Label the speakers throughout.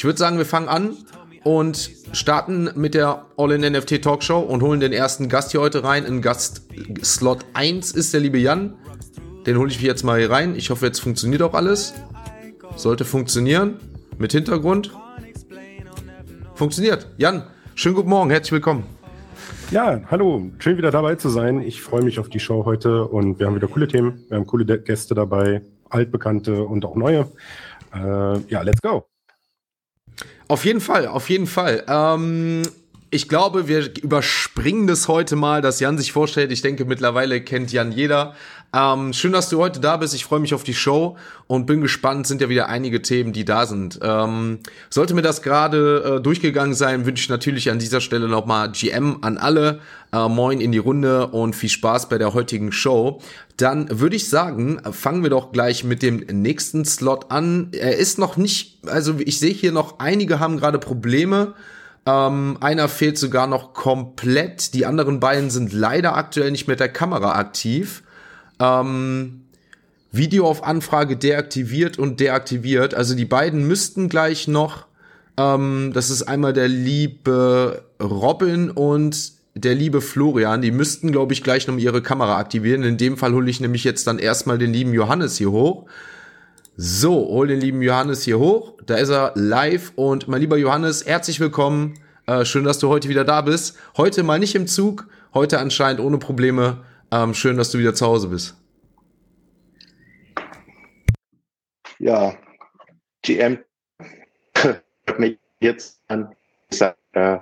Speaker 1: Ich würde sagen, wir fangen an und starten mit der All-in-NFT Talkshow und holen den ersten Gast hier heute rein. In Gast Slot 1 ist der liebe Jan. Den hole ich jetzt mal hier rein. Ich hoffe, jetzt funktioniert auch alles. Sollte funktionieren. Mit Hintergrund. Funktioniert. Jan, schönen guten Morgen. Herzlich willkommen.
Speaker 2: Ja, hallo. Schön wieder dabei zu sein. Ich freue mich auf die Show heute und wir haben wieder coole Themen. Wir haben coole Gäste dabei, altbekannte und auch neue. Äh, ja, let's go.
Speaker 1: Auf jeden Fall, auf jeden Fall. Ähm, ich glaube, wir überspringen das heute mal, dass Jan sich vorstellt. Ich denke, mittlerweile kennt Jan jeder. Ähm, schön, dass du heute da bist. Ich freue mich auf die Show und bin gespannt. Sind ja wieder einige Themen, die da sind. Ähm, sollte mir das gerade äh, durchgegangen sein, wünsche ich natürlich an dieser Stelle nochmal GM an alle. Äh, moin in die Runde und viel Spaß bei der heutigen Show. Dann würde ich sagen, fangen wir doch gleich mit dem nächsten Slot an. Er ist noch nicht, also ich sehe hier noch, einige haben gerade Probleme. Ähm, einer fehlt sogar noch komplett. Die anderen beiden sind leider aktuell nicht mit der Kamera aktiv. Ähm, Video auf Anfrage deaktiviert und deaktiviert. Also die beiden müssten gleich noch, ähm, das ist einmal der liebe Robin und der liebe Florian, die müssten, glaube ich, gleich noch ihre Kamera aktivieren. In dem Fall hole ich nämlich jetzt dann erstmal den lieben Johannes hier hoch. So, hol den lieben Johannes hier hoch. Da ist er live. Und mein lieber Johannes, herzlich willkommen. Äh, schön, dass du heute wieder da bist. Heute mal nicht im Zug, heute anscheinend ohne Probleme. Ähm, schön, dass du wieder zu Hause bist.
Speaker 3: Ja, GM hat mich jetzt an äh,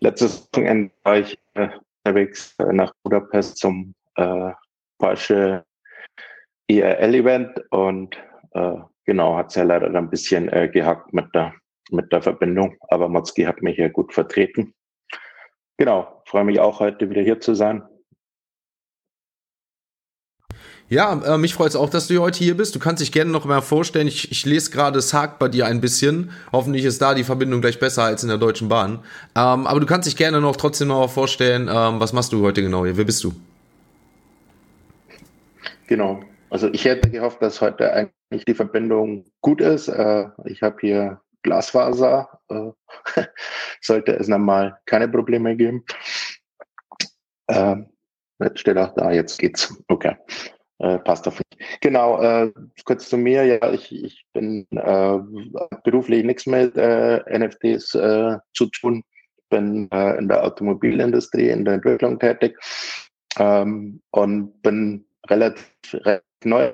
Speaker 3: letztes Wochenende war ich äh, unterwegs nach Budapest zum äh, Porsche IRL-Event und äh, genau, hat es ja leider ein bisschen gehackt mit der, mit der Verbindung, aber Motzki hat mich hier gut vertreten. Genau, freue mich auch heute wieder hier zu sein.
Speaker 1: Ja, äh, mich freut es auch, dass du heute hier bist. Du kannst dich gerne noch mal vorstellen. Ich, ich lese gerade, es bei dir ein bisschen. Hoffentlich ist da die Verbindung gleich besser als in der Deutschen Bahn. Ähm, aber du kannst dich gerne noch trotzdem noch vorstellen, ähm, was machst du heute genau hier? Wer bist du?
Speaker 3: Genau. Also ich hätte gehofft, dass heute eigentlich die Verbindung gut ist. Äh, ich habe hier Glasfaser. Äh, sollte es nochmal keine Probleme geben. Äh, jetzt steht auch da, jetzt geht's. Okay. Äh, passt auf mich. Genau, äh, kurz zu mir. Ja, ich, ich bin äh, beruflich nichts mit äh, NFTs äh, zu tun. Bin äh, in der Automobilindustrie, in der Entwicklung tätig ähm, und bin relativ, relativ neu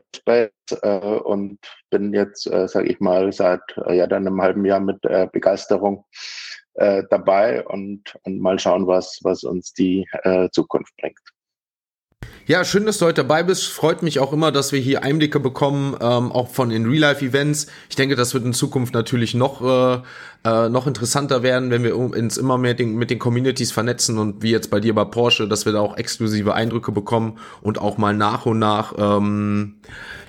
Speaker 3: und bin jetzt, sage ich mal, seit ja dann einem halben Jahr mit Begeisterung dabei und, und mal schauen, was, was uns die Zukunft bringt.
Speaker 1: Ja, schön, dass du heute dabei bist. Freut mich auch immer, dass wir hier Einblicke bekommen, ähm, auch von den Real-Life-Events. Ich denke, das wird in Zukunft natürlich noch, äh, äh, noch interessanter werden, wenn wir uns immer mehr den, mit den Communities vernetzen und wie jetzt bei dir bei Porsche, dass wir da auch exklusive Eindrücke bekommen und auch mal nach und nach ähm,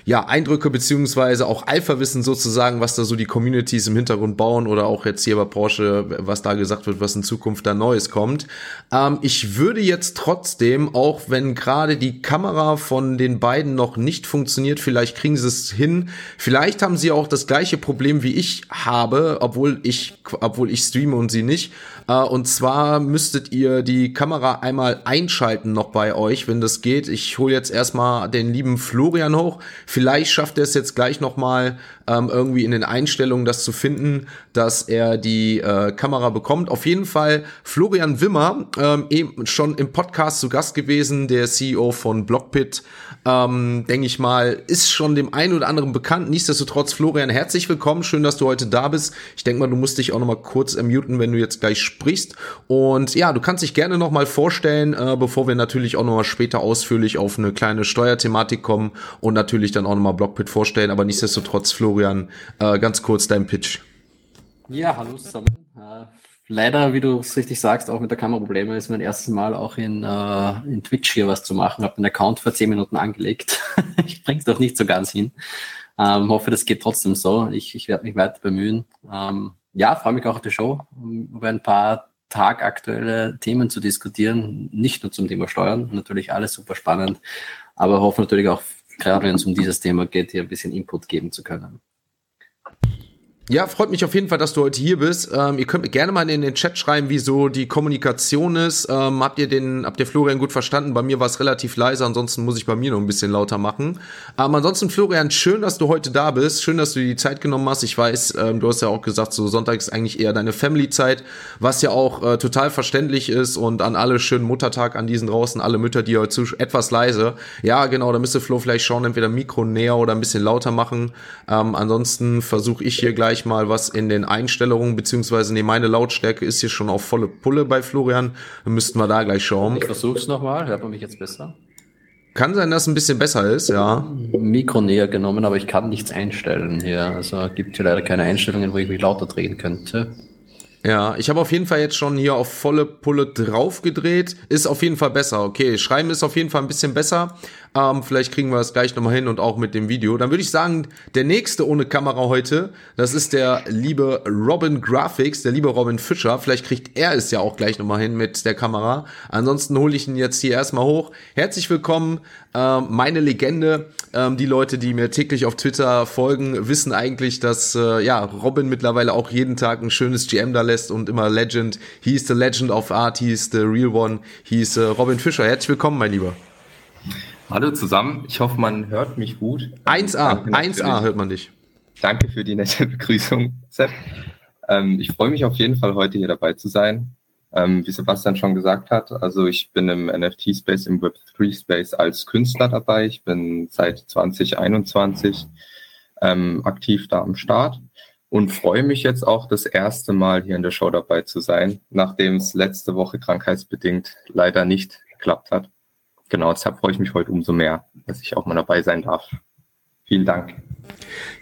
Speaker 1: ja, Eindrücke beziehungsweise auch Alpha-Wissen sozusagen, was da so die Communities im Hintergrund bauen oder auch jetzt hier bei Porsche, was da gesagt wird, was in Zukunft da Neues kommt. Ähm, ich würde jetzt trotzdem, auch wenn gerade die Kamera von den beiden noch nicht funktioniert, vielleicht kriegen sie es hin. Vielleicht haben sie auch das gleiche Problem wie ich habe, obwohl ich, obwohl ich streame und sie nicht. Äh, und zwar müsstet ihr die Kamera einmal einschalten noch bei euch, wenn das geht. Ich hole jetzt erstmal den lieben Florian hoch. Vielleicht schafft er es jetzt gleich nochmal ähm, irgendwie in den Einstellungen das zu finden, dass er die äh, Kamera bekommt. Auf jeden Fall Florian Wimmer, ähm, eben schon im Podcast zu Gast gewesen, der CEO von Blockpit, ähm, denke ich mal, ist schon dem einen oder anderen bekannt. Nichtsdestotrotz, Florian, herzlich willkommen. Schön, dass du heute da bist. Ich denke mal, du musst dich auch nochmal kurz muten, wenn du jetzt gleich sprichst. Und ja, du kannst dich gerne nochmal vorstellen, äh, bevor wir natürlich auch nochmal später ausführlich auf eine kleine Steuerthematik kommen und natürlich dann auch nochmal Blockpit vorstellen. Aber nichtsdestotrotz, Florian, äh, ganz kurz dein Pitch.
Speaker 4: Ja, hallo zusammen. Äh, leider, wie du es richtig sagst, auch mit der Kameraprobleme ist mein erstes Mal auch in, äh, in Twitch hier was zu machen. Habe den Account vor zehn Minuten angelegt. ich bring's doch nicht so ganz hin. Ähm, hoffe, das geht trotzdem so. Ich, ich werde mich weiter bemühen. Ähm, ja, freue mich auch auf die Show, um über ein paar tagaktuelle Themen zu diskutieren. Nicht nur zum Thema Steuern, natürlich alles super spannend, aber hoffe natürlich auch, gerade wenn es um dieses Thema geht, hier ein bisschen Input geben zu können.
Speaker 1: Ja, freut mich auf jeden Fall, dass du heute hier bist. Ähm, ihr könnt mir gerne mal in den Chat schreiben, wie so die Kommunikation ist. Ähm, habt ihr den, habt ihr Florian gut verstanden? Bei mir war es relativ leise, ansonsten muss ich bei mir noch ein bisschen lauter machen. Ähm, ansonsten, Florian, schön, dass du heute da bist. Schön, dass du dir die Zeit genommen hast. Ich weiß, ähm, du hast ja auch gesagt, so Sonntag ist eigentlich eher deine Family-Zeit, was ja auch äh, total verständlich ist und an alle schönen Muttertag an diesen draußen, alle Mütter, die heute zu etwas leise. Ja, genau, da müsste Flo vielleicht schauen, entweder Mikro näher oder ein bisschen lauter machen. Ähm, ansonsten versuche ich hier gleich gleich mal was in den Einstellungen, beziehungsweise nee, meine Lautstärke ist hier schon auf volle Pulle bei Florian. Dann müssten wir da gleich schauen.
Speaker 4: Ich versuch's nochmal, hört man mich jetzt besser?
Speaker 1: Kann sein, dass es ein bisschen besser ist, ja.
Speaker 4: Mikro näher genommen, aber ich kann nichts einstellen hier. Also gibt hier leider keine Einstellungen, wo ich mich lauter drehen könnte.
Speaker 1: Ja, ich habe auf jeden Fall jetzt schon hier auf volle Pulle drauf gedreht. Ist auf jeden Fall besser. Okay, Schreiben ist auf jeden Fall ein bisschen besser. Ähm, vielleicht kriegen wir das gleich nochmal hin und auch mit dem Video. Dann würde ich sagen, der nächste ohne Kamera heute, das ist der liebe Robin Graphics, der liebe Robin Fischer. Vielleicht kriegt er es ja auch gleich nochmal hin mit der Kamera. Ansonsten hole ich ihn jetzt hier erstmal hoch. Herzlich willkommen, ähm, meine Legende. Ähm, die Leute, die mir täglich auf Twitter folgen, wissen eigentlich, dass äh, ja Robin mittlerweile auch jeden Tag ein schönes GM da lässt und immer Legend. He is the Legend of Art, he is the real one. He is äh, Robin Fischer. Herzlich willkommen, mein Lieber.
Speaker 5: Hallo zusammen, ich hoffe, man hört mich gut.
Speaker 1: 1A, 1A hört man dich.
Speaker 5: Danke für die nette Begrüßung, Sepp. Ähm, ich freue mich auf jeden Fall, heute hier dabei zu sein. Ähm, wie Sebastian schon gesagt hat, also ich bin im NFT-Space, im Web3-Space als Künstler dabei. Ich bin seit 2021 ähm, aktiv da am Start und freue mich jetzt auch das erste Mal hier in der Show dabei zu sein, nachdem es letzte Woche krankheitsbedingt leider nicht geklappt hat genau, deshalb freue ich mich heute umso mehr, dass ich auch mal dabei sein darf. Vielen Dank.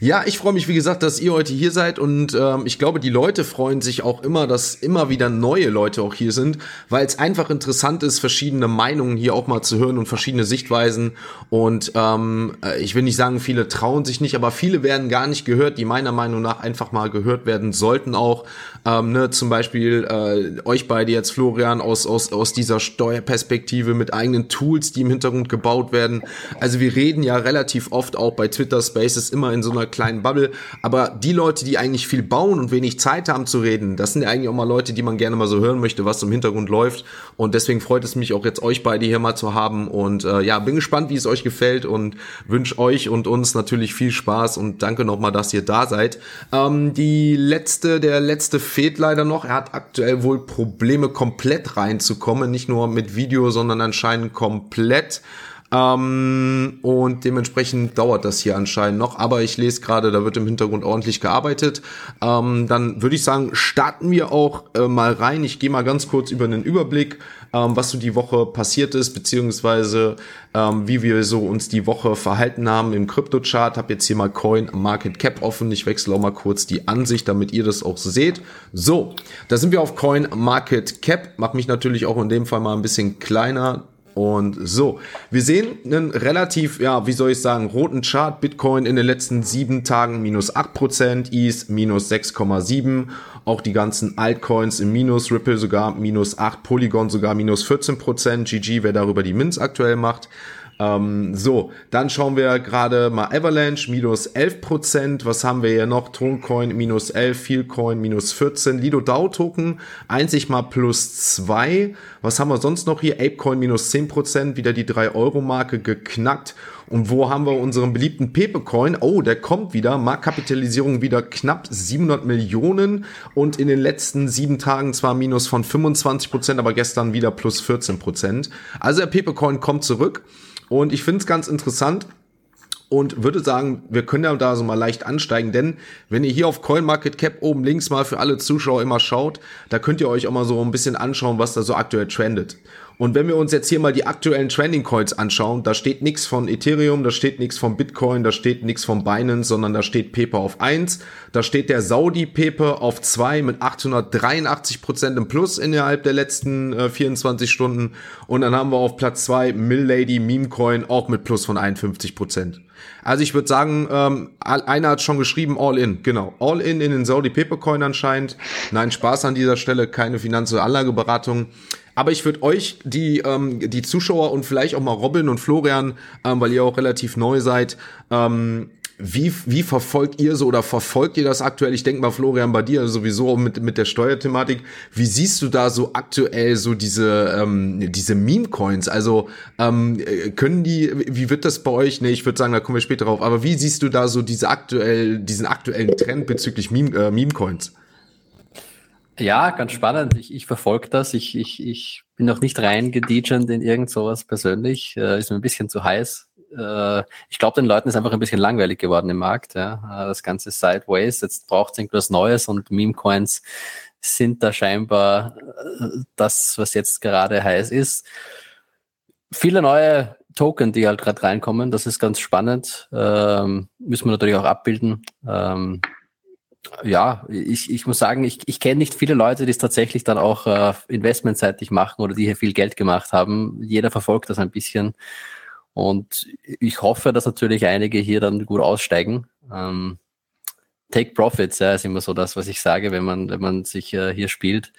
Speaker 1: Ja, ich freue mich, wie gesagt, dass ihr heute hier seid und ähm, ich glaube, die Leute freuen sich auch immer, dass immer wieder neue Leute auch hier sind, weil es einfach interessant ist, verschiedene Meinungen hier auch mal zu hören und verschiedene Sichtweisen. Und ähm, äh, ich will nicht sagen, viele trauen sich nicht, aber viele werden gar nicht gehört, die meiner Meinung nach einfach mal gehört werden sollten auch. Ähm, ne, zum Beispiel äh, euch beide jetzt, Florian, aus, aus, aus dieser Steuerperspektive mit eigenen Tools, die im Hintergrund gebaut werden. Also wir reden ja relativ oft auch bei Twitter Spaces immer in so einer kleinen Bubble. Aber die Leute, die eigentlich viel bauen und wenig Zeit haben zu reden, das sind ja eigentlich auch mal Leute, die man gerne mal so hören möchte, was im Hintergrund läuft. Und deswegen freut es mich auch jetzt euch beide hier mal zu haben. Und äh, ja, bin gespannt, wie es euch gefällt und wünsche euch und uns natürlich viel Spaß und danke nochmal, dass ihr da seid. Ähm, die letzte, der letzte fehlt leider noch. Er hat aktuell wohl Probleme, komplett reinzukommen. Nicht nur mit Video, sondern anscheinend komplett. Ähm, und dementsprechend dauert das hier anscheinend noch. Aber ich lese gerade, da wird im Hintergrund ordentlich gearbeitet. Ähm, dann würde ich sagen, starten wir auch äh, mal rein. Ich gehe mal ganz kurz über einen Überblick, ähm, was so die Woche passiert ist, beziehungsweise ähm, wie wir so uns die Woche verhalten haben im Kryptochart. Hab jetzt hier mal Coin Market Cap offen. Ich wechsle auch mal kurz die Ansicht, damit ihr das auch seht. So, da sind wir auf Coin Market Cap. Mach mich natürlich auch in dem Fall mal ein bisschen kleiner und so, wir sehen einen relativ, ja, wie soll ich sagen, roten Chart. Bitcoin in den letzten sieben Tagen minus 8%, ETH minus 6,7%, auch die ganzen Altcoins im Minus, Ripple sogar minus 8, Polygon sogar minus 14%, GG, wer darüber die Mints aktuell macht. Ähm, so, dann schauen wir gerade mal Avalanche, minus 11%. Was haben wir hier noch? Toncoin, minus 11, Feelcoin, minus 14. Lido DAO Token, einzig mal plus 2. Was haben wir sonst noch hier? Apecoin, minus 10%, wieder die 3-Euro-Marke geknackt. Und wo haben wir unseren beliebten Pepecoin? Oh, der kommt wieder. Marktkapitalisierung wieder knapp 700 Millionen und in den letzten sieben Tagen zwar minus von 25 Prozent, aber gestern wieder plus 14 Prozent. Also der Pepecoin kommt zurück. Und ich finde es ganz interessant und würde sagen, wir können ja da so mal leicht ansteigen, denn wenn ihr hier auf CoinMarketCap oben links mal für alle Zuschauer immer schaut, da könnt ihr euch auch mal so ein bisschen anschauen, was da so aktuell trendet. Und wenn wir uns jetzt hier mal die aktuellen Trending Coins anschauen, da steht nichts von Ethereum, da steht nichts von Bitcoin, da steht nichts von Binance, sondern da steht Paper auf 1, da steht der Saudi Paper auf 2 mit 883 Prozent im Plus innerhalb der letzten äh, 24 Stunden und dann haben wir auf Platz 2 Milady Meme Coin auch mit Plus von 51%. Prozent. Also ich würde sagen, ähm, einer hat schon geschrieben, all in, genau. All in in den Saudi Paper Coin anscheinend. Nein, Spaß an dieser Stelle, keine Finanz- oder Anlageberatung. Aber ich würde euch, die, ähm, die Zuschauer und vielleicht auch mal Robin und Florian, ähm, weil ihr auch relativ neu seid, ähm, wie, wie verfolgt ihr so oder verfolgt ihr das aktuell? Ich denke mal, Florian, bei dir sowieso mit, mit der Steuerthematik. Wie siehst du da so aktuell so diese, ähm, diese Meme-Coins? Also ähm, können die, wie wird das bei euch? Nee, ich würde sagen, da kommen wir später drauf. Aber wie siehst du da so diese aktuell, diesen aktuellen Trend bezüglich Meme, äh, Meme-Coins?
Speaker 4: Ja, ganz spannend. Ich, ich verfolge das. Ich, ich, ich bin noch nicht reingedient in irgend sowas persönlich. Äh, ist mir ein bisschen zu heiß äh, ich glaube, den Leuten ist einfach ein bisschen langweilig geworden im Markt. Ja. Äh, das ganze Sideways, jetzt braucht es irgendwas Neues und Meme-Coins sind da scheinbar äh, das, was jetzt gerade heiß ist. Viele neue Token, die halt gerade reinkommen, das ist ganz spannend. Ähm, müssen wir natürlich auch abbilden. Ähm, ja, ich, ich muss sagen, ich, ich kenne nicht viele Leute, die es tatsächlich dann auch äh, investmentseitig machen oder die hier viel Geld gemacht haben. Jeder verfolgt das ein bisschen. Und ich hoffe, dass natürlich einige hier dann gut aussteigen. Ähm, take Profits, ja, ist immer so das, was ich sage, wenn man, wenn man sich äh, hier spielt.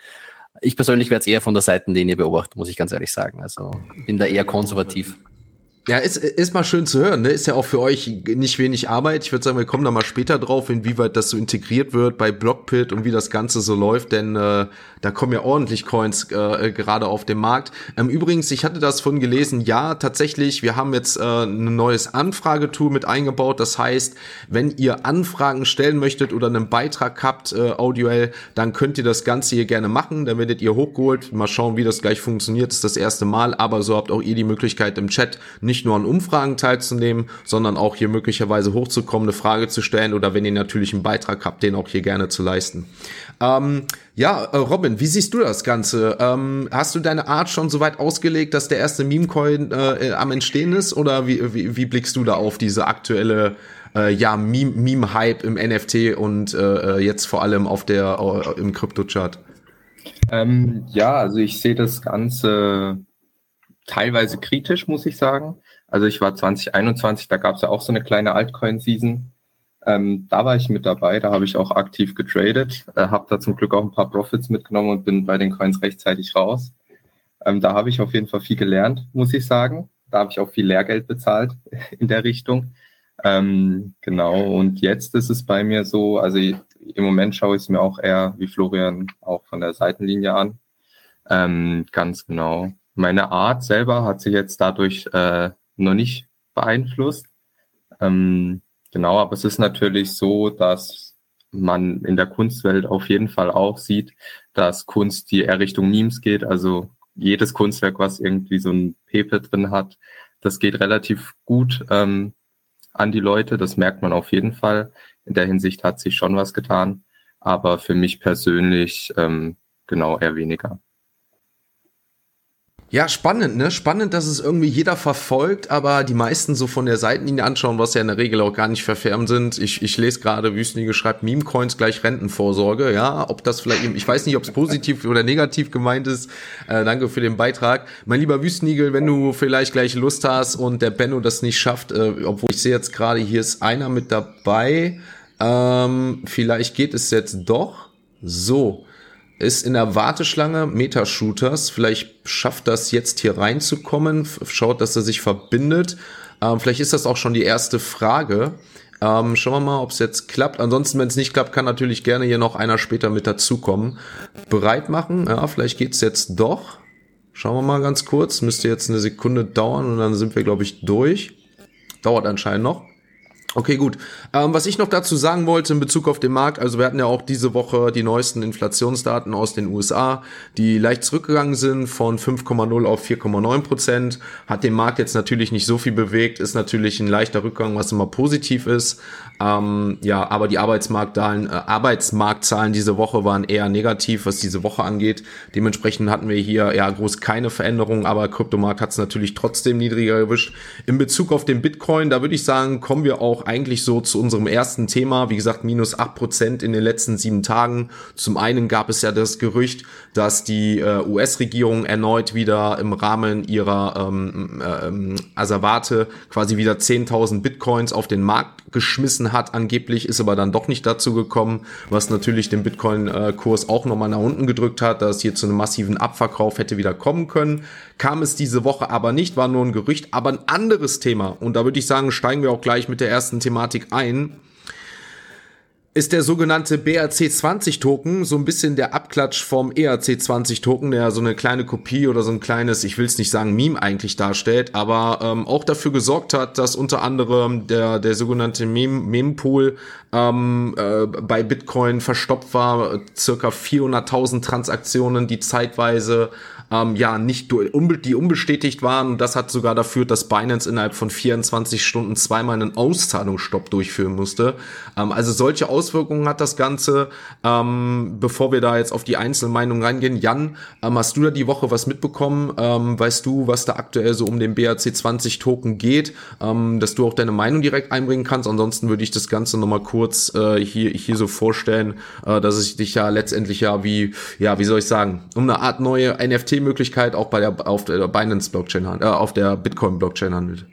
Speaker 4: Ich persönlich werde es eher von der Seitenlinie beobachten, muss ich ganz ehrlich sagen. Also bin da eher konservativ.
Speaker 1: Ja, ist, ist mal schön zu hören, ne? Ist ja auch für euch nicht wenig Arbeit. Ich würde sagen, wir kommen da mal später drauf, inwieweit das so integriert wird bei Blockpit und wie das Ganze so läuft, denn äh, da kommen ja ordentlich Coins äh, gerade auf den Markt. Ähm, übrigens, ich hatte das von gelesen, ja, tatsächlich, wir haben jetzt äh, ein neues Anfragetool mit eingebaut. Das heißt, wenn ihr Anfragen stellen möchtet oder einen Beitrag habt, äh, audioell, dann könnt ihr das Ganze hier gerne machen. Dann werdet ihr hochgeholt. Mal schauen, wie das gleich funktioniert. Das ist das erste Mal, aber so habt auch ihr die Möglichkeit im Chat nicht nur an Umfragen teilzunehmen, sondern auch hier möglicherweise hochzukommen, eine Frage zu stellen oder wenn ihr natürlich einen Beitrag habt, den auch hier gerne zu leisten. Ähm, ja, äh, Robin, wie siehst du das Ganze? Ähm, hast du deine Art schon so weit ausgelegt, dass der erste Meme-Coin äh, am Entstehen ist? Oder wie, wie, wie blickst du da auf diese aktuelle äh, ja, Meme-Hype im NFT und äh, äh, jetzt vor allem auf der äh, im Krypto-Chart?
Speaker 5: Ähm, ja, also ich sehe das Ganze teilweise kritisch, muss ich sagen. Also ich war 2021, da gab es ja auch so eine kleine Altcoin-Season. Ähm, da war ich mit dabei, da habe ich auch aktiv getradet, äh, habe da zum Glück auch ein paar Profits mitgenommen und bin bei den Coins rechtzeitig raus. Ähm, da habe ich auf jeden Fall viel gelernt, muss ich sagen. Da habe ich auch viel Lehrgeld bezahlt in der Richtung. Ähm, genau, und jetzt ist es bei mir so, also im Moment schaue ich es mir auch eher, wie Florian, auch von der Seitenlinie an. Ähm, ganz genau. Meine Art selber hat sich jetzt dadurch äh, noch nicht beeinflusst. Ähm, genau, aber es ist natürlich so, dass man in der Kunstwelt auf jeden Fall auch sieht, dass Kunst die eher Richtung Memes geht. Also jedes Kunstwerk, was irgendwie so ein Pepe drin hat, das geht relativ gut ähm, an die Leute. Das merkt man auf jeden Fall. In der Hinsicht hat sich schon was getan. Aber für mich persönlich ähm, genau eher weniger.
Speaker 1: Ja, spannend, ne? Spannend, dass es irgendwie jeder verfolgt, aber die meisten so von der Seitenlinie anschauen, was ja in der Regel auch gar nicht verfärbt sind. Ich, ich lese gerade, Wüstenige schreibt Meme-Coins gleich Rentenvorsorge. Ja, ob das vielleicht, ich weiß nicht, ob es positiv oder negativ gemeint ist. Äh, danke für den Beitrag. Mein lieber Wüstenigel, wenn du vielleicht gleich Lust hast und der Benno das nicht schafft, äh, obwohl ich sehe jetzt gerade, hier ist einer mit dabei. Ähm, vielleicht geht es jetzt doch. So ist in der Warteschlange Metashooters. Vielleicht schafft das jetzt hier reinzukommen. Schaut, dass er sich verbindet. Ähm, vielleicht ist das auch schon die erste Frage. Ähm, schauen wir mal, ob es jetzt klappt. Ansonsten, wenn es nicht klappt, kann natürlich gerne hier noch einer später mit dazukommen. Bereit machen. Ja, vielleicht geht's jetzt doch. Schauen wir mal ganz kurz. Müsste jetzt eine Sekunde dauern und dann sind wir, glaube ich, durch. Dauert anscheinend noch. Okay, gut. Ähm, was ich noch dazu sagen wollte in Bezug auf den Markt, also wir hatten ja auch diese Woche die neuesten Inflationsdaten aus den USA, die leicht zurückgegangen sind von 5,0 auf 4,9 Prozent. Hat den Markt jetzt natürlich nicht so viel bewegt, ist natürlich ein leichter Rückgang, was immer positiv ist. Ähm, ja, aber die Arbeitsmarktzahlen, äh, Arbeitsmarktzahlen diese Woche waren eher negativ, was diese Woche angeht. Dementsprechend hatten wir hier ja groß keine Veränderungen, aber Kryptomarkt hat es natürlich trotzdem niedriger gewischt. In Bezug auf den Bitcoin, da würde ich sagen, kommen wir auch eigentlich so zu unserem ersten Thema. Wie gesagt, minus acht Prozent in den letzten sieben Tagen. Zum einen gab es ja das Gerücht, dass die äh, US-Regierung erneut wieder im Rahmen ihrer ähm, ähm, Asservate quasi wieder 10.000 Bitcoins auf den Markt geschmissen hat. Angeblich ist aber dann doch nicht dazu gekommen, was natürlich den Bitcoin-Kurs auch nochmal nach unten gedrückt hat, dass hier zu einem massiven Abverkauf hätte wieder kommen können. Kam es diese Woche aber nicht, war nur ein Gerücht, aber ein anderes Thema. Und da würde ich sagen, steigen wir auch gleich mit der ersten ersten Thematik ein ist der sogenannte BRC20-Token so ein bisschen der Abklatsch vom ERC20-Token, der so eine kleine Kopie oder so ein kleines, ich will es nicht sagen, Meme eigentlich darstellt, aber ähm, auch dafür gesorgt hat, dass unter anderem der, der sogenannte Meme-Pool ähm, äh, bei Bitcoin verstopft war, circa 400.000 Transaktionen, die zeitweise ähm, ja nicht die unbestätigt waren. Das hat sogar dafür, dass Binance innerhalb von 24 Stunden zweimal einen Auszahlungsstopp durchführen musste. Ähm, also solche Auswirkungen hat das Ganze. Ähm, bevor wir da jetzt auf die einzelnen Meinungen reingehen, Jan, ähm, hast du da die Woche was mitbekommen? Ähm, weißt du, was da aktuell so um den BRC20 Token geht? Ähm, dass du auch deine Meinung direkt einbringen kannst. Ansonsten würde ich das Ganze nochmal kurz äh, hier, hier so vorstellen, äh, dass es dich ja letztendlich ja wie, ja, wie soll ich sagen, um eine Art neue NFT Möglichkeit auch bei der auf der Binance Blockchain äh, auf der Bitcoin Blockchain handelt.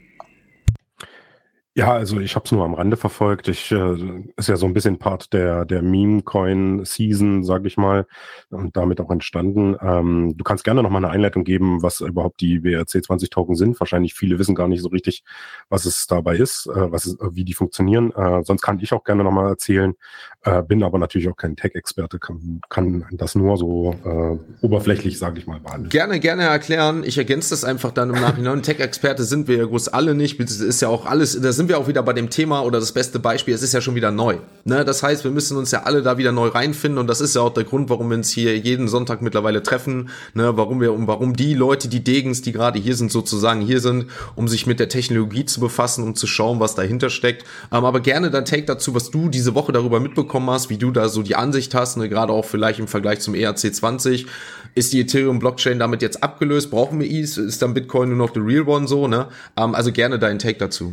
Speaker 2: Ja, also ich habe es nur am Rande verfolgt. Ich äh, ist ja so ein bisschen Part der der Meme-Coin-Season, sage ich mal, und damit auch entstanden. Ähm, du kannst gerne noch mal eine Einleitung geben, was überhaupt die BRC20-Token sind. Wahrscheinlich viele wissen gar nicht so richtig, was es dabei ist, äh, was es, wie die funktionieren. Äh, sonst kann ich auch gerne noch mal erzählen. Äh, bin aber natürlich auch kein Tech-Experte, kann, kann das nur so äh, oberflächlich, sage ich mal, behandeln.
Speaker 1: Gerne, gerne erklären. Ich ergänze das einfach dann im Nachhinein. Tech-Experte sind wir ja groß alle nicht. Das ist ja auch alles. Das sind wir auch wieder bei dem Thema oder das beste Beispiel, es ist ja schon wieder neu. Ne? Das heißt, wir müssen uns ja alle da wieder neu reinfinden und das ist ja auch der Grund, warum wir uns hier jeden Sonntag mittlerweile treffen, ne? warum wir, um warum die Leute, die Degens, die gerade hier sind, sozusagen hier sind, um sich mit der Technologie zu befassen, um zu schauen, was dahinter steckt. Ähm, aber gerne dein Take dazu, was du diese Woche darüber mitbekommen hast, wie du da so die Ansicht hast, ne? gerade auch vielleicht im Vergleich zum ERC20. Ist die Ethereum-Blockchain damit jetzt abgelöst? Brauchen wir ETH? Ist dann Bitcoin nur noch the real one so? Ne? Ähm, also gerne dein Take dazu.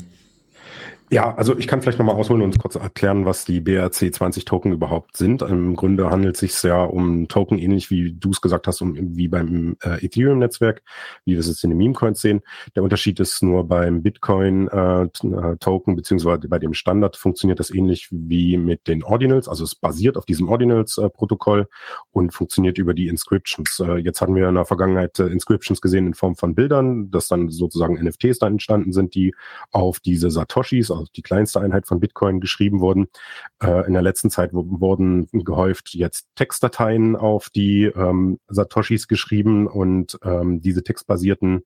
Speaker 2: Ja, also ich kann vielleicht nochmal ausholen und kurz erklären, was die BRC20 Token überhaupt sind. Im Grunde handelt es sich ja um Token, ähnlich wie du es gesagt hast, um, wie beim äh, Ethereum-Netzwerk, wie wir es in den Meme-Coins sehen. Der Unterschied ist nur beim Bitcoin-Token, äh, beziehungsweise bei dem Standard funktioniert das ähnlich wie mit den Ordinals. Also es basiert auf diesem Ordinals-Protokoll äh, und funktioniert über die Inscriptions. Äh, jetzt hatten wir in der Vergangenheit äh, Inscriptions gesehen in Form von Bildern, dass dann sozusagen NFTs da entstanden sind, die auf diese Satoshis, also die kleinste Einheit von Bitcoin, geschrieben wurden. Äh, in der letzten Zeit wurden gehäuft jetzt Textdateien auf die ähm, Satoshis geschrieben und ähm, diese textbasierten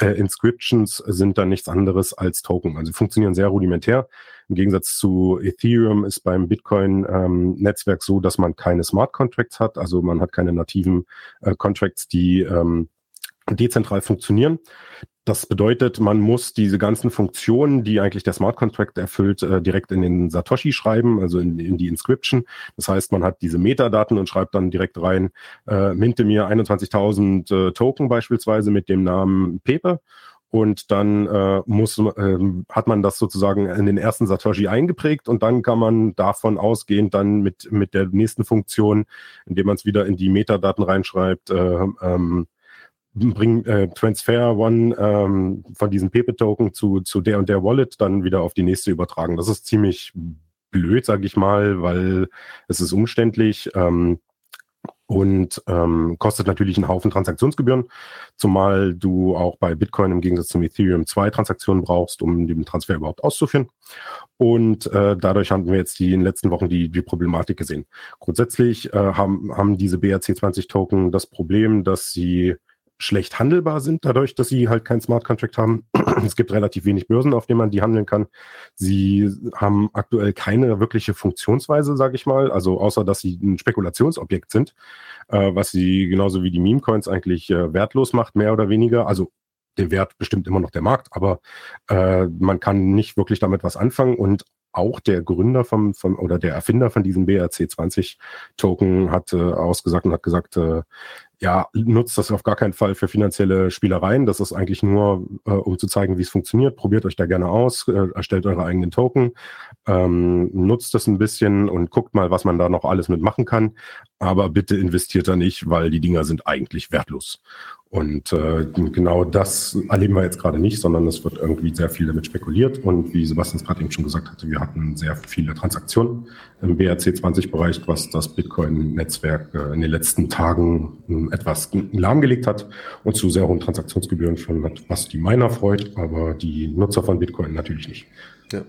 Speaker 2: äh, Inscriptions sind dann nichts anderes als Token. Also funktionieren sehr rudimentär. Im Gegensatz zu Ethereum ist beim Bitcoin-Netzwerk ähm, so, dass man keine Smart Contracts hat. Also man hat keine nativen äh, Contracts, die ähm, dezentral funktionieren. Das bedeutet, man muss diese ganzen Funktionen, die eigentlich der Smart Contract erfüllt, äh, direkt in den Satoshi schreiben, also in, in, die Inscription. Das heißt, man hat diese Metadaten und schreibt dann direkt rein, äh, minte mir 21.000 äh, Token beispielsweise mit dem Namen Pepe. Und dann äh, muss, äh, hat man das sozusagen in den ersten Satoshi eingeprägt und dann kann man davon ausgehend dann mit, mit der nächsten Funktion, indem man es wieder in die Metadaten reinschreibt, äh, ähm, bring äh, Transfer One ähm, von diesem Pepe-Token zu, zu der und der Wallet dann wieder auf die nächste übertragen. Das ist ziemlich blöd, sage ich mal, weil es ist umständlich ähm, und ähm, kostet natürlich einen Haufen Transaktionsgebühren, zumal du auch bei Bitcoin im Gegensatz zum Ethereum zwei Transaktionen brauchst, um den Transfer überhaupt auszuführen. Und äh, dadurch haben wir jetzt die in den letzten Wochen die, die Problematik gesehen. Grundsätzlich äh, haben, haben diese BRC20-Token das Problem, dass sie schlecht handelbar sind, dadurch, dass sie halt kein Smart Contract haben. es gibt relativ wenig Börsen, auf denen man die handeln kann. Sie haben aktuell keine wirkliche Funktionsweise, sage ich mal, also außer dass sie ein Spekulationsobjekt sind, äh, was sie genauso wie die Meme-Coins eigentlich äh, wertlos macht, mehr oder weniger. Also den Wert bestimmt immer noch der Markt, aber äh, man kann nicht wirklich damit was anfangen und auch der Gründer vom, vom oder der Erfinder von diesem BRC20 Token hat äh, ausgesagt und hat gesagt, äh, ja, nutzt das auf gar keinen Fall für finanzielle Spielereien. Das ist eigentlich nur, äh, um zu zeigen, wie es funktioniert. Probiert euch da gerne aus, äh, erstellt eure eigenen Token, ähm, nutzt das ein bisschen und guckt mal, was man da noch alles mitmachen kann. Aber bitte investiert da nicht, weil die Dinger sind eigentlich wertlos. Und äh, genau das erleben wir jetzt gerade nicht, sondern es wird irgendwie sehr viel damit spekuliert. Und wie Sebastian es gerade eben schon gesagt hatte, wir hatten sehr viele Transaktionen im BRC20-Bereich, was das Bitcoin-Netzwerk äh, in den letzten Tagen äh, etwas lahmgelegt hat und zu sehr hohen Transaktionsgebühren führen hat, was die Miner freut, aber die Nutzer von Bitcoin natürlich nicht.
Speaker 1: Ja.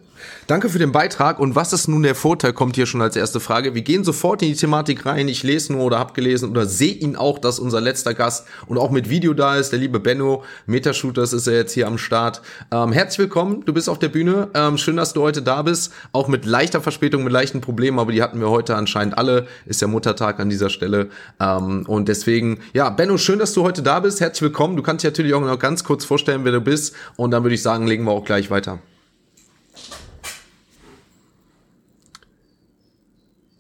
Speaker 1: Danke für den Beitrag. Und was ist nun der Vorteil, kommt hier schon als erste Frage. Wir gehen sofort in die Thematik rein. Ich lese nur oder habe gelesen oder sehe ihn auch, dass unser letzter Gast und auch mit Video da ist, der liebe Benno. Metashooters ist er jetzt hier am Start. Ähm, herzlich willkommen, du bist auf der Bühne. Ähm, schön, dass du heute da bist. Auch mit leichter Verspätung, mit leichten Problemen, aber die hatten wir heute anscheinend alle. Ist ja Muttertag an dieser Stelle. Ähm, und deswegen, ja, Benno, schön, dass du heute da bist. Herzlich willkommen. Du kannst dich natürlich auch noch ganz kurz vorstellen, wer du bist. Und dann würde ich sagen, legen wir auch gleich weiter.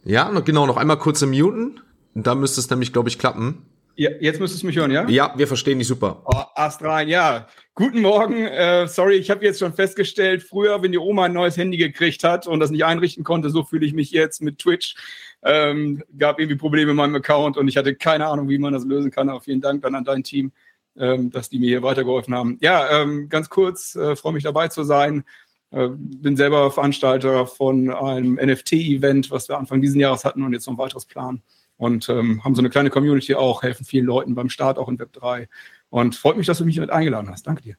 Speaker 1: Ja, genau, noch einmal kurz im Muten. Da müsste es nämlich, glaube ich, klappen.
Speaker 6: Ja, jetzt müsstest du mich hören, ja?
Speaker 1: Ja, wir verstehen dich super.
Speaker 6: Oh, Ast rein, ja. Guten Morgen. Äh, sorry, ich habe jetzt schon festgestellt, früher, wenn die Oma ein neues Handy gekriegt hat und das nicht einrichten konnte, so fühle ich mich jetzt mit Twitch. Ähm, gab irgendwie Probleme in meinem Account und ich hatte keine Ahnung, wie man das lösen kann. Aber vielen Dank dann an dein Team, ähm, dass die mir hier weitergeholfen haben. Ja, ähm, ganz kurz, äh, freue mich dabei zu sein. Äh, bin selber Veranstalter von einem NFT-Event, was wir Anfang dieses Jahres hatten und jetzt noch ein weiteres Plan. Und ähm, haben so eine kleine Community auch, helfen vielen Leuten beim Start auch in Web 3. Und freut mich, dass du mich mit eingeladen hast. Danke dir.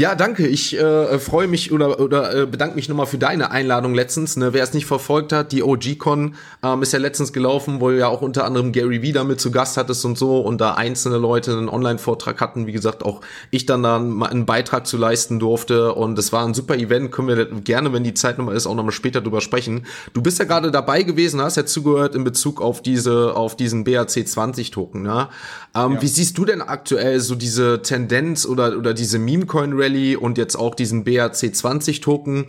Speaker 1: Ja, danke. Ich äh, freue mich oder, oder äh, bedanke mich nochmal für deine Einladung letztens. Ne? Wer es nicht verfolgt hat, die OG-Con ähm, ist ja letztens gelaufen, wo ja auch unter anderem Gary Vee damit zu Gast hattest und so und da einzelne Leute einen Online-Vortrag hatten. Wie gesagt, auch ich dann da einen Beitrag zu leisten durfte und es war ein super Event. Können wir gerne, wenn die Zeit nochmal ist, auch nochmal später drüber sprechen. Du bist ja gerade dabei gewesen, hast ja zugehört in Bezug auf diese, auf diesen BAC 20 Token. Ne? Ähm, ja. Wie siehst du denn aktuell so diese Tendenz oder, oder diese Meme-Coin-Rally und jetzt auch diesen BRC20-Token?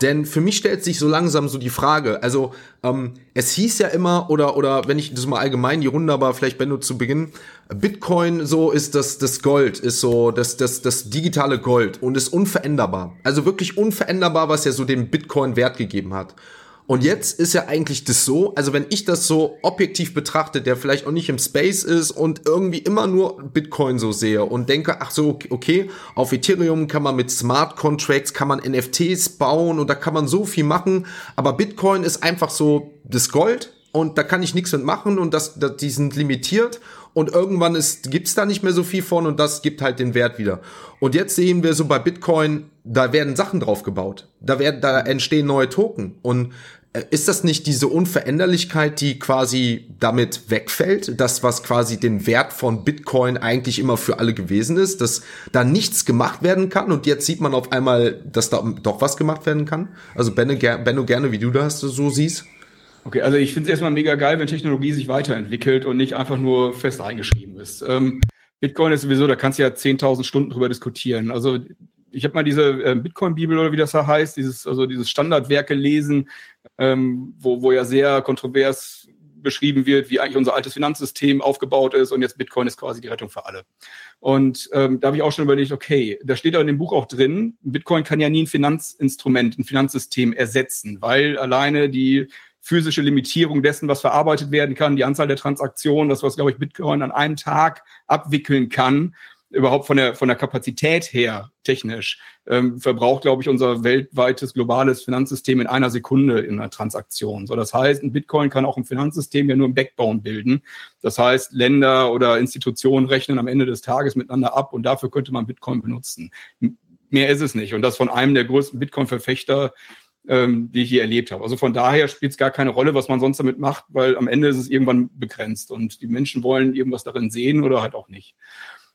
Speaker 1: Denn für mich stellt sich so langsam so die Frage, also ähm, es hieß ja immer, oder, oder wenn ich das mal allgemein die Runde, aber vielleicht Benno zu Beginn, Bitcoin so ist das, das Gold, ist so das, das, das digitale Gold und ist unveränderbar. Also wirklich unveränderbar, was ja so dem Bitcoin Wert gegeben hat. Und jetzt ist ja eigentlich das so, also wenn ich das so objektiv betrachte, der vielleicht auch nicht im Space ist und irgendwie immer nur Bitcoin so sehe und denke, ach so, okay, auf Ethereum kann man mit Smart Contracts, kann man NFTs bauen und da kann man so viel machen, aber Bitcoin ist einfach so das Gold und da kann ich nichts mit machen und das, das die sind limitiert und irgendwann ist, gibt's da nicht mehr so viel von und das gibt halt den Wert wieder. Und jetzt sehen wir so bei Bitcoin, da werden Sachen drauf gebaut. Da werden, da entstehen neue Token. Und äh, ist das nicht diese Unveränderlichkeit, die quasi damit wegfällt? Das, was quasi den Wert von Bitcoin eigentlich immer für alle gewesen ist, dass da nichts gemacht werden kann und jetzt sieht man auf einmal, dass da doch was gemacht werden kann? Also Benno, Benno gerne, wie du das so siehst.
Speaker 6: Okay, also ich finde es erstmal mega geil, wenn Technologie sich weiterentwickelt und nicht einfach nur fest eingeschrieben ist. Ähm, Bitcoin ist sowieso, da kannst du ja 10.000 Stunden drüber diskutieren. Also ich habe mal diese äh, Bitcoin-Bibel oder wie das da heißt, dieses, also dieses Standardwerk gelesen, ähm, wo, wo ja sehr kontrovers beschrieben wird, wie eigentlich unser altes Finanzsystem aufgebaut ist und jetzt Bitcoin ist quasi die Rettung für alle. Und ähm, da habe ich auch schon überlegt, okay, da steht auch in dem Buch auch drin, Bitcoin kann ja nie ein Finanzinstrument, ein Finanzsystem ersetzen, weil alleine die physische Limitierung dessen, was verarbeitet werden kann, die Anzahl der Transaktionen, das, was, glaube ich, Bitcoin an einem Tag abwickeln kann, überhaupt von der, von der Kapazität her technisch, ähm, verbraucht, glaube ich, unser weltweites globales Finanzsystem in einer Sekunde in einer Transaktion. So, das heißt, ein Bitcoin kann auch ein Finanzsystem ja nur im Backbone bilden. Das heißt, Länder oder Institutionen rechnen am Ende des Tages miteinander ab und dafür könnte man Bitcoin benutzen. Mehr ist es nicht. Und das von einem der größten Bitcoin-Verfechter ähm, die ich hier erlebt habe. Also von daher spielt es gar keine Rolle, was man sonst damit macht, weil am Ende ist es irgendwann begrenzt und die Menschen wollen irgendwas darin sehen oder halt auch nicht.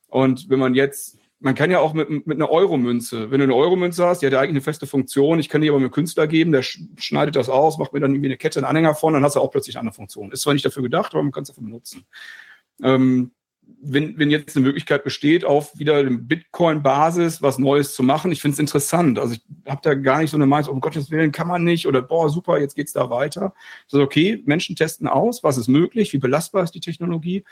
Speaker 6: Und wenn man jetzt, man kann ja auch mit, mit einer Euromünze, wenn du eine Euromünze hast, die hat ja eigentlich eine feste Funktion, ich kann die aber einem Künstler geben, der schneidet das aus, macht mir dann irgendwie eine Kette, einen Anhänger von, dann hast du auch plötzlich eine andere Funktion. Ist zwar nicht dafür gedacht, aber man kann es dafür benutzen. Ähm, wenn, wenn jetzt eine Möglichkeit besteht, auf wieder Bitcoin-Basis was Neues zu machen, ich finde es interessant. Also ich habe da gar nicht so eine Meinung, um Gottes Willen kann man nicht oder boah, super, jetzt geht's da weiter. So, okay, Menschen testen aus, was ist möglich, wie belastbar ist die Technologie.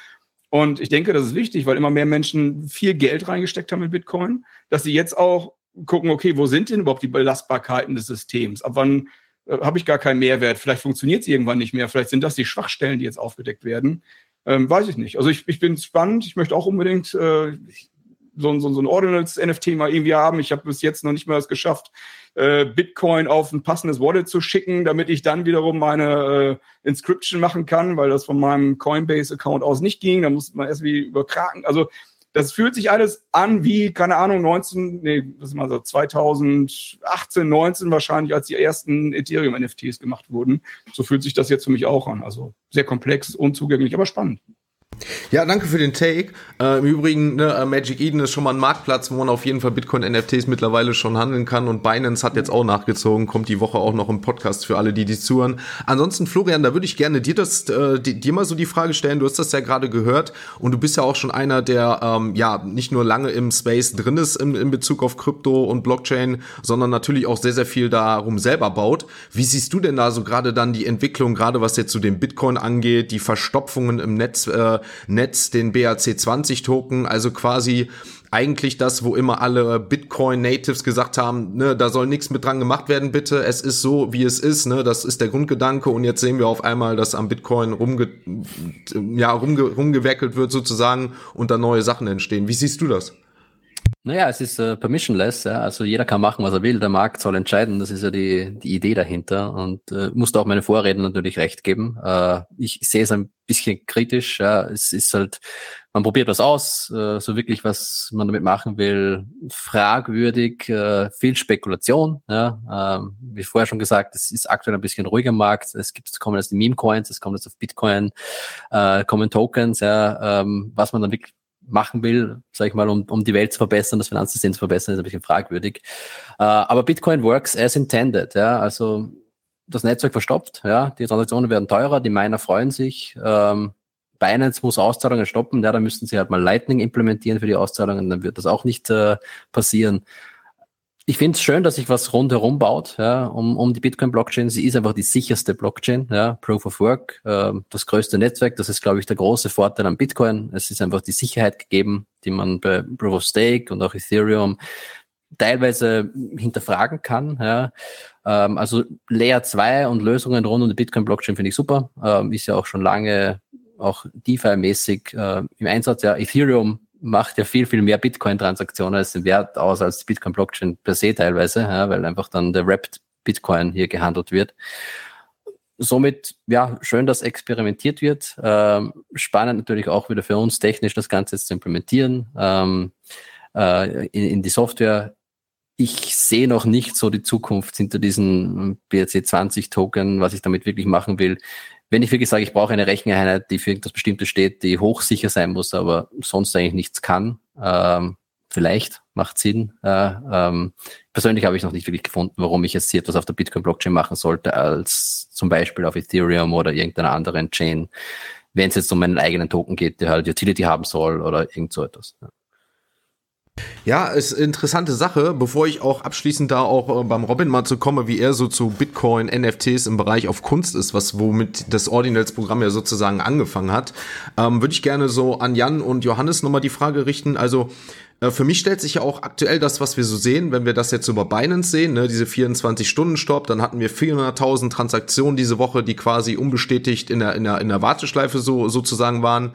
Speaker 6: Und ich denke, das ist wichtig, weil immer mehr Menschen viel Geld reingesteckt haben in Bitcoin, dass sie jetzt auch gucken, okay, wo sind denn überhaupt die Belastbarkeiten des Systems? Ab wann äh, habe ich gar keinen Mehrwert? Vielleicht funktioniert es irgendwann nicht mehr. Vielleicht sind das die Schwachstellen, die jetzt aufgedeckt werden. Ähm, weiß ich nicht. Also ich, ich bin spannend. Ich möchte auch unbedingt äh, so, so, so ein Ordinals-NFT mal irgendwie haben. Ich habe bis jetzt noch nicht mal es geschafft, äh, Bitcoin auf ein passendes Wallet zu schicken, damit ich dann wiederum meine äh, Inscription machen kann, weil das von meinem Coinbase-Account aus nicht ging. Da musste man erst wie überkraken. Also das fühlt sich alles an wie, keine Ahnung, 19, nee, was ist mal so, 2018, 19 wahrscheinlich, als die ersten Ethereum-NFTs gemacht wurden. So fühlt sich das jetzt für mich auch an. Also sehr komplex, unzugänglich, aber spannend.
Speaker 1: Ja, danke für den Take. Äh, Im Übrigen, ne, äh, Magic Eden ist schon mal ein Marktplatz, wo man auf jeden Fall Bitcoin-NFTs mittlerweile schon handeln kann und Binance hat jetzt auch nachgezogen, kommt die Woche auch noch im Podcast für alle, die die zuhören. Ansonsten, Florian, da würde ich gerne dir das, äh, dir mal so die Frage stellen. Du hast das ja gerade gehört und du bist ja auch schon einer, der ähm, ja nicht nur lange im Space drin ist in, in Bezug auf Krypto und Blockchain, sondern natürlich auch sehr, sehr viel darum selber baut. Wie siehst du denn da so gerade dann die Entwicklung, gerade was jetzt zu dem Bitcoin angeht, die Verstopfungen im Netz, äh, Netz, den BAC20 Token, also quasi eigentlich das, wo immer alle Bitcoin Natives gesagt haben, ne, da soll nichts mit dran gemacht werden, bitte. Es ist so, wie es ist, ne, das ist der Grundgedanke. Und jetzt sehen wir auf einmal, dass am Bitcoin rumge ja, rumge rumgewerkelt wird sozusagen und da neue Sachen entstehen. Wie siehst du das?
Speaker 4: Naja, es ist äh, permissionless, ja. also jeder kann machen, was er will, der Markt soll entscheiden, das ist ja die, die Idee dahinter und äh, musste auch meine Vorredner natürlich recht geben. Äh, ich sehe es ein bisschen kritisch, ja. es ist halt, man probiert was aus, äh, so wirklich, was man damit machen will, fragwürdig, äh, viel Spekulation, ja. äh, wie vorher schon gesagt, es ist aktuell ein bisschen ruhiger Markt, es gibt, kommen jetzt die Meme-Coins, es kommt jetzt auf Bitcoin, äh, kommen Tokens, ja, ähm, was man dann wirklich machen will, sage ich mal, um, um die Welt zu verbessern, das Finanzsystem zu verbessern, ist ein bisschen fragwürdig. Äh, aber Bitcoin works as intended, ja, also das Netzwerk verstopft, ja, die Transaktionen werden teurer, die Miner freuen sich, ähm, Binance muss Auszahlungen stoppen, ja, da müssten sie halt mal Lightning implementieren für die Auszahlungen, dann wird das auch nicht äh, passieren ich finde es schön, dass sich was rundherum baut, ja, um, um die Bitcoin-Blockchain. Sie ist einfach die sicherste Blockchain, ja, Proof of Work, äh, das größte Netzwerk. Das ist, glaube ich, der große Vorteil an Bitcoin. Es ist einfach die Sicherheit gegeben, die man bei Proof of Stake und auch Ethereum teilweise hinterfragen kann. Ja. Ähm, also Layer 2 und Lösungen rund um die Bitcoin-Blockchain finde ich super. Ähm, ist ja auch schon lange auch DeFi-mäßig äh, im Einsatz. Ja, Ethereum macht ja viel, viel mehr Bitcoin-Transaktionen als den Wert aus als die Bitcoin-Blockchain per se teilweise, ja, weil einfach dann der Wrapped Bitcoin hier gehandelt wird. Somit, ja, schön, dass experimentiert wird. Ähm, spannend natürlich auch wieder für uns technisch das Ganze jetzt zu implementieren ähm, äh, in, in die Software ich sehe noch nicht so die Zukunft hinter diesen BRC20 Token, was ich damit wirklich machen will. Wenn ich wirklich sage, ich brauche eine Recheneinheit, die für irgendwas Bestimmtes steht, die hochsicher sein muss, aber sonst eigentlich nichts kann, ähm, vielleicht macht Sinn. Äh, ähm, persönlich habe ich noch nicht wirklich gefunden, warum ich jetzt hier etwas auf der Bitcoin-Blockchain machen sollte, als zum Beispiel auf Ethereum oder irgendeiner anderen Chain, wenn es jetzt um meinen eigenen Token geht, der halt Utility haben soll oder irgend so etwas. Ja.
Speaker 1: Ja, ist interessante Sache. Bevor ich auch abschließend da auch äh, beim Robin mal zu komme, wie er so zu Bitcoin, NFTs im Bereich auf Kunst ist, was womit das Ordinals-Programm ja sozusagen angefangen hat, ähm, würde ich gerne so an Jan und Johannes nochmal die Frage richten. Also äh, für mich stellt sich ja auch aktuell das, was wir so sehen, wenn wir das jetzt über Binance sehen, ne, diese 24-Stunden-Stopp, dann hatten wir 400.000 Transaktionen diese Woche, die quasi unbestätigt in der, in der, in der Warteschleife so sozusagen waren.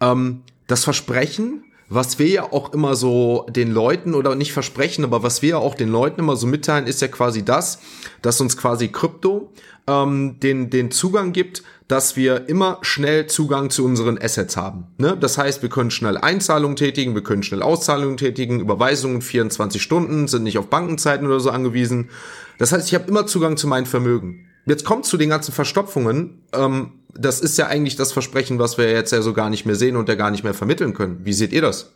Speaker 1: Ähm, das Versprechen, was wir ja auch immer so den Leuten oder nicht versprechen, aber was wir ja auch den Leuten immer so mitteilen, ist ja quasi das, dass uns quasi Krypto ähm, den, den Zugang gibt, dass wir immer schnell Zugang zu unseren Assets haben. Ne? Das heißt, wir können schnell Einzahlungen tätigen, wir können schnell Auszahlungen tätigen, Überweisungen 24 Stunden, sind nicht auf Bankenzeiten oder so angewiesen. Das heißt, ich habe immer Zugang zu meinem Vermögen. Jetzt kommt zu den ganzen Verstopfungen. Ähm, das ist ja eigentlich das Versprechen, was wir jetzt ja so gar nicht mehr sehen und ja gar nicht mehr vermitteln können. Wie seht ihr das?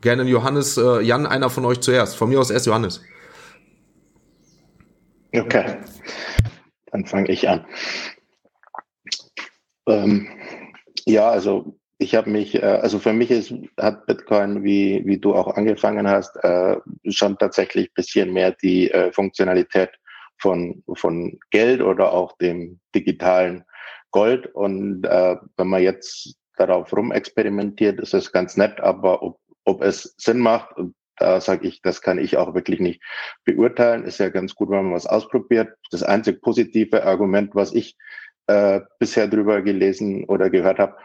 Speaker 1: Gerne Johannes, äh, Jan, einer von euch zuerst. Von mir aus erst Johannes.
Speaker 3: Okay, dann fange ich an. Ähm, ja, also ich habe mich, äh, also für mich ist, hat Bitcoin, wie, wie du auch angefangen hast, äh, schon tatsächlich bisschen mehr die äh, Funktionalität von, von Geld oder auch dem digitalen Gold. Und äh, wenn man jetzt darauf rumexperimentiert, ist es ganz nett, aber ob, ob es Sinn macht, da sage ich, das kann ich auch wirklich nicht beurteilen. Ist ja ganz gut, wenn man was ausprobiert. Das einzig positive Argument, was ich äh, bisher drüber gelesen oder gehört habe,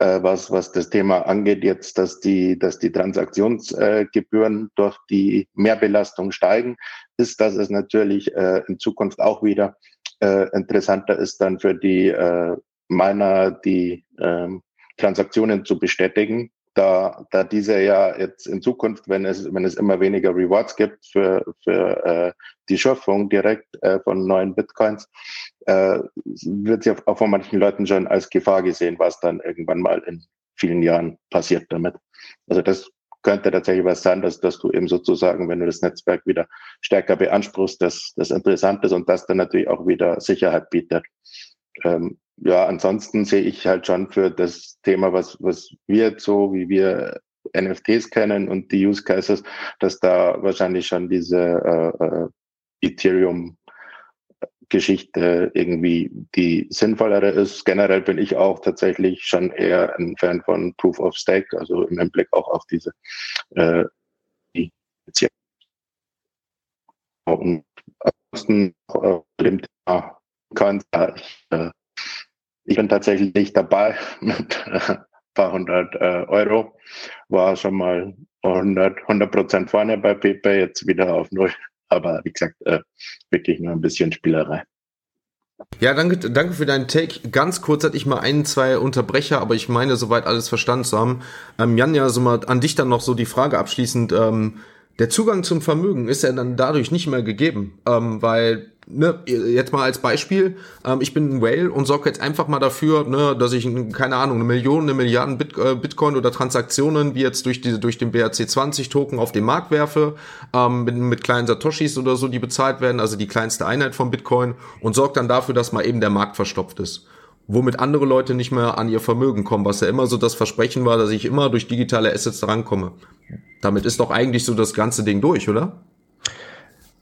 Speaker 3: äh, was, was das Thema angeht, jetzt, dass die, dass die Transaktionsgebühren durch die Mehrbelastung steigen, ist, dass es natürlich äh, in Zukunft auch wieder äh, interessanter ist, dann für die äh, Miner die äh, Transaktionen zu bestätigen, da, da diese ja jetzt in Zukunft, wenn es, wenn es immer weniger Rewards gibt für, für äh, die Schöpfung direkt äh, von neuen Bitcoins, äh, wird sie auch von manchen Leuten schon als Gefahr gesehen, was dann irgendwann mal in vielen Jahren passiert damit. Also das könnte tatsächlich was sein, dass, dass du eben sozusagen, wenn du das Netzwerk wieder stärker beanspruchst, dass das interessant ist und das dann natürlich auch wieder Sicherheit bietet. Ähm, ja, ansonsten sehe ich halt schon für das Thema, was, was wir jetzt so, wie wir NFTs kennen und die Use Cases, dass da wahrscheinlich schon diese äh, äh, Ethereum Geschichte irgendwie die sinnvollere ist. Generell bin ich auch tatsächlich schon eher ein Fan von Proof of Stake, also im Hinblick auch auf diese äh, die und äh, dem Thema kann ich äh, ich bin tatsächlich nicht dabei mit äh, paar hundert äh, Euro. War schon mal 100, 100 Prozent vorne bei PayPay, jetzt wieder auf Null. Aber wie gesagt, äh, wirklich nur ein bisschen Spielerei.
Speaker 1: Ja, danke, danke für deinen Take. Ganz kurz hatte ich mal ein, zwei Unterbrecher, aber ich meine, soweit alles verstanden zu haben. Ähm, Jan, ja, so mal an dich dann noch so die Frage abschließend. Ähm, der Zugang zum Vermögen ist ja dann dadurch nicht mehr gegeben, ähm, weil ne, jetzt mal als Beispiel, ähm, ich bin ein Whale und sorge jetzt einfach mal dafür, ne, dass ich, keine Ahnung, eine Million, eine Milliarden Bit, äh, Bitcoin oder Transaktionen, wie jetzt durch diese, durch den BRC20-Token auf den Markt werfe, ähm, mit, mit kleinen Satoshis oder so, die bezahlt werden, also die kleinste Einheit von Bitcoin und sorge dann dafür, dass mal eben der Markt verstopft ist womit andere Leute nicht mehr an ihr Vermögen kommen, was ja immer so das Versprechen war, dass ich immer durch digitale Assets rankomme. Damit ist doch eigentlich so das ganze Ding durch, oder?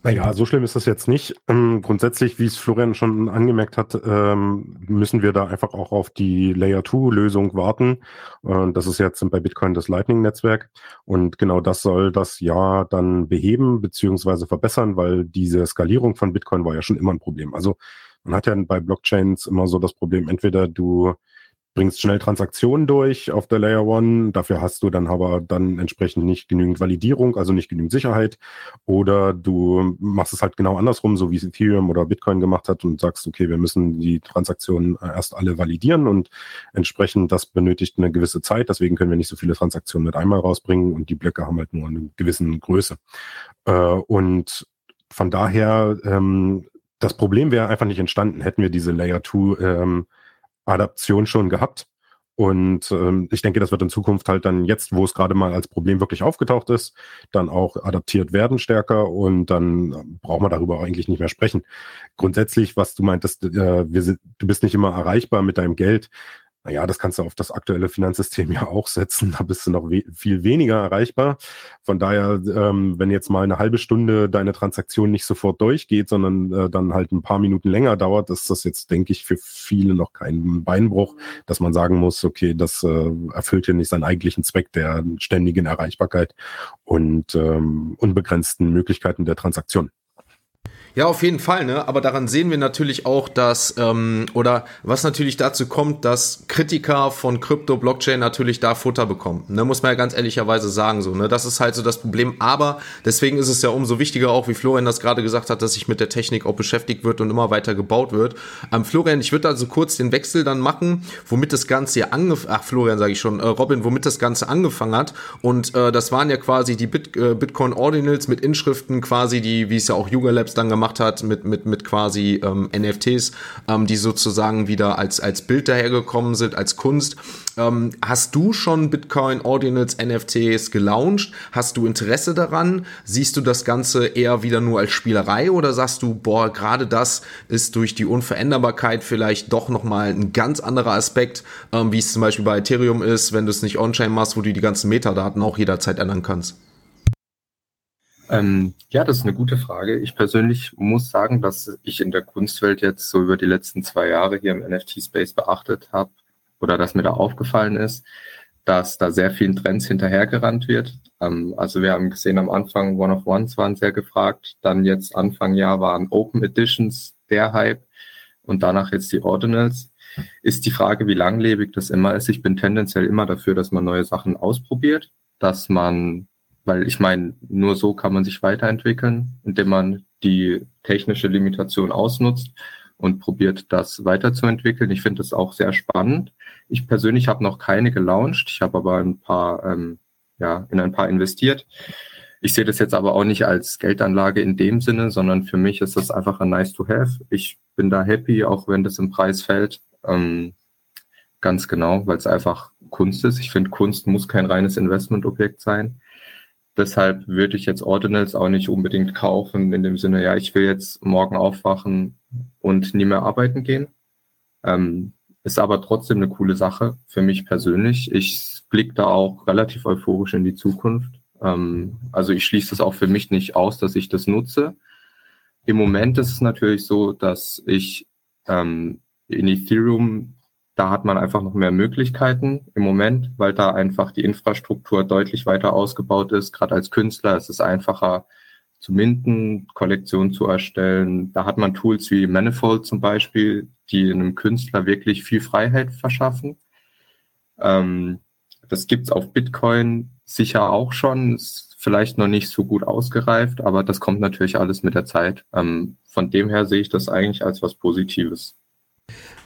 Speaker 2: Naja, so schlimm ist das jetzt nicht. Ähm, grundsätzlich, wie es Florian schon angemerkt hat, ähm, müssen wir da einfach auch auf die Layer 2 Lösung warten. Äh, das ist jetzt bei Bitcoin das Lightning Netzwerk. Und genau das soll das ja dann beheben beziehungsweise verbessern, weil diese Skalierung von Bitcoin war ja schon immer ein Problem. Also man hat ja bei Blockchains immer so das Problem, entweder du bringst schnell Transaktionen durch auf der Layer One. Dafür hast du dann aber dann entsprechend nicht genügend Validierung, also nicht genügend Sicherheit. Oder du machst es halt genau andersrum, so wie es Ethereum oder Bitcoin gemacht hat und sagst, okay, wir müssen die Transaktionen äh, erst alle validieren und entsprechend das benötigt eine gewisse Zeit. Deswegen können wir nicht so viele Transaktionen mit einmal rausbringen und die Blöcke haben halt nur eine gewisse Größe. Äh, und von daher, ähm, das Problem wäre einfach nicht entstanden, hätten wir diese Layer 2 ähm, Adaption schon gehabt. Und ähm, ich denke, das wird in Zukunft halt dann jetzt, wo es gerade mal als Problem wirklich aufgetaucht ist, dann auch adaptiert werden stärker und dann braucht man darüber eigentlich nicht mehr sprechen. Grundsätzlich, was du meintest, äh, wir du bist nicht immer erreichbar mit deinem Geld naja, das kannst du auf das aktuelle Finanzsystem ja auch setzen. Da bist du noch we viel weniger erreichbar. Von daher, ähm, wenn jetzt mal eine halbe Stunde deine Transaktion nicht sofort durchgeht, sondern äh, dann halt ein paar Minuten länger dauert, ist das jetzt, denke ich, für viele noch kein Beinbruch, dass man sagen muss, okay, das äh, erfüllt hier nicht seinen eigentlichen Zweck der ständigen Erreichbarkeit und ähm, unbegrenzten Möglichkeiten der Transaktion.
Speaker 1: Ja, auf jeden Fall, ne? Aber daran sehen wir natürlich auch, dass, ähm, oder was natürlich dazu kommt, dass Kritiker von Krypto, Blockchain natürlich da Futter bekommen. Ne? Muss man ja ganz ehrlicherweise sagen, so, ne? Das ist halt so das Problem. Aber deswegen ist es ja umso wichtiger, auch wie Florian das gerade gesagt hat, dass sich mit der Technik auch beschäftigt wird und immer weiter gebaut wird. Ähm, Florian, ich würde also kurz den Wechsel dann machen, womit das Ganze ja angefangen, ach, Florian sage ich schon, äh, Robin, womit das Ganze angefangen hat. Und äh, das waren ja quasi die Bit äh, Bitcoin Ordinals mit Inschriften quasi, die, wie es ja auch Yuga Labs dann gemacht gemacht hat mit, mit, mit quasi ähm, NFTs, ähm, die sozusagen wieder als, als Bild dahergekommen sind, als Kunst. Ähm, hast du schon Bitcoin Ordinals NFTs gelauncht? Hast du Interesse daran? Siehst du das Ganze eher wieder nur als Spielerei oder sagst du, boah, gerade das ist durch die Unveränderbarkeit vielleicht doch nochmal ein ganz anderer Aspekt, ähm, wie es zum Beispiel bei Ethereum ist, wenn du es nicht on-chain machst, wo du die ganzen Metadaten auch jederzeit ändern kannst?
Speaker 5: Ähm, ja, das ist eine gute Frage. Ich persönlich muss sagen, dass ich in der Kunstwelt jetzt so über die letzten zwei Jahre hier im NFT-Space beachtet habe oder dass mir da aufgefallen ist, dass da sehr vielen Trends hinterhergerannt wird. Ähm, also wir haben gesehen am Anfang One of Ones waren sehr gefragt, dann jetzt Anfang Jahr waren Open Editions der Hype und danach jetzt die Ordinals. Ist die Frage, wie langlebig das immer ist. Ich bin tendenziell immer dafür, dass man neue Sachen ausprobiert, dass man weil ich meine, nur so kann man sich weiterentwickeln, indem man die technische Limitation ausnutzt. und probiert das weiterzuentwickeln. Ich finde das auch sehr spannend. Ich persönlich habe noch keine gelauncht. Ich habe aber ein paar, ähm, ja, in ein paar investiert. Ich sehe das jetzt aber auch nicht als Geldanlage in dem Sinne, sondern für mich ist das einfach ein nice to have. Ich bin da happy, auch wenn das im Preis fällt. Ähm, ganz genau, weil es einfach Kunst ist. Ich finde, Kunst muss kein reines Investmentobjekt sein. Deshalb würde ich jetzt Ordinals auch nicht unbedingt kaufen, in dem Sinne, ja, ich will jetzt morgen aufwachen und nie mehr arbeiten gehen. Ähm, ist aber trotzdem eine coole Sache für mich persönlich. Ich blicke da auch relativ euphorisch in die Zukunft. Ähm, also ich schließe das auch für mich nicht aus, dass ich das nutze. Im Moment ist es natürlich so, dass ich ähm, in Ethereum, da hat man einfach noch mehr Möglichkeiten im Moment, weil da einfach die Infrastruktur deutlich weiter ausgebaut ist. Gerade als Künstler ist es einfacher zu minden, Kollektionen zu erstellen. Da hat man Tools wie Manifold zum Beispiel, die einem Künstler wirklich viel Freiheit verschaffen. Ähm, das gibt's auf Bitcoin sicher auch schon, ist vielleicht noch nicht so gut ausgereift, aber das kommt natürlich alles mit der Zeit. Ähm, von dem her sehe ich das eigentlich als was Positives.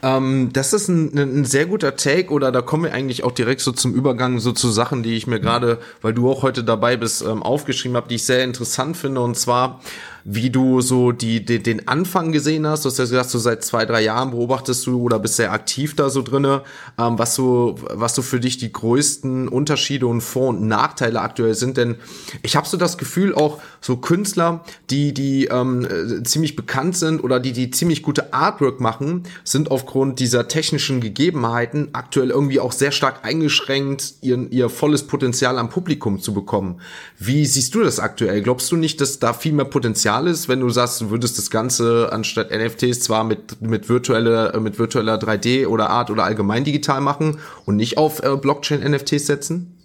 Speaker 1: Ähm, das ist ein, ein, sehr guter Take oder da kommen wir eigentlich auch direkt so zum Übergang so zu Sachen, die ich mir gerade, weil du auch heute dabei bist, ähm, aufgeschrieben habe, die ich sehr interessant finde und zwar wie du so die, die, den Anfang gesehen hast. Du hast ja gesagt, so seit zwei, drei Jahren beobachtest du oder bist sehr aktiv da so drinne, ähm, was so, was so für dich die größten Unterschiede und Vor- und Nachteile aktuell sind. Denn ich habe so das Gefühl, auch so Künstler, die, die ähm, äh, ziemlich bekannt sind oder die, die ziemlich gute Artwork machen, sind aufgrund dieser technischen Gegebenheiten aktuell irgendwie auch sehr stark eingeschränkt, ihr, ihr volles Potenzial am Publikum zu bekommen. Wie siehst du das aktuell? Glaubst du nicht, dass da viel mehr Potenzial ist, wenn du sagst, du würdest das Ganze anstatt NFTs zwar mit, mit, virtuelle, mit virtueller 3D oder Art oder allgemein digital machen und nicht auf äh, Blockchain-NFTs setzen?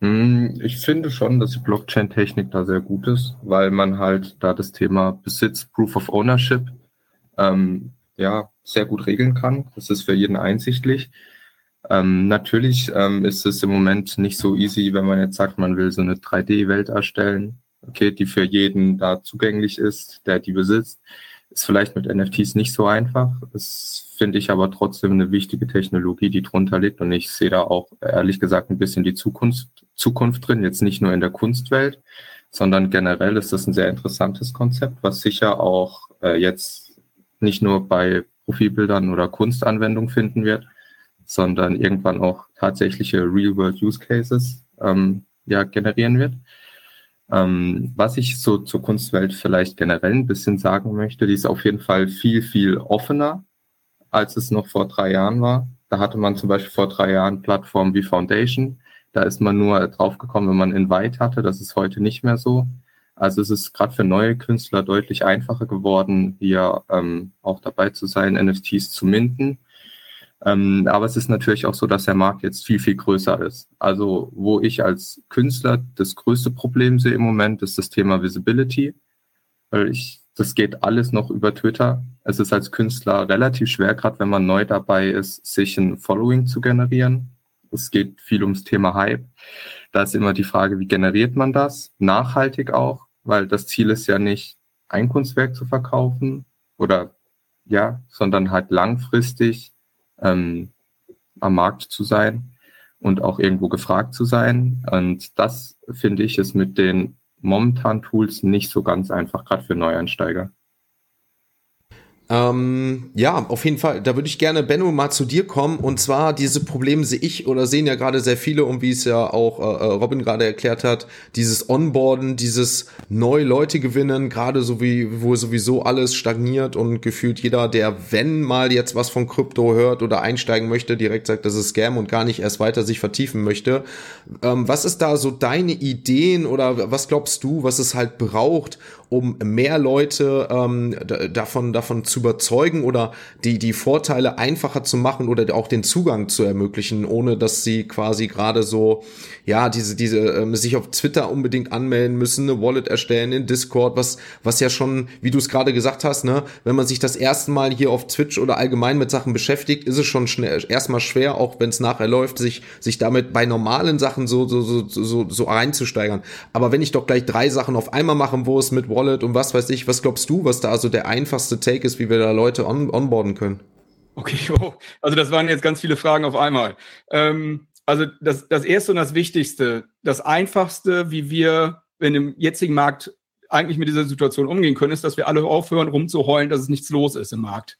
Speaker 5: Hm, ich finde schon, dass die Blockchain-Technik da sehr gut ist, weil man halt da das Thema Besitz, Proof of Ownership, ähm, ja, sehr gut regeln kann. Das ist für jeden einsichtlich. Ähm, natürlich ähm, ist es im Moment nicht so easy, wenn man jetzt sagt, man will so eine 3D-Welt erstellen okay, die für jeden da zugänglich ist, der die besitzt. Ist vielleicht mit NFTs nicht so einfach. Das finde ich aber trotzdem eine wichtige Technologie, die drunter liegt. Und ich sehe da auch ehrlich gesagt ein bisschen die Zukunft, Zukunft drin. Jetzt nicht nur in der Kunstwelt, sondern generell ist das ein sehr interessantes Konzept, was sicher auch äh, jetzt nicht nur bei Profilbildern oder Kunstanwendungen finden wird, sondern irgendwann auch tatsächliche Real-World-Use Cases ähm, ja, generieren wird. Ähm, was ich so zur Kunstwelt vielleicht generell ein bisschen sagen möchte, die ist auf jeden Fall viel, viel offener, als es noch vor drei Jahren war. Da hatte man zum Beispiel vor drei Jahren Plattformen wie Foundation. Da ist man nur draufgekommen, wenn man Invite hatte. Das ist heute nicht mehr so. Also es ist gerade für neue Künstler deutlich einfacher geworden, hier ähm, auch dabei zu sein, NFTs zu minden. Ähm, aber es ist natürlich auch so, dass der Markt jetzt viel, viel größer ist. Also wo ich als Künstler das größte Problem sehe im Moment, ist das Thema Visibility. Weil ich, das geht alles noch über Twitter. Es ist als Künstler relativ schwer, gerade wenn man neu dabei ist, sich ein Following zu generieren. Es geht viel ums Thema Hype. Da ist immer die Frage, wie generiert man das? Nachhaltig auch, weil das Ziel ist ja nicht, ein Kunstwerk zu verkaufen oder ja, sondern halt langfristig ähm, am Markt zu sein und auch irgendwo gefragt zu sein. Und das finde ich ist mit den momentanen Tools nicht so ganz einfach, gerade für Neueinsteiger.
Speaker 1: Ähm, ja, auf jeden Fall. Da würde ich gerne, Benno, mal zu dir kommen. Und zwar, diese Probleme sehe ich oder sehen ja gerade sehr viele und wie es ja auch äh, äh, Robin gerade erklärt hat, dieses Onboarden, dieses neue Leute gewinnen, gerade so wie, wo sowieso alles stagniert und gefühlt jeder, der, wenn mal jetzt was von Krypto hört oder einsteigen möchte, direkt sagt, das ist Scam und gar nicht erst weiter sich vertiefen möchte. Ähm, was ist da so deine Ideen oder was glaubst du, was es halt braucht, um mehr Leute ähm, davon, davon zu überzeugen oder die, die Vorteile einfacher zu machen oder auch den Zugang zu ermöglichen, ohne dass sie quasi gerade so, ja, diese, diese, ähm, sich auf Twitter unbedingt anmelden müssen, eine Wallet erstellen in Discord, was, was ja schon, wie du es gerade gesagt hast, ne, wenn man sich das erste Mal hier auf Twitch oder allgemein mit Sachen beschäftigt, ist es schon schnell, erstmal schwer, auch wenn es nachher läuft, sich, sich damit bei normalen Sachen so, so, so, so, so einzusteigern. Aber wenn ich doch gleich drei Sachen auf einmal machen muss mit Wallet und was weiß ich, was glaubst du, was da also der einfachste Take ist, wie wir da Leute on onboarden können.
Speaker 6: Okay, oh. also das waren jetzt ganz viele Fragen auf einmal. Ähm, also das, das Erste und das Wichtigste, das Einfachste, wie wir in dem jetzigen Markt eigentlich mit dieser Situation umgehen können, ist, dass wir alle aufhören, rumzuheulen, dass es nichts los ist im Markt.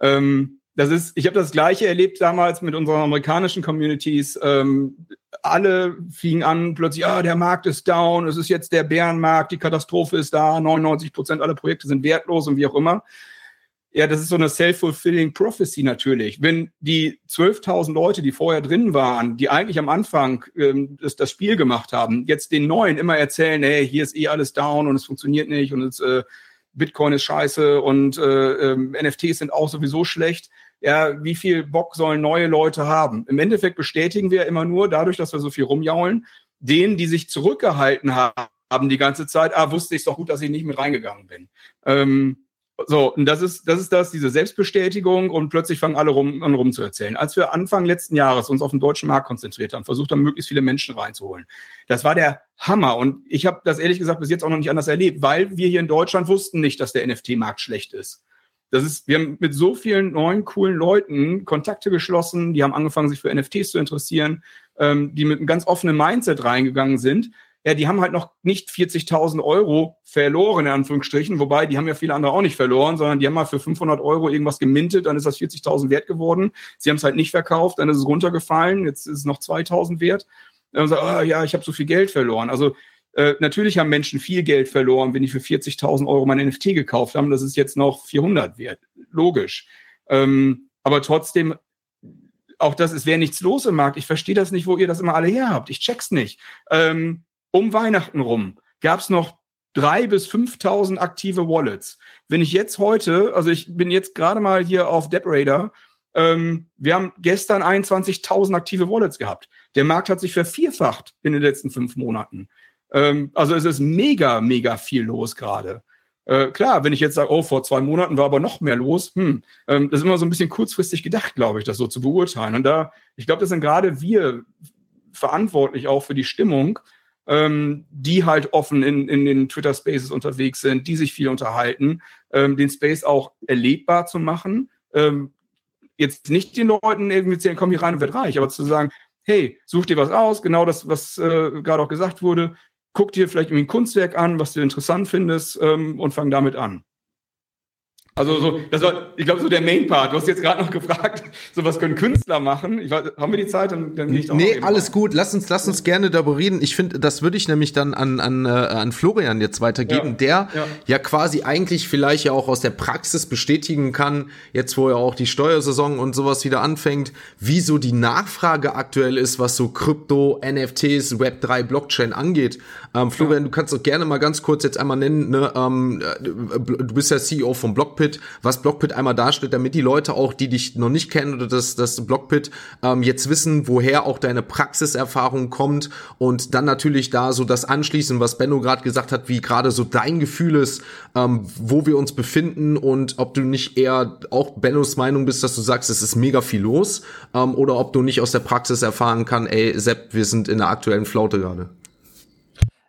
Speaker 6: Ähm, das ist, ich habe das Gleiche erlebt damals mit unseren amerikanischen Communities. Ähm, alle fingen an plötzlich, ah, der Markt ist down, es ist jetzt der Bärenmarkt, die Katastrophe ist da, 99 Prozent aller Projekte sind wertlos und wie auch immer. Ja, das ist so eine self-fulfilling prophecy natürlich. Wenn die 12.000 Leute, die vorher drin waren, die eigentlich am Anfang ähm, das, das Spiel gemacht haben, jetzt den Neuen immer erzählen, hey, hier ist eh alles down und es funktioniert nicht und es, äh, Bitcoin ist scheiße und äh, äh, NFTs sind auch sowieso schlecht. Ja, wie viel Bock sollen neue Leute haben? Im Endeffekt bestätigen wir immer nur dadurch, dass wir so viel rumjaulen, denen, die sich zurückgehalten haben die ganze Zeit, ah, wusste ich doch gut, dass ich nicht mit reingegangen bin. Ähm, so, und das ist, das ist das, diese Selbstbestätigung und plötzlich fangen alle rum, an rumzuerzählen. Als wir Anfang letzten Jahres uns auf den deutschen Markt konzentriert haben, versucht haben, möglichst viele Menschen reinzuholen. Das war der Hammer. Und ich habe das ehrlich gesagt bis jetzt auch noch nicht anders erlebt, weil wir hier in Deutschland wussten nicht, dass der NFT-Markt schlecht ist. Das ist, wir haben mit so vielen neuen, coolen Leuten Kontakte geschlossen, die haben angefangen, sich für NFTs zu interessieren, ähm, die mit einem ganz offenen Mindset reingegangen sind ja, die haben halt noch nicht 40.000 Euro verloren, in Anführungsstrichen, wobei die haben ja viele andere auch nicht verloren, sondern die haben mal für 500 Euro irgendwas gemintet, dann ist das 40.000 wert geworden. Sie haben es halt nicht verkauft, dann ist es runtergefallen, jetzt ist es noch 2.000 wert. Dann sagen, oh, ja, ich habe so viel Geld verloren. Also äh, natürlich haben Menschen viel Geld verloren, wenn die für 40.000 Euro mein NFT gekauft haben. Das ist jetzt noch 400 wert. Logisch. Ähm, aber trotzdem auch das, es wäre nichts los im Markt. Ich verstehe das nicht, wo ihr das immer alle her habt. Ich check's nicht. Ähm, um Weihnachten rum gab es noch drei bis 5.000 aktive Wallets. Wenn ich jetzt heute, also ich bin jetzt gerade mal hier auf DebRaider, ähm, wir haben gestern 21.000 aktive Wallets gehabt. Der Markt hat sich vervierfacht in den letzten fünf Monaten. Ähm, also es ist mega, mega viel los gerade. Äh, klar, wenn ich jetzt sage, oh, vor zwei Monaten war aber noch mehr los, hm, ähm, das ist immer so ein bisschen kurzfristig gedacht, glaube ich, das so zu beurteilen. Und da, ich glaube, das sind gerade wir verantwortlich auch für die Stimmung, ähm, die halt offen in, in den Twitter Spaces unterwegs sind, die sich viel unterhalten, ähm, den Space auch erlebbar zu machen. Ähm, jetzt nicht den Leuten irgendwie zu sagen, komm hier rein und wird reich, aber zu sagen, hey, such dir was aus, genau das, was äh, gerade auch gesagt wurde, guck dir vielleicht irgendwie ein Kunstwerk an, was du interessant findest ähm, und fang damit an. Also so, das war, ich glaube, so der Main Part. Du hast jetzt gerade noch gefragt, so was können Künstler machen? Ich weiß, haben wir die Zeit? Dann,
Speaker 1: dann ich nee, alles gut. Lass uns, lass uns gerne darüber reden. Ich finde, das würde ich nämlich dann an, an, äh, an Florian jetzt weitergeben, ja. der ja. ja. quasi eigentlich vielleicht ja auch aus der Praxis bestätigen kann, jetzt wo ja auch die Steuersaison und sowas wieder anfängt, wie so die Nachfrage aktuell ist, was so Krypto, NFTs, Web3, Blockchain angeht. Ähm, Florian, ja. du kannst doch gerne mal ganz kurz jetzt einmal nennen, ne, ähm, äh, du bist ja CEO vom Blockpit Blockpit, was Blockpit einmal darstellt, damit die Leute auch, die dich noch nicht kennen oder das, das Blockpit, ähm, jetzt wissen, woher auch deine Praxiserfahrung kommt und dann natürlich da so das anschließen, was Benno gerade gesagt hat, wie gerade so dein Gefühl ist, ähm, wo wir uns befinden und ob du nicht eher auch Bennos Meinung bist, dass du sagst, es ist mega viel los ähm, oder ob du nicht aus der Praxis erfahren kann, ey Sepp, wir sind in der aktuellen Flaute gerade.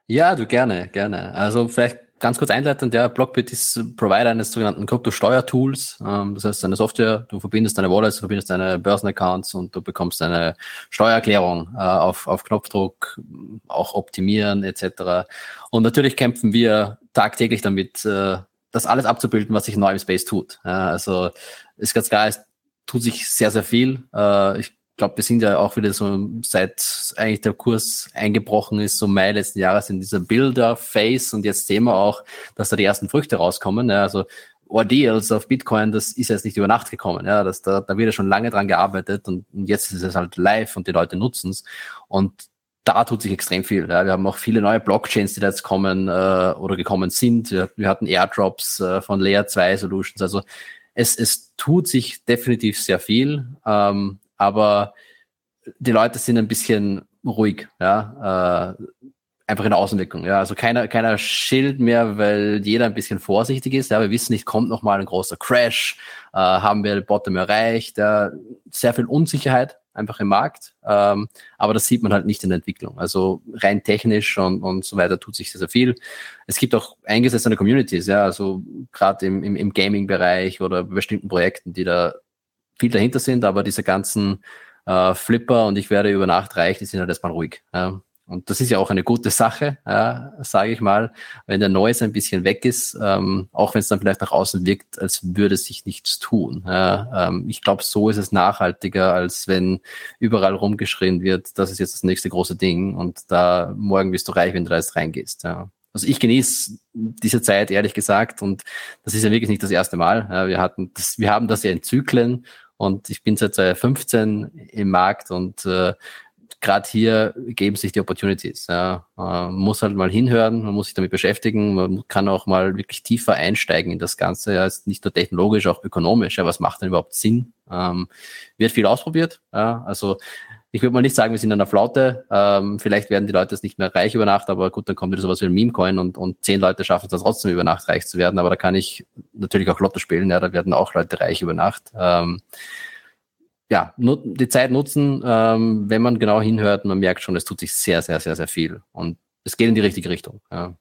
Speaker 4: Ja, du gerne, gerne. Also vielleicht ganz kurz einleitend, der Blockbit ist Provider eines sogenannten Krypto-Steuertools. Ähm, das heißt, deine Software, du verbindest deine Wallets, du verbindest deine Börsenaccounts und du bekommst eine Steuererklärung äh, auf, auf Knopfdruck, auch optimieren etc. Und natürlich kämpfen wir tagtäglich damit, äh, das alles abzubilden, was sich neu im Space tut. Ja, also ist ganz klar, es tut sich sehr, sehr viel. Äh, ich glaube, wir sind ja auch wieder so, seit eigentlich der Kurs eingebrochen ist, so Mai letzten Jahres in dieser Builder-Phase und jetzt sehen wir auch, dass da die ersten Früchte rauskommen. Ja, also Ordeals auf Bitcoin, das ist jetzt nicht über Nacht gekommen. Ja, das, da, da wird ja schon lange dran gearbeitet und, jetzt ist es halt live und die Leute nutzen es. Und da tut sich extrem viel. Ja. Wir haben auch viele neue Blockchains, die da jetzt kommen äh, oder gekommen sind. Wir, wir hatten Airdrops äh, von Layer 2 Solutions. Also es, es tut sich definitiv sehr viel. Ähm, aber die Leute sind ein bisschen ruhig, ja, äh, einfach in der Außenwirkung, ja, also keiner, keiner schild mehr, weil jeder ein bisschen vorsichtig ist, ja, wir wissen nicht, kommt noch mal ein großer Crash, äh, haben wir Bottom erreicht, ja, sehr viel Unsicherheit einfach im Markt. Ähm, aber das sieht man halt nicht in der Entwicklung. Also rein technisch und, und so weiter tut sich sehr, sehr viel. Es gibt auch eingesetzte Communities, ja, also gerade im, im, im Gaming-Bereich oder bestimmten Projekten, die da viel dahinter sind, aber diese ganzen äh, Flipper und ich werde über Nacht reich, die sind halt erstmal ruhig. Ja. Und das ist ja auch eine gute Sache, ja, sage ich mal, wenn der Noise ein bisschen weg ist, ähm, auch wenn es dann vielleicht nach außen wirkt, als würde sich nichts tun. Ja. Ähm, ich glaube, so ist es nachhaltiger, als wenn überall rumgeschrien wird, das ist jetzt das nächste große Ding und da morgen bist du reich, wenn du da jetzt reingehst. Ja. Also ich genieße diese Zeit, ehrlich gesagt, und das ist ja wirklich nicht das erste Mal. Ja, wir hatten das, wir haben das ja in Zyklen und ich bin seit 2015 im Markt und äh, gerade hier geben sich die Opportunities. Ja. Man muss halt mal hinhören, man muss sich damit beschäftigen, man kann auch mal wirklich tiefer einsteigen in das Ganze. Ja, ist nicht nur technologisch, auch ökonomisch. Ja, was macht denn überhaupt Sinn? Ähm, wird viel ausprobiert. Ja. Also ich würde mal nicht sagen, wir sind an der Flaute. Ähm, vielleicht werden die Leute jetzt nicht mehr reich über Nacht, aber gut, dann kommt wieder sowas wie ein Meme-Coin und, und zehn Leute schaffen es dann trotzdem über Nacht reich zu werden. Aber da kann ich natürlich auch Lotto spielen, ja, da werden auch Leute reich über Nacht. Ähm, ja, die Zeit nutzen, ähm, wenn man genau hinhört, man merkt schon, es tut sich sehr, sehr, sehr, sehr viel. Und es geht in die richtige Richtung. Ja.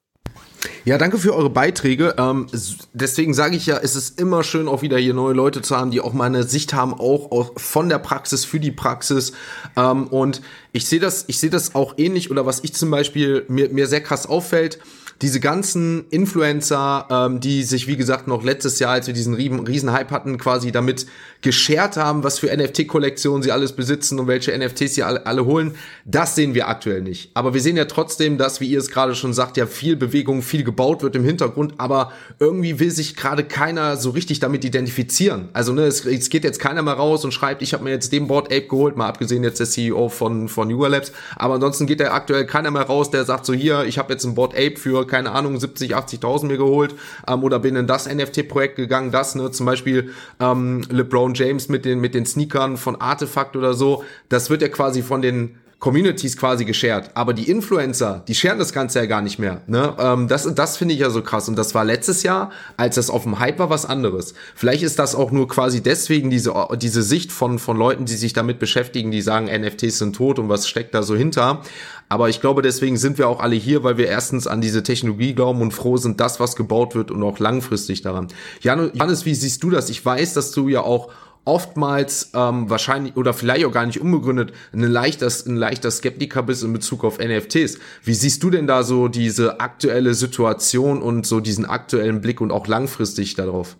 Speaker 1: Ja, danke für eure Beiträge. Ähm, deswegen sage ich ja, es ist immer schön, auch wieder hier neue Leute zu haben, die auch mal eine Sicht haben, auch, auch von der Praxis für die Praxis. Ähm, und ich sehe das, ich das auch ähnlich oder was ich zum Beispiel mir, mir sehr krass auffällt diese ganzen Influencer, ähm, die sich, wie gesagt, noch letztes Jahr, als wir diesen riesen, Hype hatten, quasi damit geschert haben, was für NFT-Kollektionen sie alles besitzen und welche NFTs sie alle, alle holen, das sehen wir aktuell nicht. Aber wir sehen ja trotzdem, dass, wie ihr es gerade schon sagt, ja viel Bewegung, viel gebaut wird im Hintergrund, aber irgendwie will sich gerade keiner so richtig damit identifizieren. Also ne, es, es geht jetzt keiner mal raus und schreibt, ich habe mir jetzt den Board Ape geholt, mal abgesehen jetzt der CEO von, von Yuga Labs, aber ansonsten geht ja aktuell keiner mehr raus, der sagt so, hier, ich habe jetzt ein Board Ape für keine Ahnung, 70, 80.000 mir geholt ähm, oder bin in das NFT-Projekt gegangen, das, ne, zum Beispiel ähm, LeBron James mit den, mit den Sneakern von Artefakt oder so, das wird ja quasi von den Communities quasi geshared. Aber die Influencer, die scheren das Ganze ja gar nicht mehr. Ne? Ähm, das das finde ich ja so krass. Und das war letztes Jahr, als das auf dem Hype war, was anderes. Vielleicht ist das auch nur quasi deswegen diese, diese Sicht von, von Leuten, die sich damit beschäftigen, die sagen, NFTs sind tot und was steckt da so hinter. Aber ich glaube, deswegen sind wir auch alle hier, weil wir erstens an diese Technologie glauben und froh sind, das, was gebaut wird und auch langfristig daran. Jan, Janis, wie siehst du das? Ich weiß, dass du ja auch oftmals ähm, wahrscheinlich oder vielleicht auch gar nicht unbegründet eine leichter, ein leichter Skeptiker bist in Bezug auf NFTs. Wie siehst du denn da so diese aktuelle Situation und so diesen aktuellen Blick und auch langfristig darauf?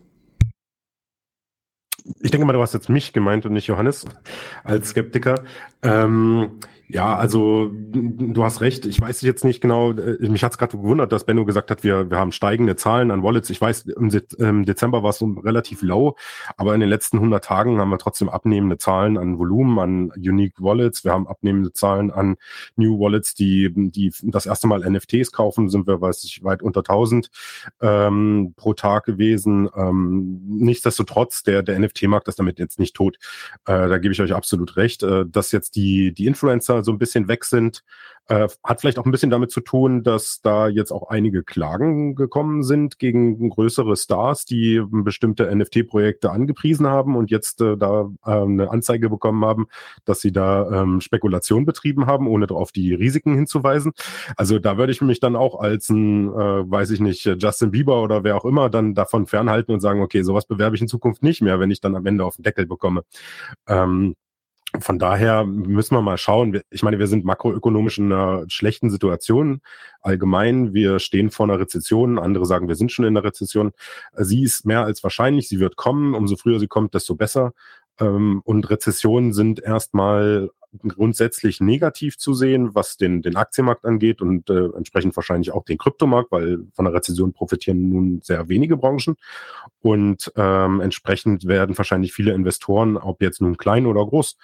Speaker 2: Ich denke mal, du hast jetzt mich gemeint und nicht Johannes als Skeptiker. Ähm, ja, also du hast recht. Ich weiß jetzt nicht genau. Äh, mich hat es gerade gewundert, dass Benno gesagt hat, wir, wir haben steigende Zahlen an Wallets. Ich weiß, im Dezember war es relativ low, aber in den letzten 100 Tagen haben wir trotzdem abnehmende Zahlen an Volumen, an Unique Wallets. Wir haben abnehmende Zahlen an New Wallets, die, die das erste Mal NFTs kaufen. Sind wir, weiß ich, weit unter 1000 ähm, pro Tag gewesen. Ähm, nichtsdestotrotz, der, der NFT-Markt ist damit jetzt nicht tot. Äh, da gebe ich euch absolut recht, äh, dass jetzt die, die Influencer so ein bisschen weg sind. Äh, hat vielleicht auch ein bisschen damit zu tun, dass da jetzt auch einige Klagen gekommen sind gegen größere Stars, die bestimmte NFT-Projekte angepriesen haben und jetzt äh, da äh, eine Anzeige bekommen haben, dass sie da ähm, Spekulation betrieben haben, ohne auf die Risiken hinzuweisen. Also da würde ich mich dann auch als ein, äh, weiß ich nicht, Justin Bieber oder wer auch immer dann davon fernhalten und sagen, okay, sowas bewerbe ich in Zukunft nicht mehr, wenn ich dann am Ende auf den Deckel bekomme. Ähm, von daher müssen wir mal schauen. Ich meine, wir sind makroökonomisch in einer schlechten Situation allgemein. Wir stehen vor einer Rezession. Andere sagen, wir sind schon in einer Rezession. Sie ist mehr als wahrscheinlich. Sie wird kommen. Umso früher sie kommt, desto besser. Ähm, und Rezessionen sind erstmal grundsätzlich negativ zu sehen, was den, den Aktienmarkt angeht und äh, entsprechend wahrscheinlich auch den Kryptomarkt, weil von der Rezession profitieren nun sehr wenige Branchen. Und ähm, entsprechend werden wahrscheinlich viele Investoren, ob jetzt nun klein oder groß,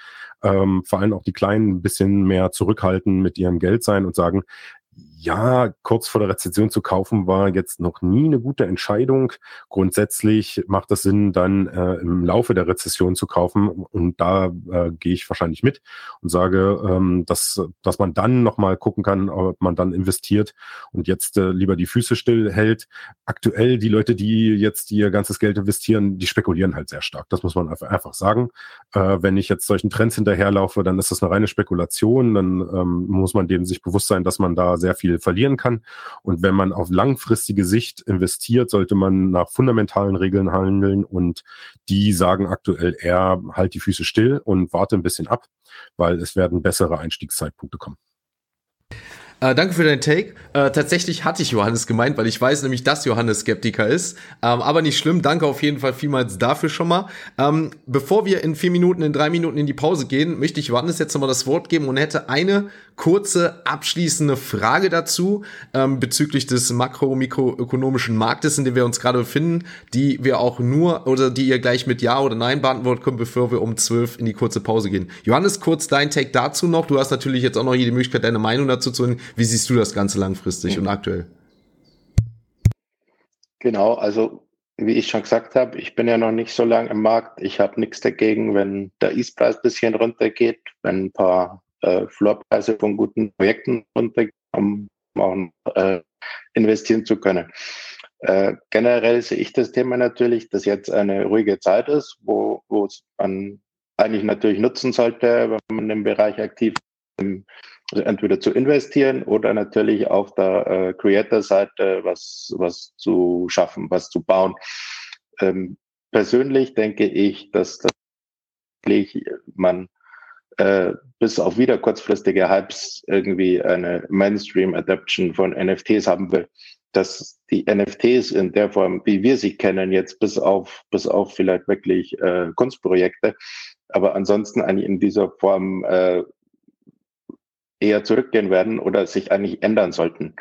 Speaker 2: ähm, vor allem auch die Kleinen ein bisschen mehr zurückhalten mit ihrem Geld sein und sagen, ja, kurz vor der Rezession zu kaufen war jetzt noch nie eine gute Entscheidung. Grundsätzlich macht es Sinn, dann äh, im Laufe der Rezession zu kaufen und da äh, gehe ich wahrscheinlich mit und sage, ähm, dass, dass man dann nochmal gucken kann, ob man dann investiert und jetzt äh, lieber die Füße still hält. Aktuell die Leute, die jetzt ihr ganzes Geld investieren, die spekulieren halt sehr stark. Das muss man einfach sagen. Äh, wenn ich jetzt solchen Trends hinterherlaufe, dann ist das eine reine Spekulation. Dann ähm, muss man denen sich bewusst sein, dass man da sehr viel verlieren kann. Und wenn man auf langfristige Sicht investiert, sollte man nach fundamentalen Regeln handeln. Und die sagen aktuell eher, halt die Füße still und warte ein bisschen ab, weil es werden bessere Einstiegszeitpunkte kommen.
Speaker 1: Äh, danke für deinen Take. Äh, tatsächlich hatte ich Johannes gemeint, weil ich weiß nämlich, dass Johannes Skeptiker ist. Ähm, aber nicht schlimm. Danke auf jeden Fall vielmals dafür schon mal. Ähm, bevor wir in vier Minuten, in drei Minuten in die Pause gehen, möchte ich Johannes jetzt nochmal das Wort geben und hätte eine kurze abschließende Frage dazu ähm, bezüglich des makro-mikroökonomischen Marktes, in dem wir uns gerade befinden, die wir auch nur oder die ihr gleich mit Ja oder Nein beantworten könnt, bevor wir um zwölf in die kurze Pause gehen. Johannes, kurz dein Take dazu noch. Du hast natürlich jetzt auch noch hier die Möglichkeit, deine Meinung dazu zu hören. Wie siehst du das Ganze langfristig mhm. und aktuell?
Speaker 3: Genau, also wie ich schon gesagt habe, ich bin ja noch nicht so lange im Markt. Ich habe nichts dagegen, wenn der Eastpreis ein bisschen runtergeht, wenn ein paar äh, Floorpreise von guten Projekten runtergehen, um auch äh, investieren zu können. Äh, generell sehe ich das Thema natürlich, dass jetzt eine ruhige Zeit ist, wo, es man eigentlich natürlich nutzen sollte, wenn man im Bereich aktiv ist also entweder zu investieren oder natürlich auf der äh, Creator-Seite was, was zu schaffen, was zu bauen. Ähm, persönlich denke ich, dass, dass man äh, bis auf wieder kurzfristige Hypes irgendwie eine Mainstream-Adaption von NFTs haben will. Dass die NFTs in der Form, wie wir sie kennen, jetzt bis auf, bis auf vielleicht wirklich äh, Kunstprojekte, aber ansonsten eigentlich in dieser Form äh, eher zurückgehen werden oder sich eigentlich ändern sollten.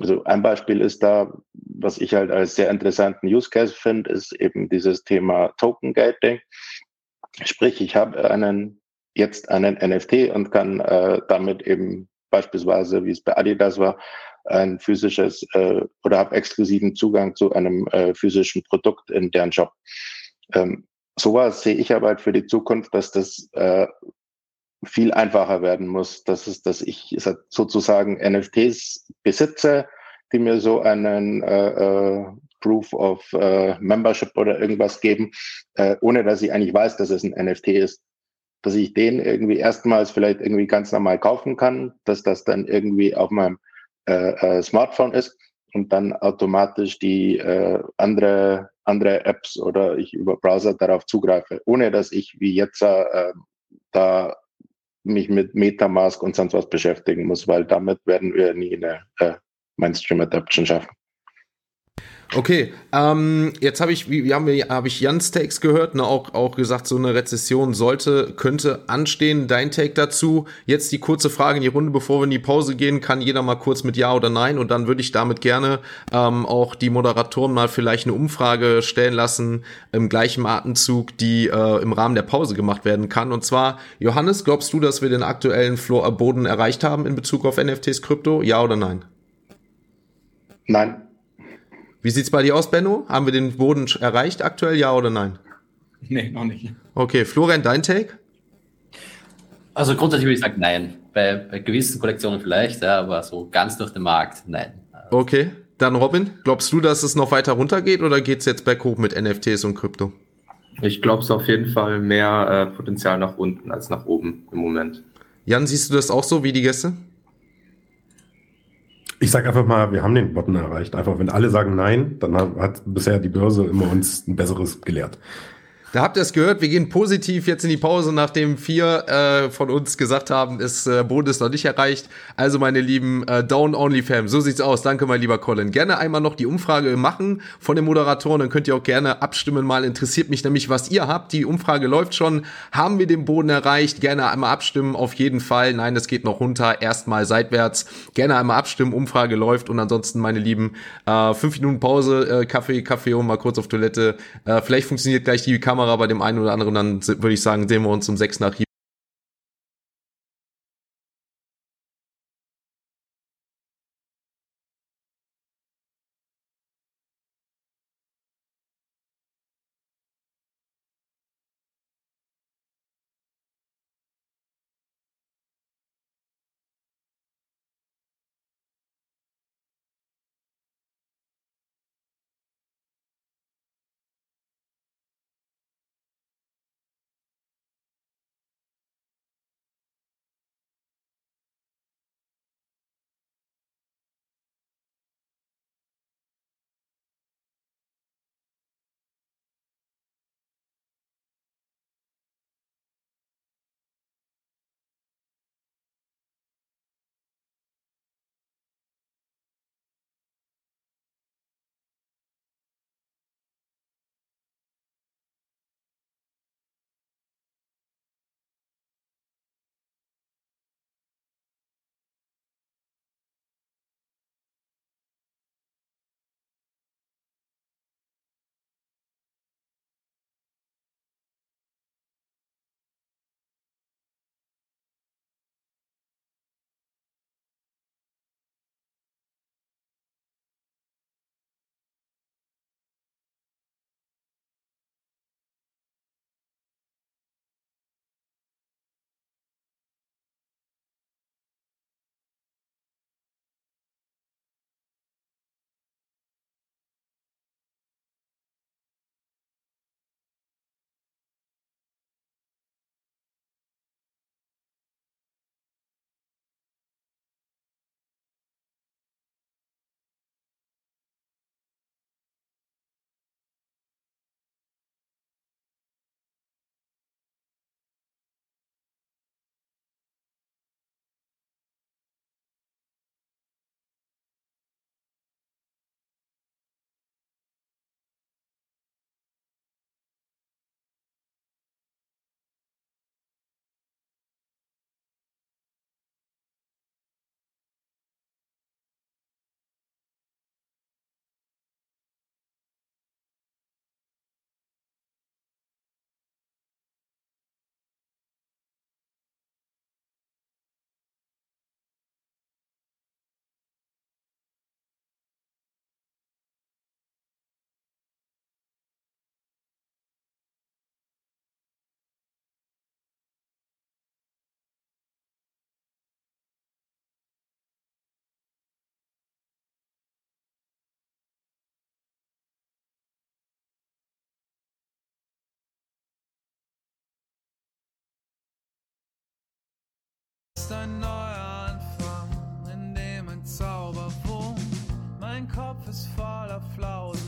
Speaker 3: Also ein Beispiel ist da, was ich halt als sehr interessanten Use Case finde, ist eben dieses Thema Token Gating. Sprich, ich habe einen jetzt einen NFT und kann äh, damit eben beispielsweise, wie es bei Adidas war, ein physisches äh, oder habe exklusiven Zugang zu einem äh, physischen Produkt in deren Shop. Ähm, sowas sehe ich aber halt für die Zukunft, dass das äh, viel einfacher werden muss. Das ist, dass ich sozusagen NFTs besitze, die mir so einen äh, äh, Proof of äh, Membership oder irgendwas geben, äh, ohne dass ich eigentlich weiß, dass es ein NFT ist. Dass ich den irgendwie erstmals vielleicht irgendwie ganz normal kaufen kann, dass das dann irgendwie auf meinem äh, äh, Smartphone ist und dann automatisch die äh, andere andere Apps oder ich über Browser darauf zugreife, ohne dass ich wie jetzt äh, da mich mit Metamask und sonst was beschäftigen muss, weil damit werden wir nie eine äh, Mainstream Adaption schaffen.
Speaker 1: Okay, ähm, jetzt habe ich, wie, wie haben wir, habe ich Jans Takes gehört, ne, auch, auch gesagt, so eine Rezession sollte, könnte anstehen. Dein Take dazu. Jetzt die kurze Frage in die Runde, bevor wir in die Pause gehen, kann jeder mal kurz mit Ja oder Nein und dann würde ich damit gerne ähm, auch die Moderatoren mal vielleicht eine Umfrage stellen lassen, im gleichen Atemzug, die äh, im Rahmen der Pause gemacht werden kann. Und zwar, Johannes, glaubst du, dass wir den aktuellen Floor Boden erreicht haben in Bezug auf NFTs Krypto? Ja oder nein?
Speaker 3: Nein.
Speaker 1: Wie sieht's bei dir aus, Benno? Haben wir den Boden erreicht aktuell, ja oder nein?
Speaker 6: Nee, noch nicht.
Speaker 1: Okay, Florian, dein Take?
Speaker 4: Also grundsätzlich würde ich sagen, nein. Bei, bei gewissen Kollektionen vielleicht, ja, aber so ganz durch den Markt, nein.
Speaker 1: Okay, dann Robin, glaubst du, dass es noch weiter runtergeht oder geht's jetzt berghoch mit NFTs und Krypto?
Speaker 5: Ich glaube es auf jeden Fall mehr äh, Potenzial nach unten als nach oben im Moment.
Speaker 1: Jan, siehst du das auch so wie die Gäste?
Speaker 2: Ich sage einfach mal, wir haben den Button erreicht. Einfach, wenn alle sagen Nein, dann hat bisher die Börse immer uns ein besseres gelehrt.
Speaker 1: Da habt ihr es gehört, wir gehen positiv jetzt in die Pause, nachdem vier äh, von uns gesagt haben, ist äh, Boden ist noch nicht erreicht. Also meine lieben äh, Down Only Fam, so sieht's aus. Danke, mein lieber Colin. Gerne einmal noch die Umfrage machen von den Moderatoren, dann könnt ihr auch gerne abstimmen. Mal interessiert mich nämlich, was ihr habt. Die Umfrage läuft schon. Haben wir den Boden erreicht? Gerne einmal abstimmen, auf jeden Fall. Nein, es geht noch runter, erstmal seitwärts. Gerne einmal abstimmen, Umfrage läuft und ansonsten, meine Lieben, äh, fünf Minuten Pause, äh, Kaffee, Kaffee und mal kurz auf Toilette. Äh, vielleicht funktioniert gleich die Kamera Kamera bei dem einen oder anderen, dann würde ich sagen, sehen wir uns um sechs nach hier.
Speaker 7: Ein neuer Anfang, in dem ein Zauber wohnt. Mein Kopf ist voller Flausen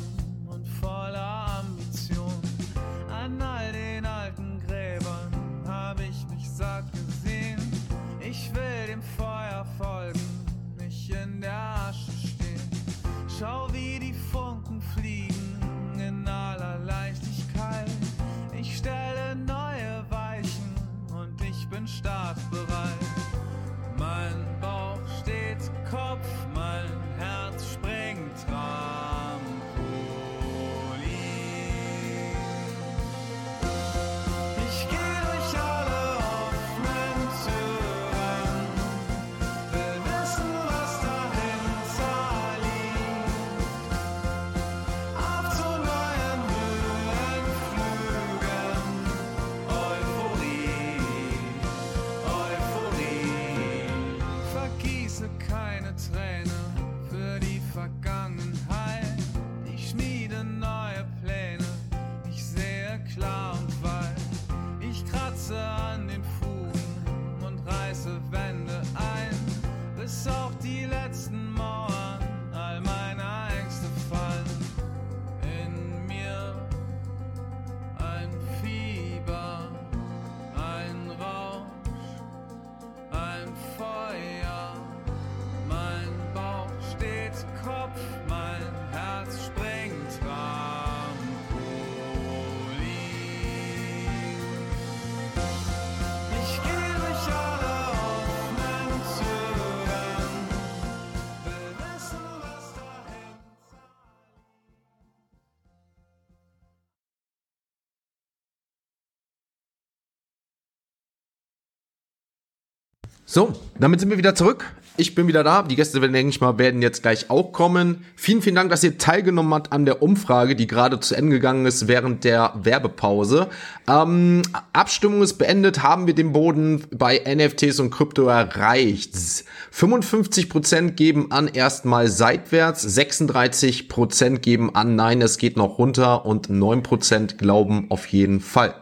Speaker 1: So, damit sind wir wieder zurück. Ich bin wieder da. Die Gäste, werden, denke ich mal, werden jetzt gleich auch kommen. Vielen, vielen Dank, dass ihr teilgenommen habt an der Umfrage, die gerade zu Ende gegangen ist während der Werbepause. Ähm, Abstimmung ist beendet. Haben wir den Boden bei NFTs und Krypto erreicht? 55% geben an erstmal seitwärts, 36% geben an nein, es geht noch runter und 9% glauben auf jeden Fall.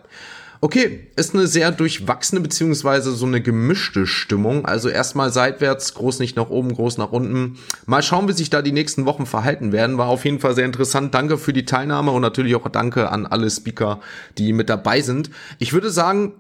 Speaker 1: Okay, ist eine sehr durchwachsene beziehungsweise so eine gemischte Stimmung. Also erstmal seitwärts, groß nicht nach oben, groß nach unten. Mal schauen, wie sich da die nächsten Wochen verhalten werden. War auf jeden Fall sehr interessant. Danke für die Teilnahme und natürlich auch danke an alle Speaker, die mit dabei sind. Ich würde sagen,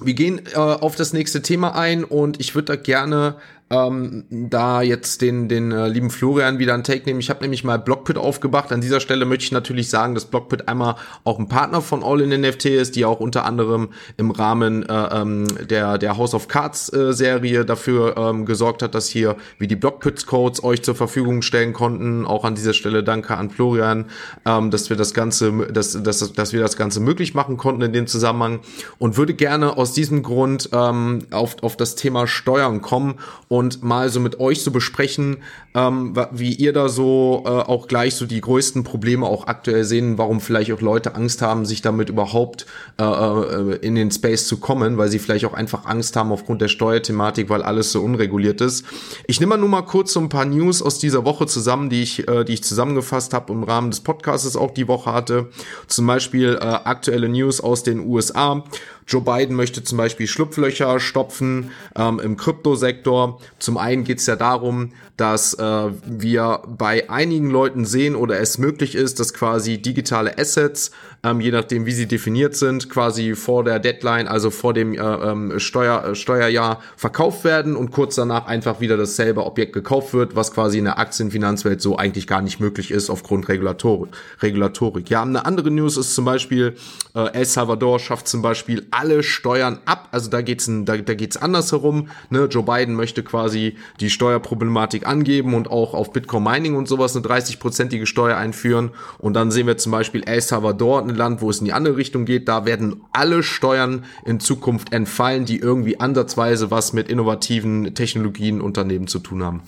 Speaker 1: wir gehen äh, auf das nächste Thema ein und ich würde da gerne ähm, da jetzt den, den äh, lieben Florian wieder einen Take nehmen. Ich habe nämlich mal Blockpit aufgemacht. An dieser Stelle möchte ich natürlich sagen, dass Blockpit einmal auch ein Partner von All in NFT ist, die auch unter anderem im Rahmen äh, ähm, der, der House of Cards äh, Serie dafür ähm, gesorgt hat, dass hier wie die Blockpits Codes euch zur Verfügung stellen konnten. Auch an dieser Stelle danke an Florian, ähm, dass wir das Ganze, dass, dass, dass wir das Ganze möglich machen konnten in dem Zusammenhang und würde gerne aus diesem Grund ähm, auf, auf das Thema Steuern kommen und mal so mit euch so besprechen, ähm, wie ihr da so äh, auch gleich so die größten Probleme auch aktuell sehen, warum vielleicht auch Leute Angst haben, sich damit überhaupt äh, äh, in den Space zu kommen, weil sie vielleicht auch einfach Angst haben aufgrund der Steuerthematik, weil alles so unreguliert ist. Ich nehme mal nur mal kurz so ein paar News aus dieser Woche zusammen, die ich, äh, die ich zusammengefasst habe im Rahmen des Podcasts auch die Woche hatte. Zum Beispiel äh, aktuelle News aus den USA. Joe Biden möchte zum Beispiel Schlupflöcher stopfen ähm, im Kryptosektor. Zum einen geht es ja darum, dass äh, wir bei einigen Leuten sehen oder es möglich ist, dass quasi digitale Assets, ähm, je nachdem wie sie definiert sind, quasi vor der Deadline, also vor dem äh, ähm, Steuer, äh, Steuerjahr verkauft werden und kurz danach einfach wieder dasselbe Objekt gekauft wird, was quasi in der Aktienfinanzwelt so eigentlich gar nicht möglich ist aufgrund Regulator Regulatorik. Ja, eine andere News ist zum Beispiel, äh, El Salvador schafft zum Beispiel alle Steuern ab. Also da geht's ein, da, da geht's andersherum. Ne? Joe Biden möchte quasi die Steuerproblematik angeben und auch auf Bitcoin Mining und sowas eine 30-prozentige Steuer einführen. Und dann sehen wir zum Beispiel El Salvador, ein Land, wo es in die andere Richtung geht. Da werden alle Steuern in Zukunft entfallen, die irgendwie ansatzweise was mit innovativen Technologien Unternehmen zu tun haben.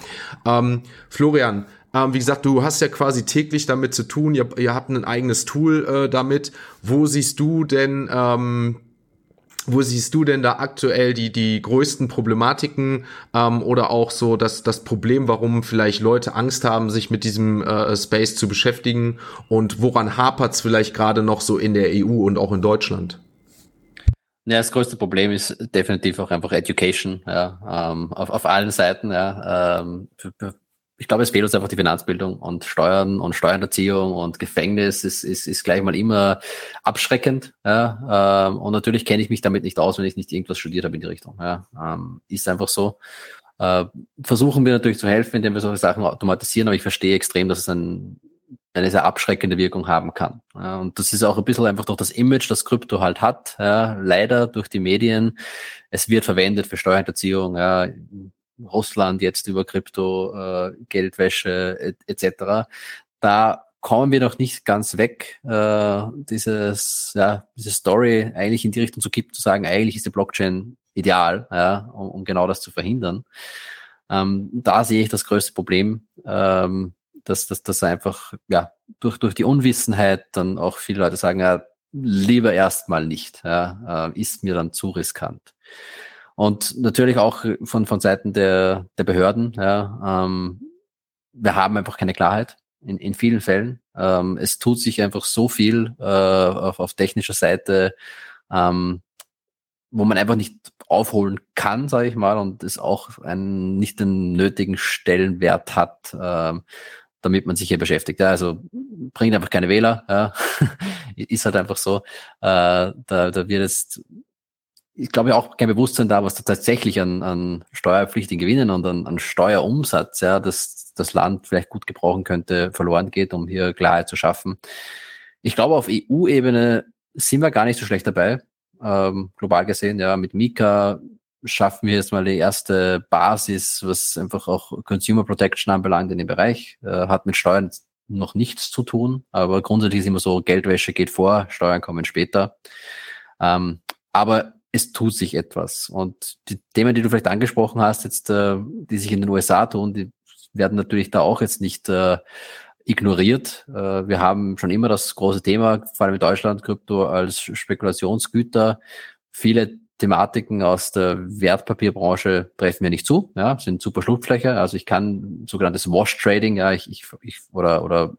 Speaker 1: Ähm, Florian, ähm, wie gesagt, du hast ja quasi täglich damit zu tun. Ihr, ihr habt ein eigenes Tool äh, damit. Wo siehst du denn ähm, wo siehst du denn da aktuell die, die größten Problematiken ähm, oder auch so das, das Problem, warum vielleicht Leute Angst haben, sich mit diesem äh, Space zu beschäftigen und woran hapert's vielleicht gerade noch so in der EU und auch in Deutschland?
Speaker 4: Ja, das größte Problem ist definitiv auch einfach Education, ja, ähm, auf, auf allen Seiten, ja. Ähm, ich glaube, es fehlt uns einfach die Finanzbildung und Steuern und Steuererziehung und Gefängnis ist, ist, ist gleich mal immer abschreckend. Ja, ähm, und natürlich kenne ich mich damit nicht aus, wenn ich nicht irgendwas studiert habe in die Richtung. Ja, ähm, ist einfach so. Äh, versuchen wir natürlich zu helfen, indem wir solche Sachen automatisieren, aber ich verstehe extrem, dass es ein, eine sehr abschreckende Wirkung haben kann. Und das ist auch ein bisschen einfach durch das Image, das Krypto halt hat, ja, leider durch die Medien. Es wird verwendet für Steuerhinterziehung, ja, Russland jetzt über Krypto, äh, Geldwäsche etc. Da kommen wir noch nicht ganz weg, äh, dieses, ja, diese Story eigentlich in die Richtung zu kippen, zu sagen, eigentlich ist die Blockchain ideal, ja, um, um genau das zu verhindern. Ähm, da sehe ich das größte Problem, ähm, dass dass das einfach ja durch durch die Unwissenheit dann auch viele Leute sagen, ja, lieber erstmal nicht, ja, äh, ist mir dann zu riskant. Und natürlich auch von, von Seiten der, der Behörden. Ja, ähm, wir haben einfach keine Klarheit in, in vielen Fällen. Ähm, es tut sich einfach so viel äh, auf, auf technischer Seite, ähm, wo man einfach nicht aufholen kann, sage ich mal, und es auch einen, nicht den nötigen Stellenwert hat, ähm, damit man sich hier beschäftigt. Ja, also bringt einfach keine Wähler, ja. ist halt einfach so. Äh, da, da wird jetzt ich glaube auch kein Bewusstsein da, was da tatsächlich an, an steuerpflichtigen Gewinnen und an, an Steuerumsatz, ja, dass das Land vielleicht gut gebrauchen könnte, verloren geht, um hier Klarheit zu schaffen. Ich glaube, auf EU-Ebene sind wir gar nicht so schlecht dabei, ähm, global gesehen. Ja, mit Mika schaffen wir jetzt mal die erste Basis, was einfach auch Consumer Protection anbelangt in dem Bereich. Äh, hat mit Steuern noch nichts zu tun, aber grundsätzlich ist immer so, Geldwäsche geht vor, Steuern kommen später. Ähm, aber es tut sich etwas. Und die Themen, die du vielleicht angesprochen hast, jetzt, äh, die sich in den USA tun, die werden natürlich da auch jetzt nicht äh, ignoriert. Äh, wir haben schon immer das große Thema, vor allem in Deutschland, Krypto als Spekulationsgüter. Viele Thematiken aus der Wertpapierbranche treffen mir nicht zu, ja, sind super Schlupflöcher. Also ich kann sogenanntes Wash Trading, ja, ich, ich, ich oder, oder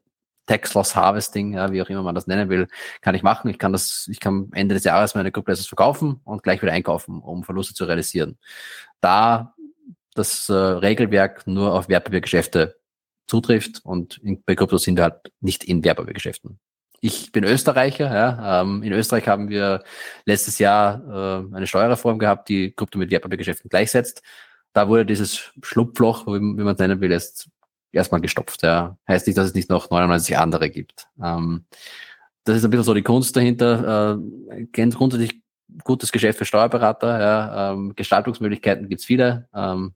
Speaker 4: Tax Loss Harvesting, ja, wie auch immer man das nennen will, kann ich machen. Ich kann das, ich kann Ende des Jahres meine Crypto verkaufen und gleich wieder einkaufen, um Verluste zu realisieren. Da das äh, Regelwerk nur auf Wertpapiergeschäfte zutrifft und in, bei Krypto sind wir halt nicht in Wertpapiergeschäften. Ich bin Österreicher. Ja. Ähm, in Österreich haben wir letztes Jahr äh, eine Steuerreform gehabt, die Krypto mit Wertpapiergeschäften gleichsetzt. Da wurde dieses Schlupfloch, wie, wie man es nennen will, jetzt erstmal gestopft. Ja. Heißt nicht, dass es nicht noch 99 andere gibt. Ähm, das ist ein bisschen so die Kunst dahinter. Äh, grundsätzlich gutes Geschäft für Steuerberater. Ja. Ähm, Gestaltungsmöglichkeiten gibt's viele. Ähm,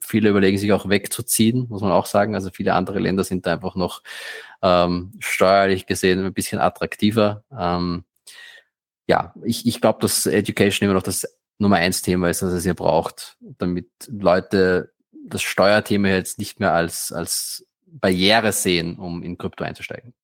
Speaker 4: viele überlegen sich auch wegzuziehen, muss man auch sagen. Also viele andere Länder sind da einfach noch ähm, steuerlich gesehen ein bisschen attraktiver. Ähm, ja, ich, ich glaube, dass Education immer noch das Nummer eins Thema ist, das es hier braucht, damit Leute das Steuerthema jetzt nicht mehr als, als Barriere sehen, um in Krypto einzusteigen.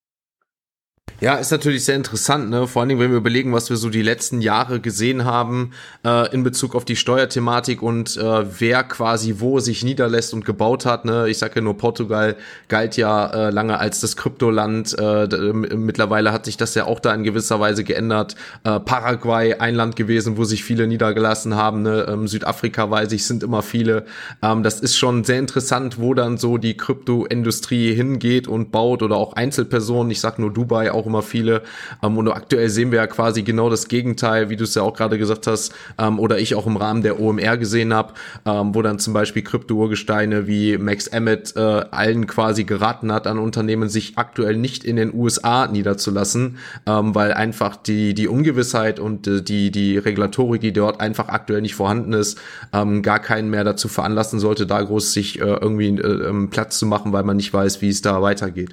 Speaker 1: Ja, ist natürlich sehr interessant, ne? Vor allen Dingen, wenn wir überlegen, was wir so die letzten Jahre gesehen haben äh, in Bezug auf die Steuerthematik und äh, wer quasi wo sich niederlässt und gebaut hat. Ne? Ich sage ja nur, Portugal galt ja äh, lange als das Kryptoland. Äh, mittlerweile hat sich das ja auch da in gewisser Weise geändert. Äh, Paraguay, ein Land gewesen, wo sich viele niedergelassen haben. Ne? Ähm, Südafrika weiß ich, sind immer viele. Ähm, das ist schon sehr interessant, wo dann so die Kryptoindustrie hingeht und baut oder auch Einzelpersonen. Ich sag nur Dubai auch immer viele. Ähm, und aktuell sehen wir ja quasi genau das Gegenteil, wie du es ja auch gerade gesagt hast, ähm, oder ich auch im Rahmen der OMR gesehen habe, ähm, wo dann zum Beispiel Krypto-Urgesteine wie Max Emmett äh, allen quasi geraten hat, an Unternehmen sich aktuell nicht in den USA niederzulassen, ähm, weil einfach die, die Ungewissheit und äh, die, die Regulatorik, die dort einfach aktuell nicht vorhanden ist, ähm, gar keinen mehr dazu veranlassen sollte, da groß sich äh, irgendwie äh, ähm, Platz zu machen, weil man nicht weiß, wie es da weitergeht.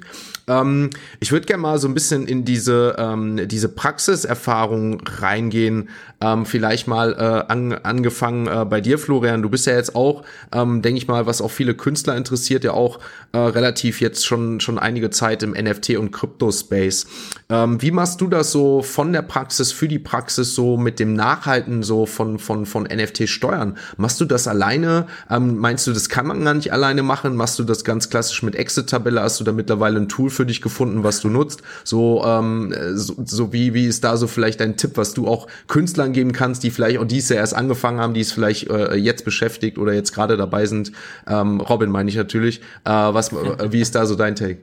Speaker 1: Ähm, ich würde gerne mal so ein bisschen in diese, ähm, diese Praxiserfahrung reingehen. Ähm, vielleicht mal äh, an, angefangen äh, bei dir, Florian. Du bist ja jetzt auch, ähm, denke ich mal, was auch viele Künstler interessiert, ja auch äh, relativ jetzt schon, schon einige Zeit im NFT- und Crypto-Space. Ähm, wie machst du das so von der Praxis für die Praxis so mit dem Nachhalten so von, von, von NFT-Steuern? Machst du das alleine? Ähm, meinst du, das kann man gar nicht alleine machen? Machst du das ganz klassisch mit Exit-Tabelle? Hast du da mittlerweile ein Tool für dich gefunden, was du nutzt? So ähm, so, so wie, wie ist da so vielleicht dein Tipp, was du auch Künstlern geben kannst, die vielleicht auch dies Jahr erst angefangen haben, die es vielleicht äh, jetzt beschäftigt oder jetzt gerade dabei sind. Ähm, Robin meine ich natürlich. Äh, was, äh, wie ist da so dein Take?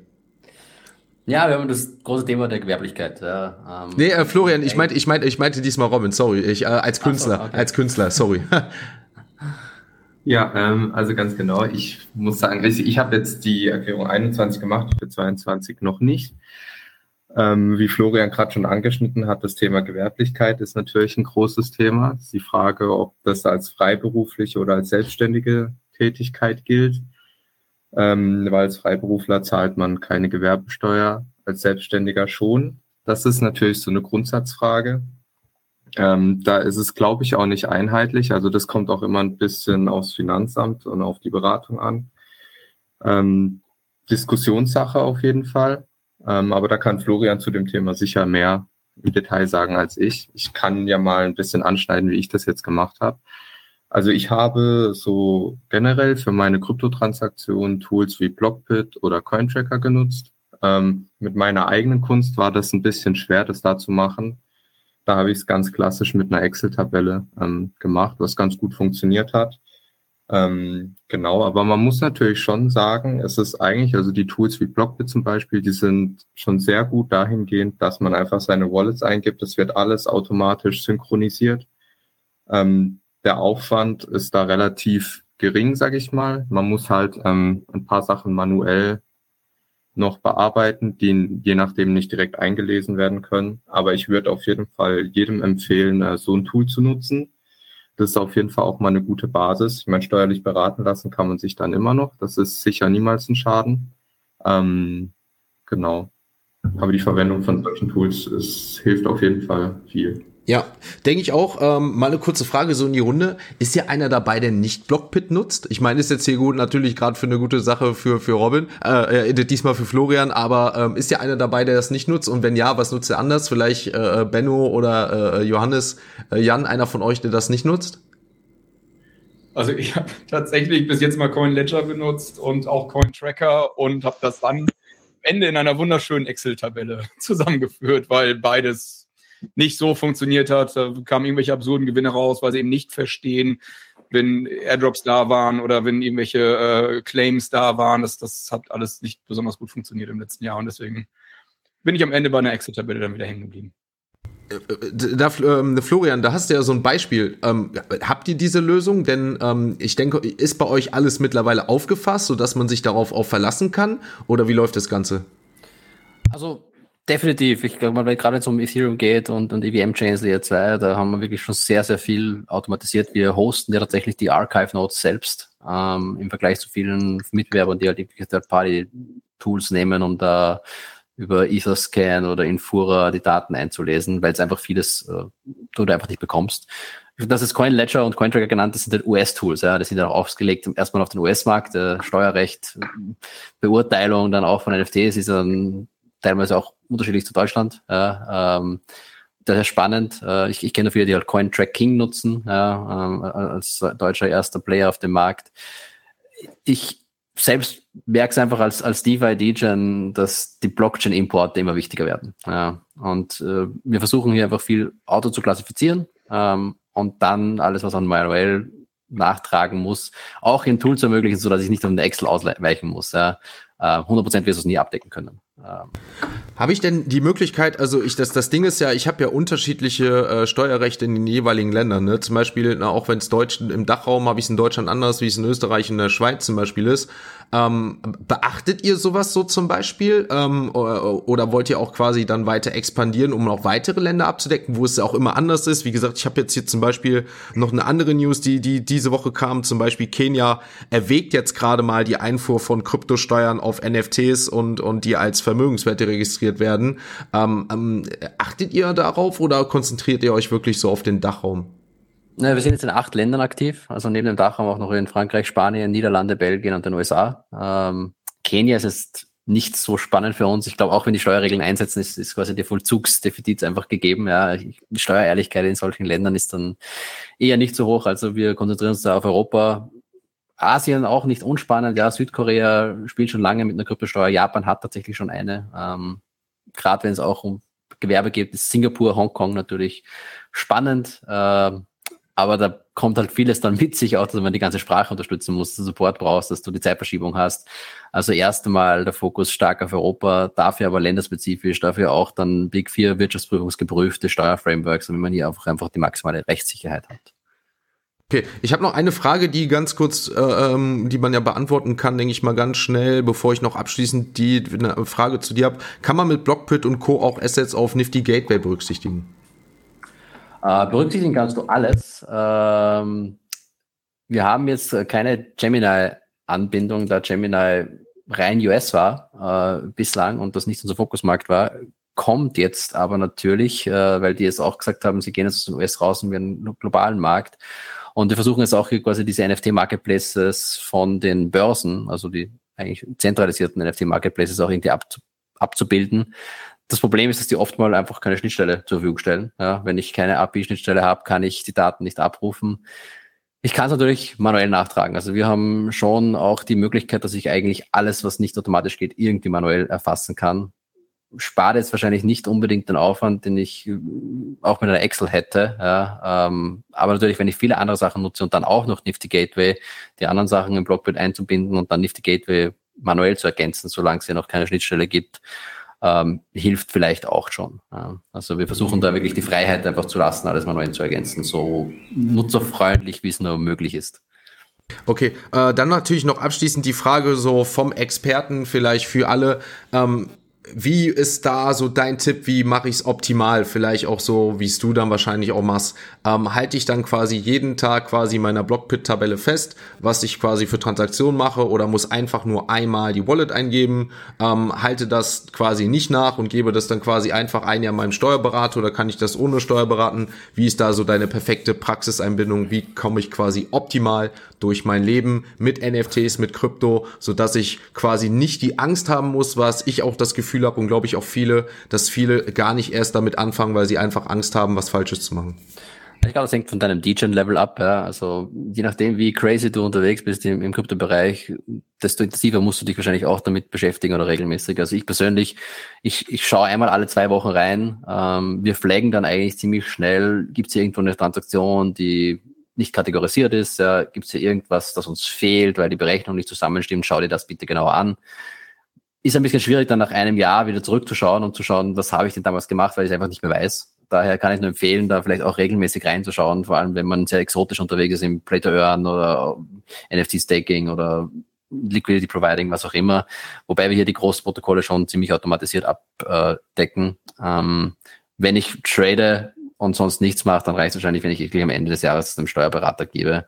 Speaker 4: Ja, wir haben das große Thema der Gewerblichkeit. Ja,
Speaker 1: ähm, nee, äh, Florian, ich meinte, ich meinte, ich meinte diesmal Robin, sorry, ich äh, als Künstler, so, okay. als Künstler, sorry.
Speaker 5: ja, ähm, also ganz genau. Ich muss sagen, ich habe jetzt die Erklärung 21 gemacht, für 22 noch nicht. Ähm, wie Florian gerade schon angeschnitten hat, das Thema Gewerblichkeit ist natürlich ein großes Thema. Die Frage, ob das als freiberufliche oder als selbstständige Tätigkeit gilt ähm, weil als Freiberufler zahlt man keine Gewerbesteuer, als Selbstständiger schon. Das ist natürlich so eine Grundsatzfrage. Ähm, da ist es, glaube ich, auch nicht einheitlich. Also das kommt auch immer ein bisschen aufs Finanzamt und auf die Beratung an. Ähm, Diskussionssache auf jeden Fall. Ähm, aber da kann Florian zu dem Thema sicher mehr im Detail sagen als ich. Ich kann ja mal ein bisschen anschneiden, wie ich das jetzt gemacht habe. Also ich habe so generell für meine Kryptotransaktionen Tools wie Blockbit oder Cointracker genutzt. Ähm, mit meiner eigenen Kunst war das ein bisschen schwer, das da zu machen. Da habe ich es ganz klassisch mit einer Excel-Tabelle ähm, gemacht, was ganz gut funktioniert hat. Ähm, genau, aber man muss natürlich schon sagen, es ist eigentlich, also die Tools wie Blockbit zum Beispiel, die sind schon sehr gut dahingehend, dass man einfach seine Wallets eingibt. Es wird alles automatisch synchronisiert. Ähm, der Aufwand ist da relativ gering, sage ich mal. Man muss halt ähm, ein paar Sachen manuell noch bearbeiten, die je nachdem nicht direkt eingelesen werden können. Aber ich würde auf jeden Fall jedem empfehlen, äh, so ein Tool zu nutzen. Das ist auf jeden Fall auch mal eine gute Basis. Ich meine, steuerlich beraten lassen kann man sich dann immer noch. Das ist sicher niemals ein Schaden. Ähm, genau. Aber die Verwendung von solchen Tools ist, hilft auf jeden Fall viel.
Speaker 1: Ja, denke ich auch. Ähm, mal eine kurze Frage so in die Runde. Ist ja einer dabei, der nicht Blockpit nutzt? Ich meine, ist jetzt hier gut, natürlich gerade für eine gute Sache für, für Robin, äh, äh, diesmal für Florian, aber ähm, ist ja einer dabei, der das nicht nutzt? Und wenn ja, was nutzt er anders? Vielleicht äh, Benno oder äh, Johannes, äh, Jan, einer von euch, der das nicht nutzt?
Speaker 6: Also ich habe tatsächlich bis jetzt mal Coin Ledger benutzt und auch Coin Tracker und habe das dann am Ende in einer wunderschönen Excel-Tabelle zusammengeführt, weil beides nicht so funktioniert hat. Da kamen irgendwelche absurden Gewinne raus, weil sie eben nicht verstehen, wenn Airdrops da waren oder wenn irgendwelche äh, Claims da waren. Das, das hat alles nicht besonders gut funktioniert im letzten Jahr und deswegen bin ich am Ende bei einer Excel-Tabelle dann wieder hängen geblieben.
Speaker 1: Da, ähm, Florian, da hast du ja so ein Beispiel. Ähm, habt ihr diese Lösung? Denn ähm, ich denke, ist bei euch alles mittlerweile aufgefasst, sodass man sich darauf auch verlassen kann? Oder wie läuft das Ganze?
Speaker 4: Also Definitiv. Ich glaube, weil gerade wenn es um Ethereum geht und, und EVM-Chains Layer 2, da haben wir wirklich schon sehr, sehr viel automatisiert. Wir hosten ja tatsächlich die Archive-Nodes selbst ähm, im Vergleich zu vielen Mitbewerbern, die halt irgendwelche Third-Party-Tools nehmen, um da über Etherscan oder Infura die Daten einzulesen, weil es einfach vieles äh, du da einfach nicht bekommst. Das ist Coin Ledger und CoinTracker genannt, das sind halt US-Tools, ja, das sind auch ausgelegt erstmal auf den US-Markt, äh, Steuerrecht, Beurteilung dann auch von NFTs ist dann teilweise auch unterschiedlich zu Deutschland. Ja, ähm, das ist spannend. Äh, ich, ich kenne viele, die halt Coin Tracking nutzen, ja, ähm, als deutscher erster Player auf dem Markt. Ich selbst merke es einfach als, als DeFi-DJ, dass die Blockchain-Importe immer wichtiger werden. Ja. Und äh, wir versuchen hier einfach viel Auto zu klassifizieren ähm, und dann alles, was an manuell nachtragen muss, auch in Tool zu ermöglichen, sodass ich nicht auf eine Excel ausweichen muss. Ja. Äh, 100% wirst du es nie abdecken können.
Speaker 1: Habe ich denn die Möglichkeit, also ich das das Ding ist ja, ich habe ja unterschiedliche äh, Steuerrechte in den jeweiligen Ländern. Ne? Zum Beispiel, na, auch wenn es Deutsch im Dachraum habe ich es in Deutschland anders, wie es in Österreich in der Schweiz zum Beispiel ist. Ähm, beachtet ihr sowas so zum Beispiel? Ähm, oder, oder, wollt ihr auch quasi dann weiter expandieren, um noch weitere Länder abzudecken, wo es ja auch immer anders ist? Wie gesagt, ich habe jetzt hier zum Beispiel noch eine andere News, die, die diese Woche kam. Zum Beispiel Kenia erwägt jetzt gerade mal die Einfuhr von Kryptosteuern auf NFTs und, und die als Vermögenswerte registriert werden. Ähm, ähm, achtet ihr darauf oder konzentriert ihr euch wirklich so auf den Dachraum?
Speaker 4: Ja, wir sind jetzt in acht Ländern aktiv. Also neben dem Dachraum auch noch in Frankreich, Spanien, Niederlande, Belgien und den USA. Ähm, Kenia ist jetzt nicht so spannend für uns. Ich glaube, auch wenn die Steuerregeln einsetzen, ist, ist quasi der Vollzugsdefizit einfach gegeben. Ja, die Steuerehrlichkeit in solchen Ländern ist dann eher nicht so hoch. Also wir konzentrieren uns da auf Europa. Asien auch nicht unspannend. Ja, Südkorea spielt schon lange mit einer Kryptosteuer. Japan hat tatsächlich schon eine. Ähm, gerade wenn es auch um Gewerbe geht, ist Singapur, Hongkong natürlich spannend. Äh, aber da kommt halt vieles dann mit sich auch, dass man die ganze Sprache unterstützen muss, dass du Support brauchst, dass du die Zeitverschiebung hast. Also erst einmal der Fokus stark auf Europa, dafür aber länderspezifisch, dafür auch dann Big Four wirtschaftsprüfungsgeprüfte Steuerframeworks, damit man hier einfach, einfach die maximale Rechtssicherheit hat.
Speaker 1: Okay, ich habe noch eine Frage, die ganz kurz, äh, ähm, die man ja beantworten kann, denke ich mal ganz schnell, bevor ich noch abschließend die eine Frage zu dir habe. Kann man mit Blockpit und Co. auch Assets auf Nifty Gateway berücksichtigen?
Speaker 4: Äh, berücksichtigen kannst du alles. Ähm, wir haben jetzt keine Gemini-Anbindung, da Gemini rein US war äh, bislang und das nicht unser Fokusmarkt war. Kommt jetzt aber natürlich, äh, weil die jetzt auch gesagt haben, sie gehen jetzt aus den US raus und wir einen globalen Markt. Und wir versuchen jetzt auch quasi diese NFT-Marketplaces von den Börsen, also die eigentlich zentralisierten NFT-Marketplaces auch irgendwie abzu abzubilden, das Problem ist, dass die oft mal einfach keine Schnittstelle zur Verfügung stellen. Ja, wenn ich keine API-Schnittstelle habe, kann ich die Daten nicht abrufen. Ich kann es natürlich manuell nachtragen. Also wir haben schon auch die Möglichkeit, dass ich eigentlich alles, was nicht automatisch geht, irgendwie manuell erfassen kann. Spart jetzt wahrscheinlich nicht unbedingt den Aufwand, den ich äh, auch mit einer Excel hätte. Ja, ähm, aber natürlich, wenn ich viele andere Sachen nutze und dann auch noch Nifty Gateway, die anderen Sachen im Blockbit einzubinden und dann Nifty Gateway manuell zu ergänzen, solange es ja noch keine Schnittstelle gibt, ähm, hilft vielleicht auch schon. Ja. Also wir versuchen da wirklich die Freiheit einfach zu lassen, alles manuell zu ergänzen, so nutzerfreundlich, wie es nur möglich ist.
Speaker 1: Okay, äh, dann natürlich noch abschließend die Frage so vom Experten vielleicht für alle. Ähm, wie ist da so dein Tipp, wie mache ich es optimal? Vielleicht auch so, wie es du dann wahrscheinlich auch machst. Ähm, halte ich dann quasi jeden Tag quasi meiner Blockpit-Tabelle fest, was ich quasi für Transaktionen mache oder muss einfach nur einmal die Wallet eingeben, ähm, halte das quasi nicht nach und gebe das dann quasi einfach ein Jahr meinem Steuerberater oder kann ich das ohne Steuerberaten? Wie ist da so deine perfekte Praxiseinbindung? Wie komme ich quasi optimal durch mein Leben mit NFTs, mit Krypto, so dass ich quasi nicht die Angst haben muss, was ich auch das Gefühl habe und glaube ich auch viele, dass viele gar nicht erst damit anfangen, weil sie einfach Angst haben, was Falsches zu machen.
Speaker 4: Ich glaube, das hängt von deinem DJ-Level ab. Ja. Also je nachdem, wie crazy du unterwegs bist im, im Kryptobereich, desto intensiver musst du dich wahrscheinlich auch damit beschäftigen oder regelmäßig. Also ich persönlich, ich, ich schaue einmal alle zwei Wochen rein. Ähm, wir flaggen dann eigentlich ziemlich schnell, gibt es irgendwo eine Transaktion, die nicht kategorisiert ist, ja, gibt es hier irgendwas, das uns fehlt, weil die Berechnung nicht zusammenstimmt, schau dir das bitte genauer an. Ist ein bisschen schwierig, dann nach einem Jahr wieder zurückzuschauen und zu schauen, was habe ich denn damals gemacht, weil ich es einfach nicht mehr weiß. Daher kann ich nur empfehlen, da vielleicht auch regelmäßig reinzuschauen, vor allem wenn man sehr exotisch unterwegs ist im Play to Earn oder NFT Staking oder Liquidity Providing, was auch immer. Wobei wir hier die großen Protokolle schon ziemlich automatisiert abdecken. Ähm, wenn ich trade, und sonst nichts macht, dann reicht es wahrscheinlich, wenn ich wirklich am Ende des Jahres dem Steuerberater gebe.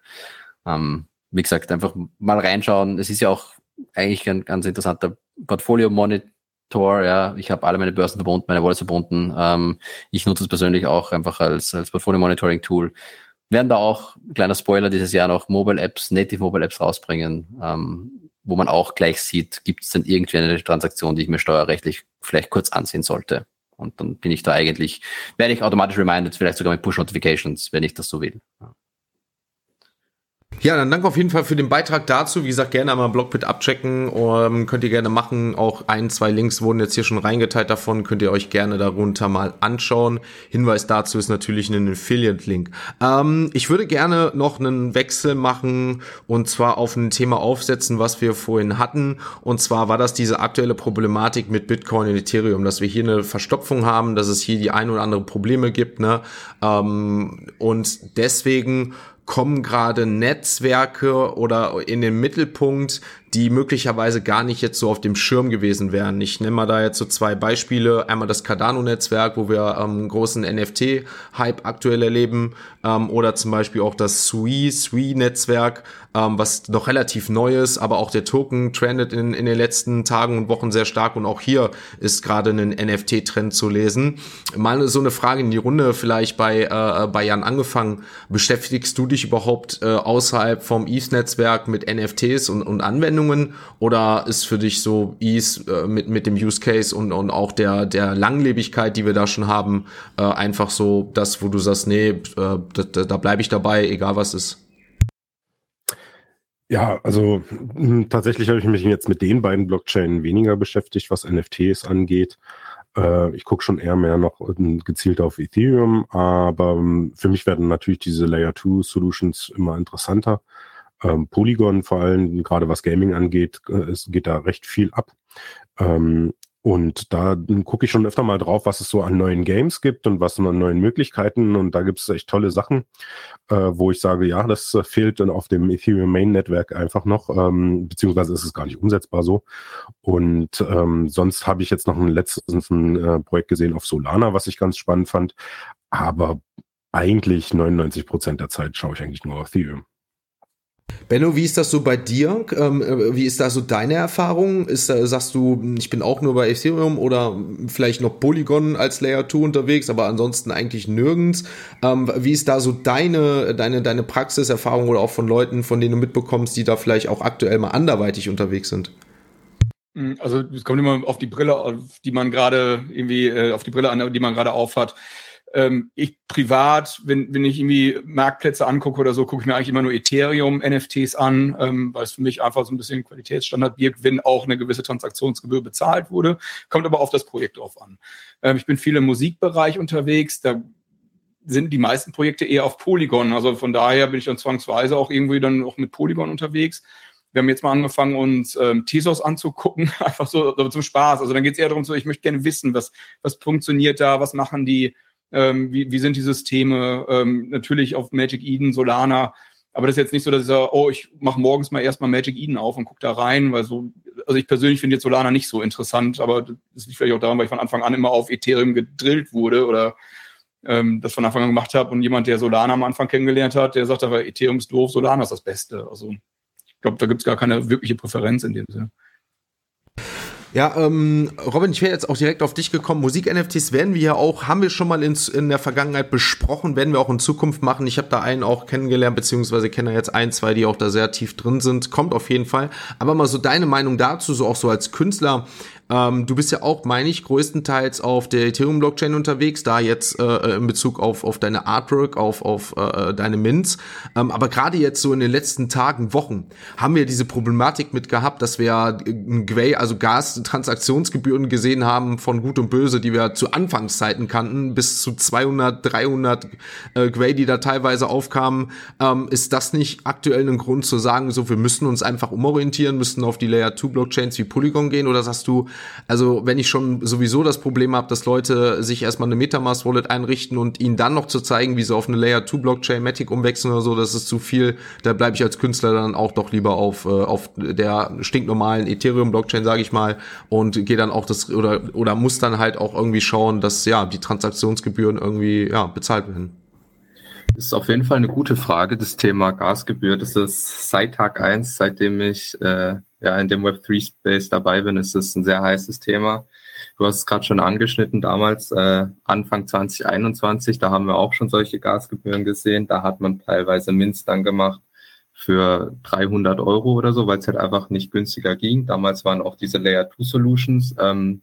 Speaker 4: Ähm, wie gesagt, einfach mal reinschauen. Es ist ja auch eigentlich ein ganz interessanter Portfolio-Monitor. Ja, ich habe alle meine Börsen verbunden, meine Wallets verbunden. Ähm, ich nutze es persönlich auch einfach als, als Portfolio-Monitoring-Tool. Werden da auch, kleiner Spoiler, dieses Jahr noch Mobile-Apps, Native Mobile-Apps rausbringen, ähm, wo man auch gleich sieht, gibt es denn irgendwie eine Transaktion, die ich mir steuerrechtlich vielleicht kurz ansehen sollte. Und dann bin ich da eigentlich, werde ich automatisch reminded, vielleicht sogar mit Push-Notifications, wenn ich das so will. Ja.
Speaker 1: Ja, dann danke auf jeden Fall für den Beitrag dazu. Wie gesagt, gerne einmal Blogpit abchecken. Um, könnt ihr gerne machen. Auch ein, zwei Links wurden jetzt hier schon reingeteilt davon. Könnt ihr euch gerne darunter mal anschauen. Hinweis dazu ist natürlich ein Affiliate-Link. Ähm, ich würde gerne noch einen Wechsel machen und zwar auf ein Thema aufsetzen, was wir vorhin hatten. Und zwar war das diese aktuelle Problematik mit Bitcoin und Ethereum, dass wir hier eine Verstopfung haben, dass es hier die ein oder andere Probleme gibt. Ne? Ähm, und deswegen kommen gerade Netzwerke oder in den Mittelpunkt, die möglicherweise gar nicht jetzt so auf dem Schirm gewesen wären. Ich nenne mal da jetzt so zwei Beispiele. Einmal das Cardano-Netzwerk, wo wir ähm, großen NFT-Hype aktuell erleben, ähm, oder zum Beispiel auch das Sui, Sui-Netzwerk, ähm, was noch relativ neu ist, aber auch der Token trendet in, in den letzten Tagen und Wochen sehr stark und auch hier ist gerade ein NFT-Trend zu lesen. Mal so eine Frage in die Runde vielleicht bei, äh, bei Jan angefangen. Beschäftigst du dich überhaupt äh, außerhalb vom ETH-Netzwerk mit NFTs und, und Anwendungen oder ist für dich so ETH äh, mit, mit dem Use Case und, und auch der, der Langlebigkeit, die wir da schon haben, äh, einfach so das, wo du sagst, nee, äh, da, da bleibe ich dabei, egal was ist?
Speaker 2: Ja, also hm, tatsächlich habe ich mich jetzt mit den beiden Blockchains weniger beschäftigt, was NFTs angeht. Äh, ich gucke schon eher mehr noch ähm, gezielt auf Ethereum, aber ähm, für mich werden natürlich diese Layer 2 Solutions immer interessanter. Ähm, Polygon vor allem, gerade was Gaming angeht, äh, es geht da recht viel ab. Ähm, und da gucke ich schon öfter mal drauf, was es so an neuen Games gibt und was an neuen Möglichkeiten. Und da gibt es echt tolle Sachen, äh, wo ich sage, ja, das äh, fehlt dann auf dem Ethereum Main Netzwerk einfach noch, ähm, beziehungsweise ist es gar nicht umsetzbar so. Und ähm, sonst habe ich jetzt noch ein letztes ein, äh, Projekt gesehen auf Solana, was ich ganz spannend fand. Aber eigentlich 99 Prozent der Zeit schaue ich eigentlich nur auf Ethereum.
Speaker 1: Benno, wie ist das so bei dir? Ähm, äh, wie ist da so deine Erfahrung? Ist, äh, sagst du, ich bin auch nur bei Ethereum oder vielleicht noch Polygon als Layer 2 unterwegs, aber ansonsten eigentlich nirgends? Ähm, wie ist da so deine, deine, deine Praxiserfahrung oder auch von Leuten, von denen du mitbekommst, die da vielleicht auch aktuell mal anderweitig unterwegs sind?
Speaker 6: Hm, also es kommt immer auf die Brille, auf die man gerade irgendwie, äh, auf die Brille an, die man gerade aufhat. Ähm, ich privat, wenn, wenn ich irgendwie Marktplätze angucke oder so, gucke ich mir eigentlich immer nur Ethereum-NFTs an, ähm, weil es für mich einfach so ein bisschen Qualitätsstandard birgt, wenn auch eine gewisse Transaktionsgebühr bezahlt wurde. Kommt aber auf das Projekt drauf an. Ähm, ich bin viel im Musikbereich unterwegs, da sind die meisten Projekte eher auf Polygon. Also von daher bin ich dann zwangsweise auch irgendwie dann auch mit Polygon unterwegs. Wir haben jetzt mal angefangen, uns ähm, Tesos anzugucken, einfach so, so zum Spaß. Also dann geht es eher darum, so, ich möchte gerne wissen, was, was funktioniert da, was machen die, ähm, wie, wie sind die Systeme, ähm, natürlich auf Magic Eden, Solana, aber das ist jetzt nicht so, dass ich sage, oh, ich mache morgens mal erstmal Magic Eden auf und gucke da rein, weil so, also ich persönlich finde jetzt Solana nicht so interessant, aber das liegt vielleicht auch daran, weil ich von Anfang an immer auf Ethereum gedrillt wurde oder ähm, das von Anfang an gemacht habe und jemand, der Solana am Anfang kennengelernt hat, der sagt aber, Ethereum ist doof, Solana ist das Beste. Also ich glaube, da gibt es gar keine wirkliche Präferenz in dem Sinne.
Speaker 1: Ja, ähm, Robin, ich wäre jetzt auch direkt auf dich gekommen. Musik-NFTs werden wir ja auch, haben wir schon mal in, in der Vergangenheit besprochen, werden wir auch in Zukunft machen. Ich habe da einen auch kennengelernt, beziehungsweise kenne jetzt ein, zwei, die auch da sehr tief drin sind. Kommt auf jeden Fall. Aber mal so deine Meinung dazu, so auch so als Künstler. Ähm, du bist ja auch, meine ich, größtenteils auf der Ethereum-Blockchain unterwegs, da jetzt äh, in Bezug auf, auf deine Artwork, auf, auf äh, deine Mints. Ähm, aber gerade jetzt so in den letzten Tagen, Wochen, haben wir diese Problematik mit gehabt, dass wir ein Gwei, also Gas-Transaktionsgebühren gesehen haben von Gut und Böse, die wir zu Anfangszeiten kannten, bis zu 200, 300 äh, Gwei, die da teilweise aufkamen. Ähm, ist das nicht aktuell ein Grund zu sagen, so wir müssen uns einfach umorientieren, müssen auf die Layer 2 Blockchains wie Polygon gehen oder sagst du, also wenn ich schon sowieso das Problem habe, dass Leute sich erstmal eine Metamask Wallet einrichten und ihnen dann noch zu zeigen, wie sie auf eine Layer 2 Blockchain Matic umwechseln oder so, das ist zu viel. Da bleibe ich als Künstler dann auch doch lieber auf äh, auf der stinknormalen Ethereum Blockchain, sage ich mal, und gehe dann auch das oder oder muss dann halt auch irgendwie schauen, dass ja die Transaktionsgebühren irgendwie ja bezahlt werden.
Speaker 5: Ist auf jeden Fall eine gute Frage, das Thema Gasgebühr. Das ist seit Tag eins, seitdem ich äh, ja, in dem Web3-Space dabei bin, ist es ein sehr heißes Thema. Du hast es gerade schon angeschnitten, damals äh, Anfang 2021, da haben wir auch schon solche Gasgebühren gesehen. Da hat man teilweise Minz dann gemacht für 300 Euro oder so, weil es halt einfach nicht günstiger ging. Damals waren auch diese Layer 2 Solutions, ähm,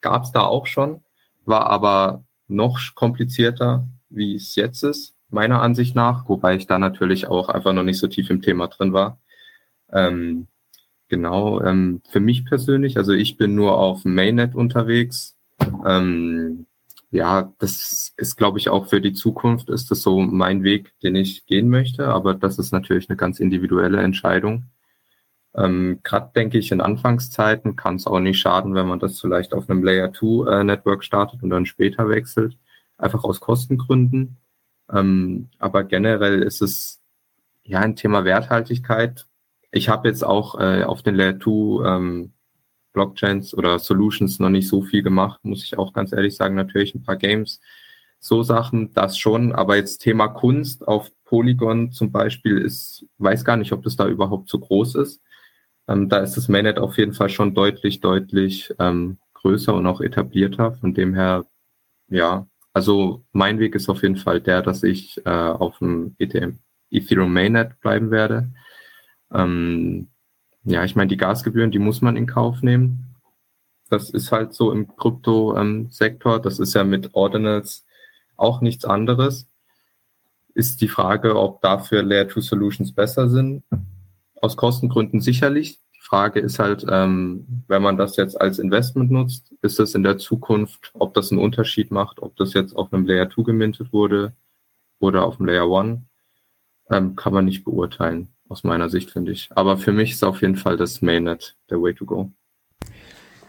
Speaker 5: gab es da auch schon, war aber noch komplizierter, wie es jetzt ist, meiner Ansicht nach, wobei ich da natürlich auch einfach noch nicht so tief im Thema drin war. Ähm, Genau, ähm, für mich persönlich, also ich bin nur auf Mainnet unterwegs. Ähm, ja, das ist, glaube ich, auch für die Zukunft ist das so mein Weg, den ich gehen möchte, aber das ist natürlich eine ganz individuelle Entscheidung. Ähm, Gerade denke ich, in Anfangszeiten kann es auch nicht schaden, wenn man das vielleicht auf einem Layer 2 äh, Network startet und dann später wechselt, einfach aus Kostengründen. Ähm, aber generell ist es ja ein Thema Werthaltigkeit ich habe jetzt auch äh, auf den Layer 2 ähm, Blockchains oder Solutions noch nicht so viel gemacht, muss ich auch ganz ehrlich sagen. Natürlich ein paar Games, so Sachen, das schon. Aber jetzt Thema Kunst auf Polygon zum Beispiel ist, weiß gar nicht, ob das da überhaupt so groß ist. Ähm, da ist das Mainnet auf jeden Fall schon deutlich, deutlich ähm, größer und auch etablierter. Von dem her, ja, also mein Weg ist auf jeden Fall der, dass ich äh, auf dem Ethereum Mainnet bleiben werde. Ähm, ja, ich meine, die Gasgebühren, die muss man in Kauf nehmen. Das ist halt so im Krypto-Sektor. Das ist ja mit Ordinals auch nichts anderes. Ist die Frage, ob dafür Layer 2 Solutions besser sind. Aus Kostengründen sicherlich. Die Frage ist halt, ähm, wenn man das jetzt als Investment nutzt, ist das in der Zukunft, ob das einen Unterschied macht, ob das jetzt auf einem Layer 2 gemintet wurde oder auf dem Layer 1, ähm, kann man nicht beurteilen, aus meiner Sicht, finde ich. Aber für mich ist auf jeden Fall das Mainnet der Way to go.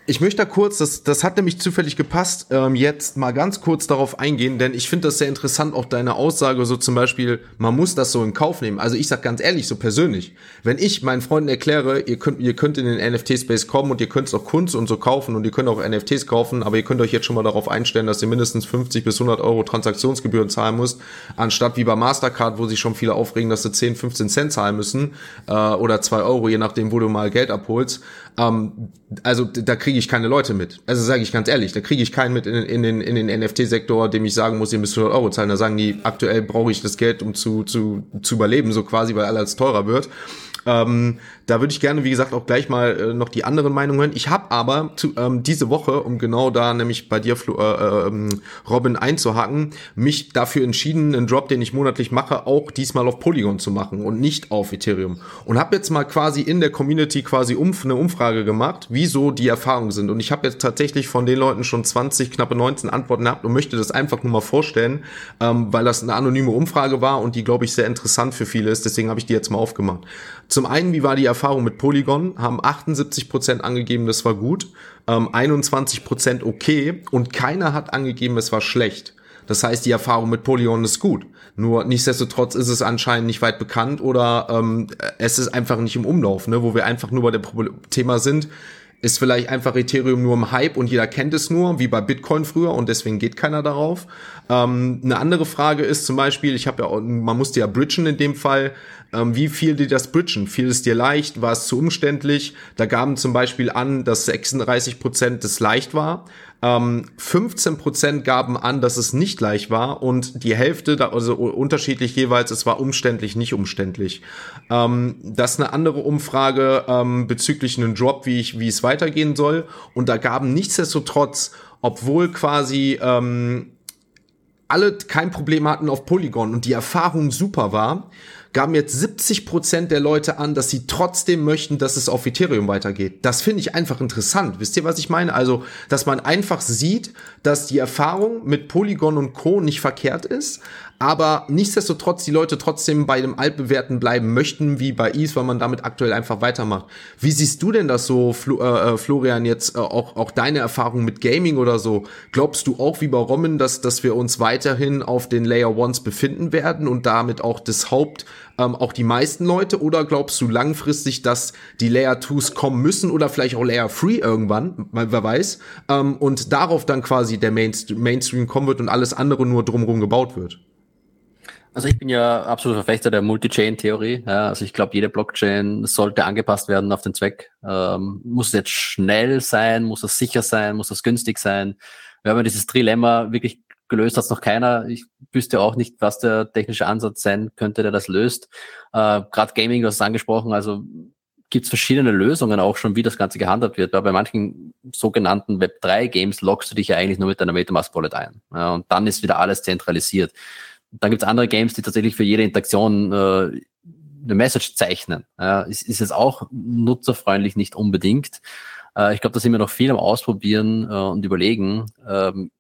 Speaker 1: Ich möchte da kurz, das, das hat nämlich zufällig gepasst, ähm, jetzt mal ganz kurz darauf eingehen, denn ich finde das sehr interessant, auch deine Aussage, so zum Beispiel, man muss das so in Kauf nehmen. Also ich sag ganz ehrlich, so persönlich, wenn ich meinen Freunden erkläre, ihr könnt, ihr könnt in den NFT-Space kommen und ihr könnt auch Kunst und so kaufen und ihr könnt auch NFTs kaufen, aber ihr könnt euch jetzt schon mal darauf einstellen, dass ihr mindestens 50 bis 100 Euro Transaktionsgebühren zahlen müsst, anstatt wie bei Mastercard, wo sich schon viele aufregen, dass sie 10, 15 Cent zahlen müssen äh, oder 2 Euro, je nachdem, wo du mal Geld abholst. Ähm, also da kriege ich keine Leute mit. Also sage ich ganz ehrlich, da kriege ich keinen mit in, in den, in den NFT-Sektor, dem ich sagen muss, ihr müsst 100 Euro zahlen. Da sagen die, aktuell brauche ich das Geld, um zu, zu, zu überleben, so quasi, weil alles teurer wird. Ähm, da würde ich gerne, wie gesagt, auch gleich mal äh, noch die anderen Meinungen hören. Ich habe aber zu, ähm, diese Woche, um genau da nämlich bei dir, Flo, äh, ähm, Robin, einzuhaken, mich dafür entschieden, einen Drop, den ich monatlich mache, auch diesmal auf Polygon zu machen und nicht auf Ethereum. Und habe jetzt mal quasi in der Community quasi umf eine Umfrage gemacht, wieso die Erfahrungen sind. Und ich habe jetzt tatsächlich von den Leuten schon 20, knappe 19 Antworten gehabt und möchte das einfach nur mal vorstellen, ähm, weil das eine anonyme Umfrage war und die, glaube ich, sehr interessant für viele ist. Deswegen habe ich die jetzt mal aufgemacht. Zum einen, wie war die Erfahrung mit Polygon? Haben 78% angegeben, das war gut, ähm, 21% okay und keiner hat angegeben, es war schlecht. Das heißt, die Erfahrung mit Polygon ist gut. Nur nichtsdestotrotz ist es anscheinend nicht weit bekannt oder ähm, es ist einfach nicht im Umlauf, ne? wo wir einfach nur bei dem Thema sind ist vielleicht einfach Ethereum nur im Hype und jeder kennt es nur, wie bei Bitcoin früher und deswegen geht keiner darauf. Ähm, eine andere Frage ist zum Beispiel, ich habe ja, auch, man musste ja bridgen in dem Fall, ähm, wie fiel dir das Bridgen? Fiel es dir leicht? War es zu umständlich? Da gaben zum Beispiel an, dass 36 Prozent es leicht war. Ähm, 15 Prozent gaben an, dass es nicht leicht war und die Hälfte, da, also unterschiedlich jeweils, es war umständlich, nicht umständlich. Ähm, das ist eine andere Umfrage ähm, bezüglich einem Drop, wie ich, wie es weitergehen soll. Und da gaben nichtsdestotrotz, obwohl quasi ähm, alle kein Problem hatten auf Polygon und die Erfahrung super war, gaben jetzt 70 Prozent der Leute an, dass sie trotzdem möchten, dass es auf Ethereum weitergeht. Das finde ich einfach interessant. Wisst ihr, was ich meine? Also, dass man einfach sieht, dass die Erfahrung mit Polygon und Co. nicht verkehrt ist, aber nichtsdestotrotz die Leute trotzdem bei dem altbewährten bleiben möchten, wie bei ETH, weil man damit aktuell einfach weitermacht. Wie siehst du denn das so, Flo, äh, äh, Florian, jetzt äh, auch, auch deine Erfahrung mit Gaming oder so? Glaubst du auch wie bei Rommen, dass, dass wir uns weiterhin auf den Layer Ones befinden werden und damit auch das Haupt, ähm, auch die meisten Leute? Oder glaubst du langfristig, dass die Layer Twos kommen müssen oder vielleicht auch Layer Free irgendwann, wer weiß, ähm, und darauf dann quasi der Mainstream, Mainstream kommen wird und alles andere nur drumherum gebaut wird?
Speaker 4: Also ich bin ja absolut Verfechter der Multi-Chain-Theorie. Ja, also ich glaube, jede Blockchain sollte angepasst werden auf den Zweck. Ähm, muss es jetzt schnell sein, muss es sicher sein, muss es günstig sein. Haben ja dieses Trilemma wirklich gelöst, hat es noch keiner. Ich wüsste auch nicht, was der technische Ansatz sein könnte, der das löst. Äh, Gerade Gaming, du hast es angesprochen, also gibt es verschiedene Lösungen auch schon, wie das Ganze gehandhabt wird. Weil bei manchen sogenannten Web3-Games loggst du dich ja eigentlich nur mit deiner Metamask-Wallet ein. Ja, und dann ist wieder alles zentralisiert. Dann gibt es andere Games, die tatsächlich für jede Interaktion äh, eine Message zeichnen. Ja, ist, ist jetzt auch nutzerfreundlich nicht unbedingt. Äh, ich glaube, da sind wir noch viel am Ausprobieren äh, und überlegen. Ähm,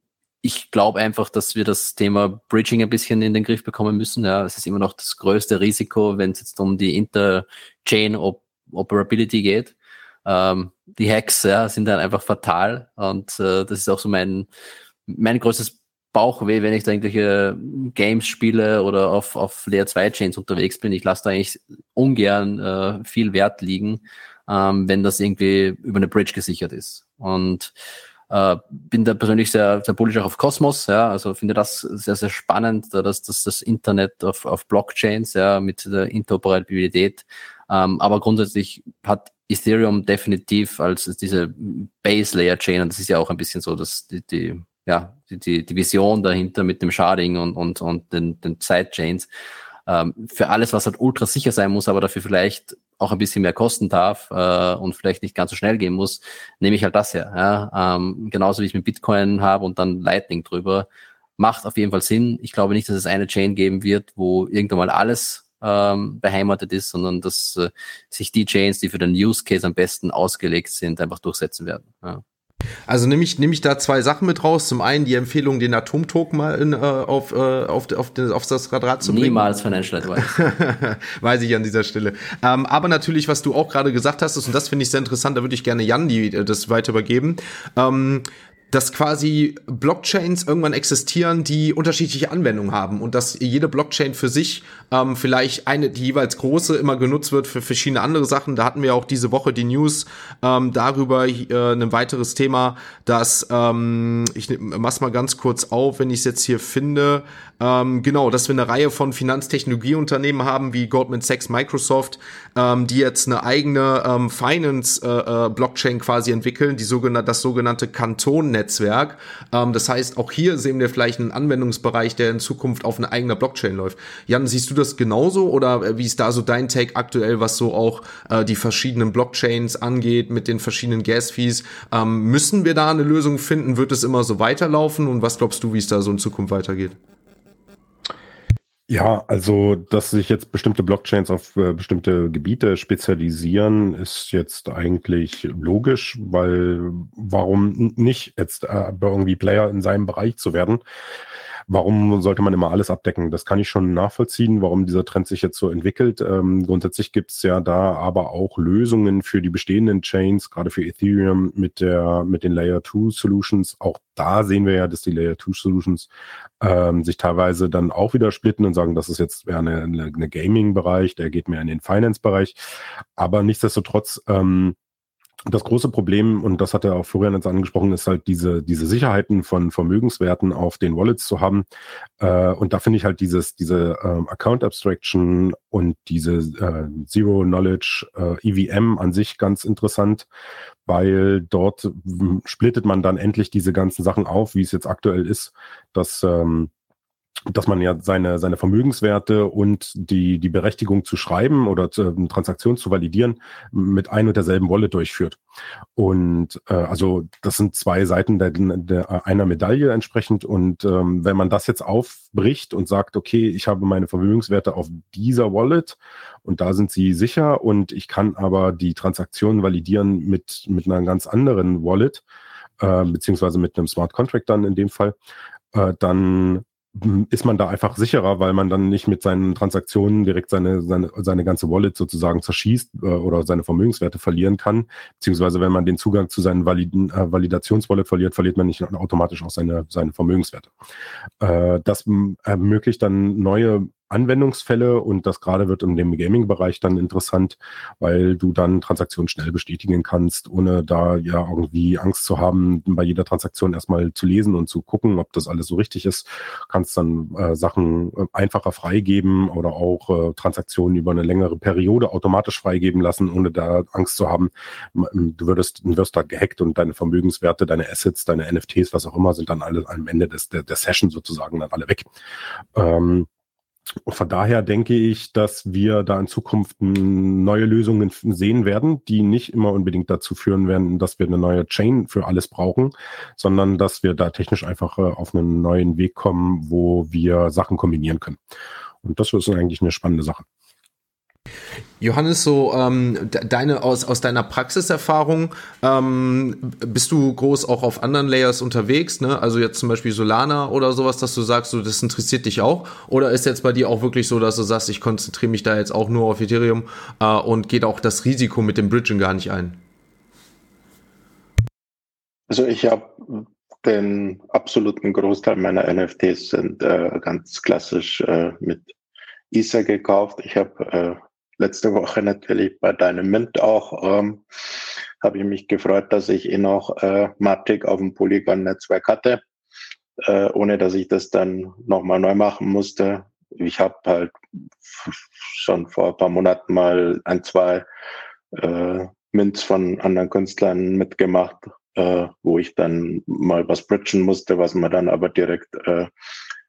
Speaker 4: ich glaube einfach, dass wir das Thema Bridging ein bisschen in den Griff bekommen müssen. Ja, es ist immer noch das größte Risiko, wenn es jetzt um die Inter-Chain Operability geht. Ähm, die Hacks ja, sind dann einfach fatal und äh, das ist auch so mein mein größtes Bauchweh, wenn ich da irgendwelche Games spiele oder auf, auf Layer 2 Chains unterwegs bin. Ich lasse da eigentlich ungern äh, viel Wert liegen, ähm, wenn das irgendwie über eine Bridge gesichert ist. Und äh, bin da persönlich sehr, sehr bullish auch auf Cosmos, ja, also finde das sehr, sehr spannend, dass das, das Internet auf, auf Blockchains, ja, mit der Interoperabilität. Ähm, aber grundsätzlich hat Ethereum definitiv als diese Base Layer Chain, und das ist ja auch ein bisschen so, dass die, die ja, die, die Vision dahinter mit dem Sharding und, und, und den, den Sidechains. Ähm, für alles, was halt ultra sicher sein muss, aber dafür vielleicht auch ein bisschen mehr kosten darf äh, und vielleicht nicht ganz so schnell gehen muss, nehme ich halt das her. Ja? Ähm, genauso wie ich mit Bitcoin habe und dann Lightning drüber. Macht auf jeden Fall Sinn. Ich glaube nicht, dass es eine Chain geben wird, wo irgendwann mal alles ähm, beheimatet ist, sondern dass äh, sich die Chains, die für den Use Case am besten ausgelegt sind, einfach durchsetzen werden. Ja.
Speaker 1: Also nehme ich, nehme ich da zwei Sachen mit raus. Zum einen die Empfehlung, den Atomtoken mal in, äh, auf, äh, auf, auf, auf, auf das Radar zu bringen.
Speaker 4: Niemals Financial Advice.
Speaker 1: Weiß ich an dieser Stelle. Ähm, aber natürlich, was du auch gerade gesagt hast, und das finde ich sehr interessant, da würde ich gerne Jan die, äh, das weiter übergeben. Ähm, dass quasi Blockchains irgendwann existieren, die unterschiedliche Anwendungen haben und dass jede Blockchain für sich ähm, vielleicht eine, die jeweils große, immer genutzt wird für verschiedene andere Sachen. Da hatten wir auch diese Woche die News ähm, darüber, äh, ein weiteres Thema, dass, ähm, ich mach's mal ganz kurz auf, wenn ich es jetzt hier finde, ähm, genau, dass wir eine Reihe von Finanztechnologieunternehmen haben, wie Goldman Sachs, Microsoft, ähm, die jetzt eine eigene ähm, Finance-Blockchain äh, äh quasi entwickeln, die sogenannte, das sogenannte Kanton-Netzwerk. Ähm, das heißt, auch hier sehen wir vielleicht einen Anwendungsbereich, der in Zukunft auf einer eigenen Blockchain läuft. Jan, siehst du das genauso oder äh, wie ist da so dein Take aktuell, was so auch äh, die verschiedenen Blockchains angeht mit den verschiedenen Gas-Fees? Ähm, müssen wir da eine Lösung finden? Wird es immer so weiterlaufen? Und was glaubst du, wie es da so in Zukunft weitergeht?
Speaker 2: Ja, also, dass sich jetzt bestimmte Blockchains auf äh, bestimmte Gebiete spezialisieren, ist jetzt eigentlich logisch, weil warum nicht jetzt äh, irgendwie Player in seinem Bereich zu werden? warum sollte man immer alles abdecken? Das kann ich schon nachvollziehen, warum dieser Trend sich jetzt so entwickelt. Ähm, grundsätzlich gibt es ja da aber auch Lösungen für die bestehenden Chains, gerade für Ethereum mit der mit den Layer 2 Solutions. Auch da sehen wir ja, dass die Layer 2 Solutions ähm, sich teilweise dann auch wieder splitten und sagen, das ist jetzt eher eine, eine, Gaming-Bereich, der geht mehr in den Finance-Bereich. Aber nichtsdestotrotz ähm, das große Problem, und das hat er auch Florian jetzt angesprochen, ist halt diese, diese Sicherheiten von Vermögenswerten auf den Wallets zu haben. Äh, und da finde ich halt dieses, diese ähm, Account Abstraction und diese äh, Zero Knowledge äh, EVM an sich ganz interessant, weil dort splittet man dann endlich diese ganzen Sachen auf, wie es jetzt aktuell ist, dass ähm, dass man ja seine, seine Vermögenswerte und die, die Berechtigung zu schreiben oder zu, äh, Transaktionen zu validieren mit ein und derselben Wallet durchführt. Und äh, also das sind zwei Seiten der, der einer Medaille entsprechend. Und ähm, wenn man das jetzt aufbricht und sagt, okay, ich habe meine Vermögenswerte auf dieser Wallet und da sind sie sicher und ich kann aber die Transaktionen validieren mit, mit einer ganz anderen Wallet, äh, beziehungsweise mit einem Smart Contract dann in dem Fall, äh, dann ist man da einfach sicherer, weil man dann nicht mit seinen Transaktionen direkt seine, seine, seine ganze Wallet sozusagen zerschießt äh, oder seine Vermögenswerte verlieren kann. Beziehungsweise wenn man den Zugang zu seinen Validen, äh, Validationswallet verliert, verliert man nicht automatisch auch seine, seine Vermögenswerte. Äh, das ermöglicht dann neue Anwendungsfälle und das gerade wird in dem Gaming-Bereich dann interessant, weil du dann Transaktionen schnell bestätigen kannst, ohne da ja irgendwie Angst zu haben, bei jeder Transaktion erstmal zu lesen und zu gucken, ob das alles so richtig ist. Kannst dann äh, Sachen äh, einfacher freigeben oder auch äh, Transaktionen über eine längere Periode automatisch freigeben lassen, ohne da Angst zu haben, du würdest, wirst da gehackt und deine Vermögenswerte, deine Assets, deine NFTs, was auch immer, sind dann alle am Ende des, der, der Session sozusagen dann alle weg. Ähm, und von daher denke ich, dass wir da in Zukunft neue Lösungen sehen werden, die nicht immer unbedingt dazu führen werden, dass wir eine neue Chain für alles brauchen, sondern dass wir da technisch einfach äh, auf einen neuen Weg kommen, wo wir Sachen kombinieren können. Und das ist eigentlich eine spannende Sache.
Speaker 1: Johannes, so ähm, deine aus, aus deiner Praxiserfahrung ähm, bist du groß auch auf anderen Layers unterwegs, ne? Also jetzt zum Beispiel Solana oder sowas, dass du sagst, so, das interessiert dich auch? Oder ist jetzt bei dir auch wirklich so, dass du sagst, ich konzentriere mich da jetzt auch nur auf Ethereum äh, und geht auch das Risiko mit dem Bridgen gar nicht ein?
Speaker 3: Also ich habe den absoluten Großteil meiner NFTs sind äh, ganz klassisch äh, mit Ether gekauft. Ich habe äh, letzte Woche natürlich bei deinem Mint auch, ähm, habe ich mich gefreut, dass ich eh noch äh, Matic auf dem Polygon-Netzwerk hatte, äh, ohne dass ich das dann nochmal neu machen musste. Ich habe halt schon vor ein paar Monaten mal ein, zwei äh, Mints von anderen Künstlern mitgemacht, äh, wo ich dann mal was bridgen musste, was man dann aber direkt äh,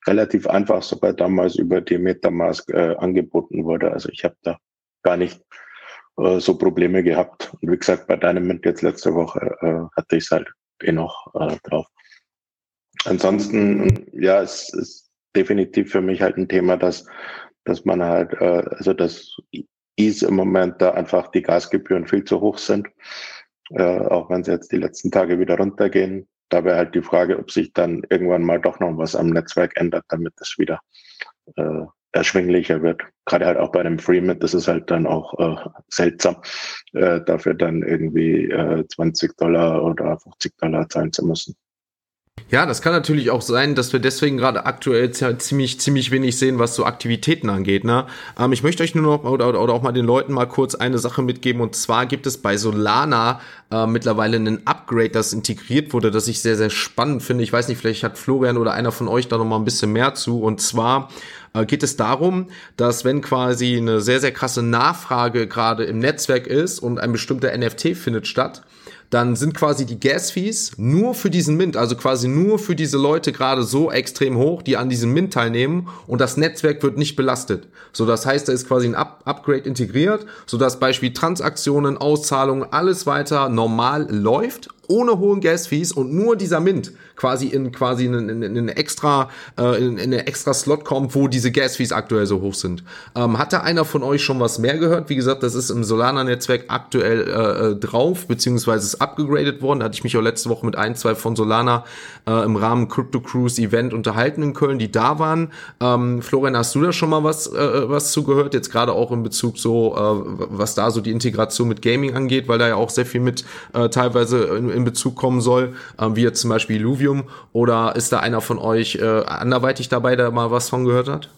Speaker 3: relativ einfach sogar damals über die Metamask äh, angeboten wurde. Also ich habe da gar nicht äh, so Probleme gehabt. Und wie gesagt, bei Dynamite jetzt letzte Woche äh, hatte ich es halt eh noch äh, drauf. Ansonsten, ja, es ist definitiv für mich halt ein Thema, dass dass man halt, äh, also dass ist im Moment da einfach die Gasgebühren viel zu hoch sind, äh, auch wenn sie jetzt die letzten Tage wieder runtergehen. Da wäre halt die Frage, ob sich dann irgendwann mal doch noch was am Netzwerk ändert, damit es wieder äh, erschwinglicher wird. Gerade halt auch bei einem Freemit, das ist halt dann auch äh, seltsam, äh, dafür dann irgendwie äh, 20 Dollar oder 50 Dollar zahlen zu müssen.
Speaker 1: Ja, das kann natürlich auch sein, dass wir deswegen gerade aktuell ziemlich, ziemlich wenig sehen, was so Aktivitäten angeht. Ne? Ähm, ich möchte euch nur noch oder, oder auch mal den Leuten mal kurz eine Sache mitgeben. Und zwar gibt es bei Solana äh, mittlerweile einen Upgrade, das integriert wurde, das ich sehr, sehr spannend finde. Ich weiß nicht, vielleicht hat Florian oder einer von euch da noch mal ein bisschen mehr zu. Und zwar äh, geht es darum, dass wenn quasi eine sehr, sehr krasse Nachfrage gerade im Netzwerk ist und ein bestimmter NFT findet statt, dann sind quasi die Gas-Fees nur für diesen Mint, also quasi nur für diese Leute gerade so extrem hoch, die an diesem Mint teilnehmen und das Netzwerk wird nicht belastet. So, das heißt, da ist quasi ein Up Upgrade integriert, so dass Beispiel Transaktionen, Auszahlungen, alles weiter normal läuft ohne hohen Gas-Fees und nur dieser Mint quasi in quasi in, in, in, in extra äh, in, in eine extra Slot kommt, wo diese Gas-Fees aktuell so hoch sind. Ähm, hat da einer von euch schon was mehr gehört? Wie gesagt, das ist im Solana-Netzwerk aktuell äh, äh drauf, beziehungsweise ist abgegradet worden. Da hatte ich mich auch letzte Woche mit ein, zwei von Solana äh, im Rahmen Crypto Cruise Event unterhalten in Köln, die da waren. Ähm, Florian, hast du da schon mal was, äh, was zugehört? Jetzt gerade auch in Bezug so, äh, was da so die Integration mit Gaming angeht, weil da ja auch sehr viel mit äh, teilweise in, in Bezug kommen soll, äh, wie jetzt zum Beispiel Illuvium. Oder ist da einer von euch äh, anderweitig dabei, der mal was von gehört hat?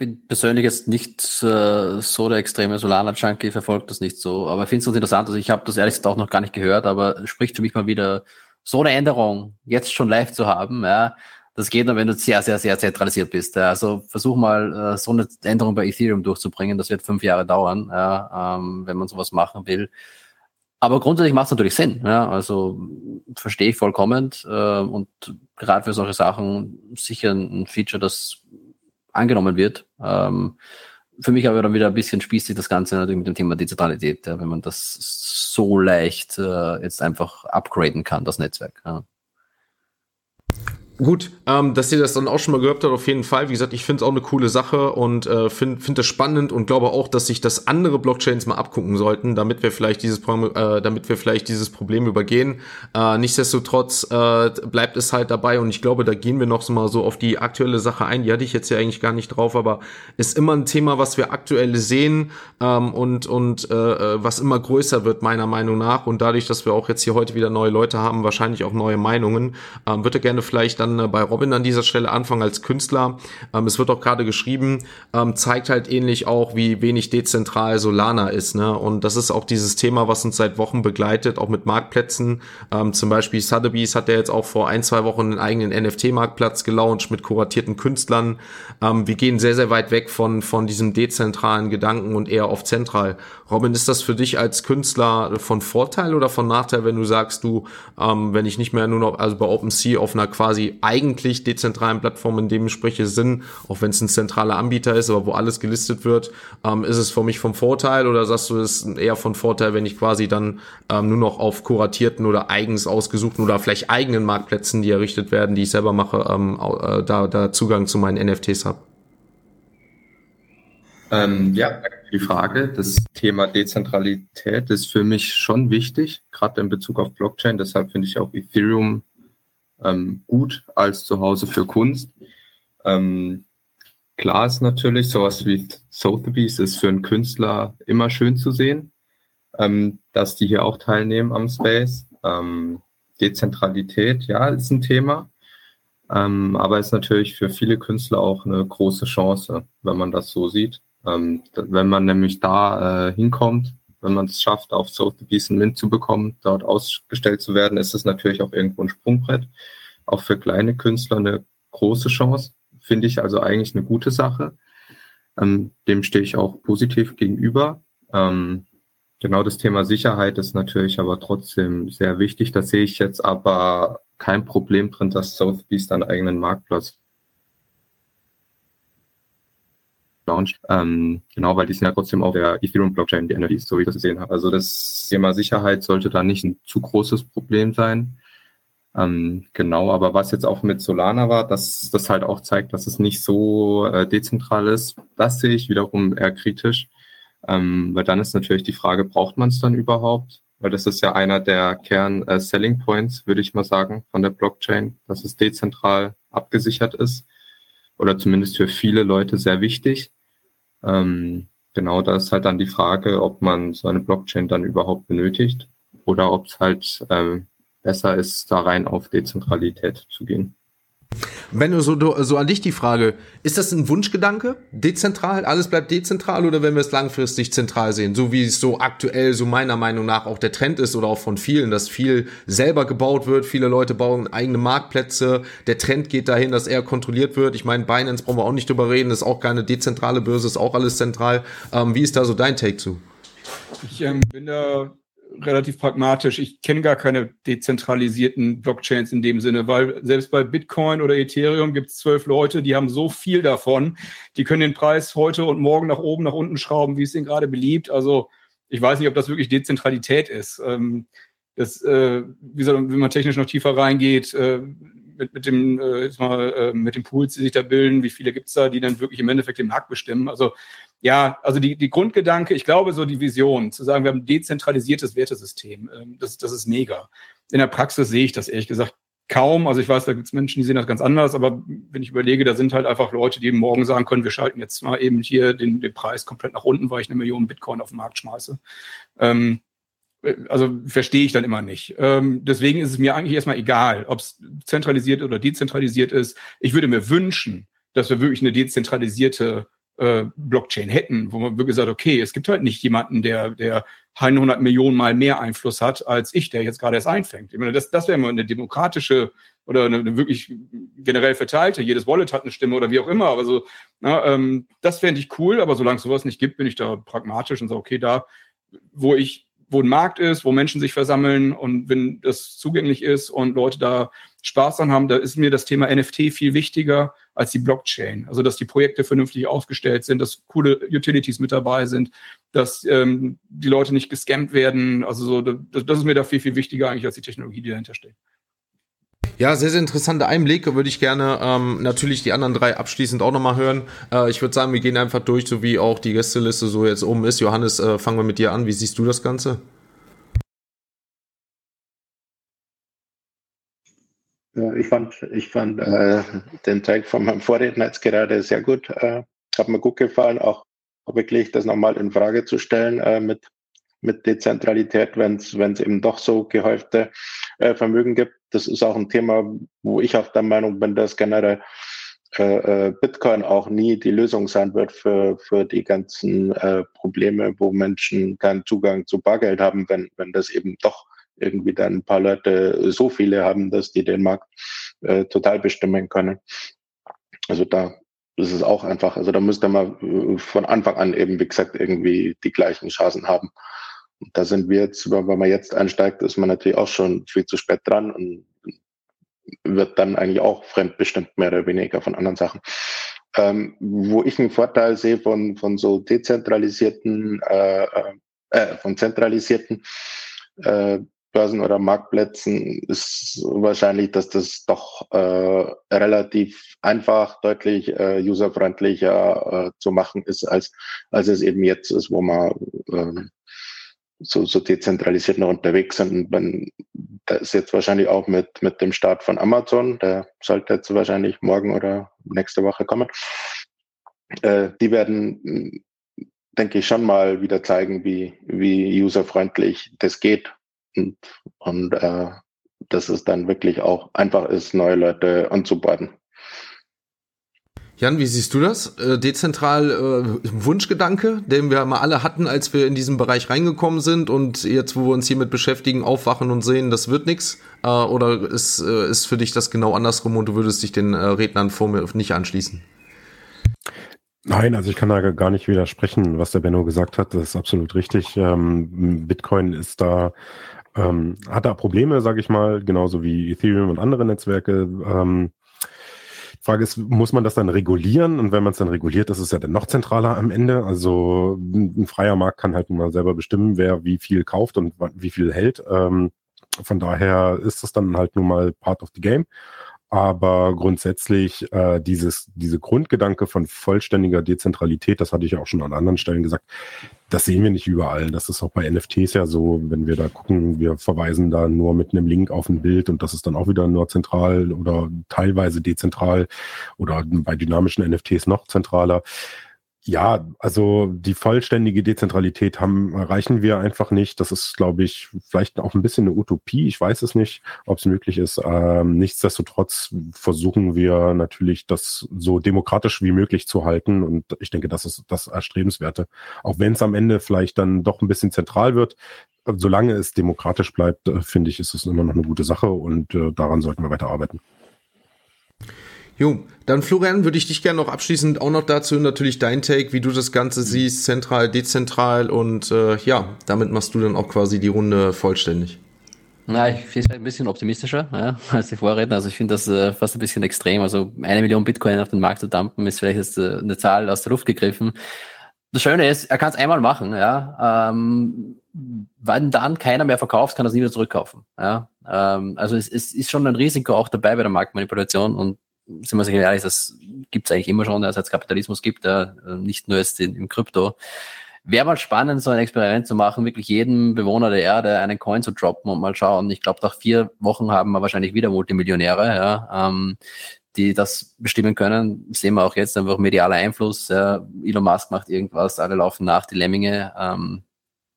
Speaker 4: bin persönlich jetzt nicht äh, so der extreme Solana-Junkie, verfolgt das nicht so. Aber ich finde es interessant. Also ich habe das ehrlich gesagt auch noch gar nicht gehört, aber spricht für mich mal wieder so eine Änderung jetzt schon live zu haben. Ja, das geht nur, wenn du sehr, sehr, sehr zentralisiert bist. Ja. Also versuch mal äh, so eine Änderung bei Ethereum durchzubringen. Das wird fünf Jahre dauern, ja, ähm, wenn man sowas machen will. Aber grundsätzlich macht es natürlich Sinn. Ja? Also verstehe ich vollkommen äh, und gerade für solche Sachen sicher ein Feature, das angenommen wird. Ähm, für mich aber dann wieder ein bisschen spießig das Ganze natürlich mit dem Thema Dezentralität, ja, wenn man das so leicht äh, jetzt einfach upgraden kann, das Netzwerk. Ja.
Speaker 1: Gut, ähm, dass ihr das dann auch schon mal gehört habt, auf jeden Fall. Wie gesagt, ich finde es auch eine coole Sache und äh, finde find das spannend und glaube auch, dass sich das andere Blockchains mal abgucken sollten, damit wir vielleicht dieses Problem, äh, damit wir vielleicht dieses Problem übergehen. Äh, nichtsdestotrotz äh, bleibt es halt dabei und ich glaube, da gehen wir noch so mal so auf die aktuelle Sache ein. Die hatte ich jetzt ja eigentlich gar nicht drauf, aber ist immer ein Thema, was wir aktuell sehen ähm, und und äh, äh was immer größer wird meiner Meinung nach und dadurch, dass wir auch jetzt hier heute wieder neue Leute haben, wahrscheinlich auch neue Meinungen, ähm, würde gerne vielleicht dann äh, bei Robin an dieser Stelle anfangen als Künstler. Ähm, es wird auch gerade geschrieben, ähm, zeigt halt ähnlich auch, wie wenig dezentral Solana ist. Ne? Und das ist auch dieses Thema, was uns seit Wochen begleitet, auch mit Marktplätzen. Ähm, zum Beispiel Sotheby's hat ja jetzt auch vor ein, zwei Wochen einen eigenen NFT-Marktplatz gelauncht mit kuratierten Künstlern. Ähm, wir gehen sehr, sehr weit weg von, von diesem dezentralen Gedanken und eher auf zentral. Robin, ist das für dich als Künstler von Vorteil oder von Nachteil, wenn du sagst, du, ähm, wenn ich nicht mehr nur noch, also bei OpenSea auf einer quasi eigentlich dezentralen Plattform, in dem spreche, Sinn, auch wenn es ein zentraler Anbieter ist, aber wo alles gelistet wird, ähm, ist es für mich vom Vorteil oder sagst du, es ist eher von Vorteil, wenn ich quasi dann ähm, nur noch auf kuratierten oder eigens ausgesuchten oder vielleicht eigenen Marktplätzen, die errichtet werden, die ich selber mache, ähm, äh, da, da Zugang zu meinen NFTs habe?
Speaker 5: Ähm, ja, die Frage. Das Thema Dezentralität ist für mich schon wichtig, gerade in Bezug auf Blockchain. Deshalb finde ich auch Ethereum ähm, gut als Zuhause für Kunst. Ähm, klar ist natürlich, sowas wie Sotheby's ist für einen Künstler immer schön zu sehen, ähm, dass die hier auch teilnehmen am Space. Ähm, Dezentralität, ja, ist ein Thema. Ähm, aber ist natürlich für viele Künstler auch eine große Chance, wenn man das so sieht. Ähm, wenn man nämlich da äh, hinkommt, wenn man es schafft, auf Sotheby's ein Mint zu bekommen, dort ausgestellt zu werden, ist es natürlich auch irgendwo ein Sprungbrett. Auch für kleine Künstler eine große Chance, finde ich also eigentlich eine gute Sache. Ähm, dem stehe ich auch positiv gegenüber. Ähm, genau das Thema Sicherheit ist natürlich aber trotzdem sehr wichtig. Da sehe ich jetzt aber kein Problem drin, dass Sotheby's dann eigenen Marktplatz launcht. Ähm, genau, weil die sind ja trotzdem auf der Ethereum-Blockchain, die NFTs, so wie ich das gesehen habe. Also das Thema Sicherheit sollte da nicht ein zu großes Problem sein. Ähm, genau, aber was jetzt auch mit Solana war, dass das halt auch zeigt, dass es nicht so äh, dezentral ist, das sehe ich wiederum eher kritisch. Ähm, weil dann ist natürlich die Frage, braucht man es dann überhaupt? Weil das ist ja einer der Kern-Selling äh, Points, würde ich mal sagen, von der Blockchain, dass es dezentral abgesichert ist oder zumindest für viele Leute sehr wichtig. Ähm, genau, da ist halt dann die Frage, ob man so eine Blockchain dann überhaupt benötigt oder ob es halt ähm, besser ist, da rein auf Dezentralität zu gehen.
Speaker 1: Benno, so, so an dich die Frage, ist das ein Wunschgedanke? Dezentral? Alles bleibt dezentral oder wenn wir es langfristig zentral sehen? So wie es so aktuell, so meiner Meinung nach auch der Trend ist oder auch von vielen, dass viel selber gebaut wird. Viele Leute bauen eigene Marktplätze. Der Trend geht dahin, dass eher kontrolliert wird. Ich meine, Binance brauchen wir auch nicht drüber reden. ist auch keine dezentrale Börse, ist auch alles zentral. Ähm, wie ist da so dein Take zu?
Speaker 6: Ich ähm, bin da relativ pragmatisch. Ich kenne gar keine dezentralisierten Blockchains in dem Sinne, weil selbst bei Bitcoin oder Ethereum gibt es zwölf Leute, die haben so viel davon, die können den Preis heute und morgen nach oben, nach unten schrauben, wie es ihnen gerade beliebt. Also ich weiß nicht, ob das wirklich Dezentralität ist. Ähm, das, äh, wie soll, wenn man technisch noch tiefer reingeht, äh, mit, mit, dem, äh, jetzt mal, äh, mit den Pools, die sich da bilden, wie viele gibt es da, die dann wirklich im Endeffekt den Markt bestimmen. Also ja, also die, die Grundgedanke, ich glaube, so die Vision, zu sagen, wir haben ein dezentralisiertes Wertesystem, ähm, das, das ist mega. In der Praxis sehe ich das ehrlich gesagt kaum. Also ich weiß, da gibt es Menschen, die sehen das ganz anders, aber wenn ich überlege, da sind halt einfach Leute, die morgen sagen können, wir schalten jetzt mal eben hier den, den Preis komplett nach unten, weil ich eine Million Bitcoin auf den Markt schmeiße. Ähm, also verstehe ich dann immer nicht. Ähm, deswegen ist es mir eigentlich erstmal egal, ob es zentralisiert oder dezentralisiert ist. Ich würde mir wünschen, dass wir wirklich eine dezentralisierte äh, Blockchain hätten, wo man wirklich sagt, okay, es gibt halt nicht jemanden, der, der 100 Millionen mal mehr Einfluss hat als ich, der jetzt gerade erst einfängt. Ich meine, das, das wäre mal eine demokratische oder eine, eine, wirklich generell verteilte, jedes Wallet hat eine Stimme oder wie auch immer, aber so, na, ähm, das fände ich cool, aber solange es sowas nicht gibt, bin ich da pragmatisch und sage, okay, da, wo ich wo ein Markt ist, wo Menschen sich versammeln und wenn das zugänglich ist und Leute da Spaß dran haben, da ist mir das Thema NFT viel wichtiger als die Blockchain. Also dass die Projekte vernünftig aufgestellt sind, dass coole Utilities mit dabei sind, dass ähm, die Leute nicht gescammt werden. Also so, das, das ist mir da viel, viel wichtiger eigentlich als die Technologie, die dahinter steht.
Speaker 1: Ja, sehr, sehr interessanter Einblick. Würde ich gerne ähm, natürlich die anderen drei abschließend auch nochmal hören. Äh, ich würde sagen, wir gehen einfach durch, so wie auch die Gästeliste so jetzt oben ist. Johannes, äh, fangen wir mit dir an. Wie siehst du das Ganze?
Speaker 3: Ich fand, ich fand äh, den Teig von meinem Vorredner jetzt gerade sehr gut. Äh, hat mir gut gefallen, auch wirklich das nochmal in Frage zu stellen äh, mit, mit Dezentralität, wenn es eben doch so gehäufte äh, Vermögen gibt das ist auch ein Thema, wo ich auch der Meinung bin, dass generell äh, äh, Bitcoin auch nie die Lösung sein wird für, für die ganzen äh, Probleme, wo Menschen keinen Zugang zu Bargeld haben, wenn, wenn das eben doch irgendwie dann ein paar Leute so viele haben, dass die den Markt äh, total bestimmen können. Also da ist es auch einfach, also da müsste man äh, von Anfang an eben, wie gesagt, irgendwie die gleichen Chancen haben. Da sind wir jetzt, wenn man jetzt einsteigt, ist man natürlich auch schon viel zu spät dran und wird dann eigentlich auch fremdbestimmt, mehr oder weniger von anderen Sachen. Ähm, wo ich einen Vorteil sehe von, von so dezentralisierten, äh, äh, äh von zentralisierten äh, Börsen oder Marktplätzen ist wahrscheinlich, dass das doch äh, relativ einfach, deutlich äh, userfreundlicher äh, zu machen ist, als, als es eben jetzt ist, wo man äh, so, so dezentralisiert noch unterwegs sind. Und man, da ist jetzt wahrscheinlich auch mit, mit dem Start von Amazon, der sollte jetzt wahrscheinlich morgen oder nächste Woche kommen. Äh, die werden, denke ich, schon mal wieder zeigen, wie, wie userfreundlich das geht. Und, und äh, dass es dann wirklich auch einfach ist, neue Leute anzuborden.
Speaker 1: Jan, wie siehst du das? Äh, dezentral äh, Wunschgedanke, den wir mal alle hatten, als wir in diesen Bereich reingekommen sind und jetzt, wo wir uns hiermit beschäftigen, aufwachen und sehen, das wird nichts? Äh, oder ist, äh, ist für dich das genau andersrum und du würdest dich den äh, Rednern vor mir nicht anschließen?
Speaker 2: Nein, also ich kann da gar nicht widersprechen, was der Benno gesagt hat. Das ist absolut richtig. Ähm, Bitcoin ist da ähm, hat da Probleme, sage ich mal, genauso wie Ethereum und andere Netzwerke. Ähm, Frage ist, muss man das dann regulieren? Und wenn man es dann reguliert, ist es ja dann noch zentraler am Ende. Also ein freier Markt kann halt mal selber bestimmen, wer wie viel kauft und wie viel hält. Ähm, von daher ist es dann halt nun mal part of the game. Aber grundsätzlich äh, dieses, diese Grundgedanke von vollständiger Dezentralität, das hatte ich ja auch schon an anderen Stellen gesagt, das sehen wir nicht überall. Das ist auch bei NFTs ja so, wenn wir da gucken, wir verweisen da nur mit einem Link auf ein Bild und das ist dann auch wieder nur zentral oder teilweise dezentral oder bei dynamischen NFTs noch zentraler. Ja, also die vollständige Dezentralität haben, erreichen wir einfach nicht. Das ist, glaube ich, vielleicht auch ein bisschen eine Utopie. Ich weiß es nicht, ob es möglich ist. Ähm, nichtsdestotrotz versuchen wir natürlich, das so demokratisch wie möglich zu halten. Und ich denke, das ist das Erstrebenswerte. Auch wenn es am Ende vielleicht dann doch ein bisschen zentral wird. Solange es demokratisch bleibt, äh, finde ich, ist es immer noch eine gute Sache und äh, daran sollten wir weiter arbeiten.
Speaker 1: Jo, dann Florian, würde ich dich gerne noch abschließend auch noch dazu natürlich dein Take, wie du das Ganze siehst, zentral, dezentral und äh, ja, damit machst du dann auch quasi die Runde vollständig.
Speaker 4: Na, ich finde es ein bisschen optimistischer ja, als die Vorredner. Also ich finde das äh, fast ein bisschen extrem. Also eine Million Bitcoin auf den Markt zu dumpen, ist vielleicht jetzt äh, eine Zahl aus der Luft gegriffen. Das Schöne ist, er kann es einmal machen, ja. Ähm, wenn dann keiner mehr verkauft, kann er es nie wieder zurückkaufen. Ja. Ähm, also es, es ist schon ein Risiko auch dabei bei der Marktmanipulation und sind wir sich ehrlich, das gibt es eigentlich immer schon, seit es Kapitalismus gibt, ja, nicht nur jetzt in, im Krypto. Wäre mal spannend, so ein Experiment zu machen, wirklich jedem Bewohner der Erde einen Coin zu droppen und mal schauen. Ich glaube, nach vier Wochen haben wir wahrscheinlich wieder Multimillionäre, ja, ähm, die das bestimmen können. Sehen wir auch jetzt einfach medialer Einfluss. Ja. Elon Musk macht irgendwas, alle laufen nach, die Lemminge. Ähm,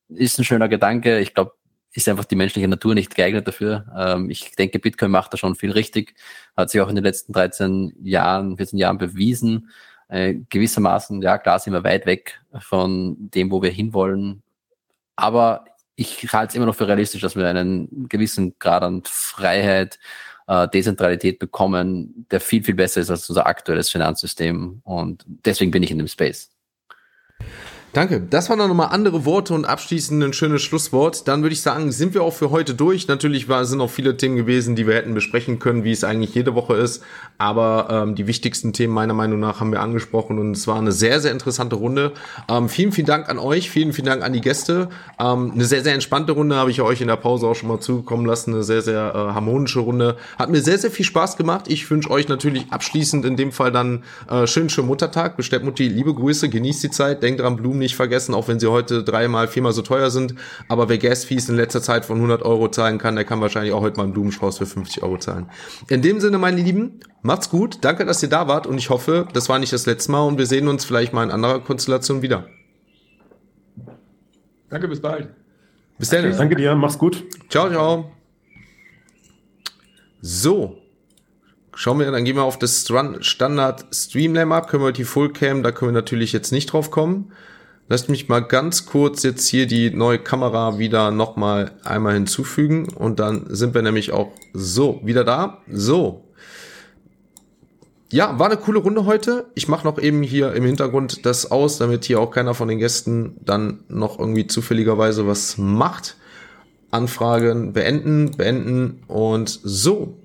Speaker 4: ist ein schöner Gedanke. Ich glaube, ist einfach die menschliche Natur nicht geeignet dafür. Ähm, ich denke, Bitcoin macht da schon viel richtig, hat sich auch in den letzten 13 Jahren, 14 Jahren bewiesen. Äh, gewissermaßen, ja, klar sind wir weit weg von dem, wo wir hinwollen. Aber ich halte es immer noch für realistisch, dass wir einen gewissen Grad an Freiheit, äh, Dezentralität bekommen, der viel, viel besser ist als unser aktuelles Finanzsystem. Und deswegen bin ich in dem Space.
Speaker 1: Danke. Das waren dann nochmal andere Worte und abschließend ein schönes Schlusswort. Dann würde ich sagen, sind wir auch für heute durch. Natürlich war, sind noch viele Themen gewesen, die wir hätten besprechen können, wie es eigentlich jede Woche ist. Aber ähm, die wichtigsten Themen meiner Meinung nach haben wir angesprochen und es war eine sehr, sehr interessante Runde. Ähm, vielen, vielen Dank an euch. Vielen, vielen Dank an die Gäste. Ähm, eine sehr, sehr entspannte Runde habe ich euch in der Pause auch schon mal zukommen lassen. Eine sehr, sehr äh, harmonische Runde. Hat mir sehr, sehr viel Spaß gemacht. Ich wünsche euch natürlich abschließend in dem Fall dann äh, schönen, schönen Muttertag. Bestellt Mutti, liebe Grüße, genießt die Zeit. Denkt dran, Blumen nicht vergessen, auch wenn sie heute dreimal, viermal so teuer sind. Aber wer Gas-Fees in letzter Zeit von 100 Euro zahlen kann, der kann wahrscheinlich auch heute mal einen Blumenstrauß für 50 Euro zahlen. In dem Sinne, meine Lieben, macht's gut. Danke, dass ihr da wart und ich hoffe, das war nicht das letzte Mal und wir sehen uns vielleicht mal in anderer Konstellation wieder.
Speaker 6: Danke, bis bald.
Speaker 1: Bis dann.
Speaker 2: Danke dir, mach's gut.
Speaker 1: Ciao, ciao. So. Schauen wir, dann gehen wir auf das Standard Streamlammer, können wir die Fullcam, da können wir natürlich jetzt nicht drauf kommen. Lasst mich mal ganz kurz jetzt hier die neue Kamera wieder nochmal einmal hinzufügen und dann sind wir nämlich auch so wieder da. So. Ja, war eine coole Runde heute. Ich mache noch eben hier im Hintergrund das aus, damit hier auch keiner von den Gästen dann noch irgendwie zufälligerweise was macht. Anfragen beenden, beenden und so.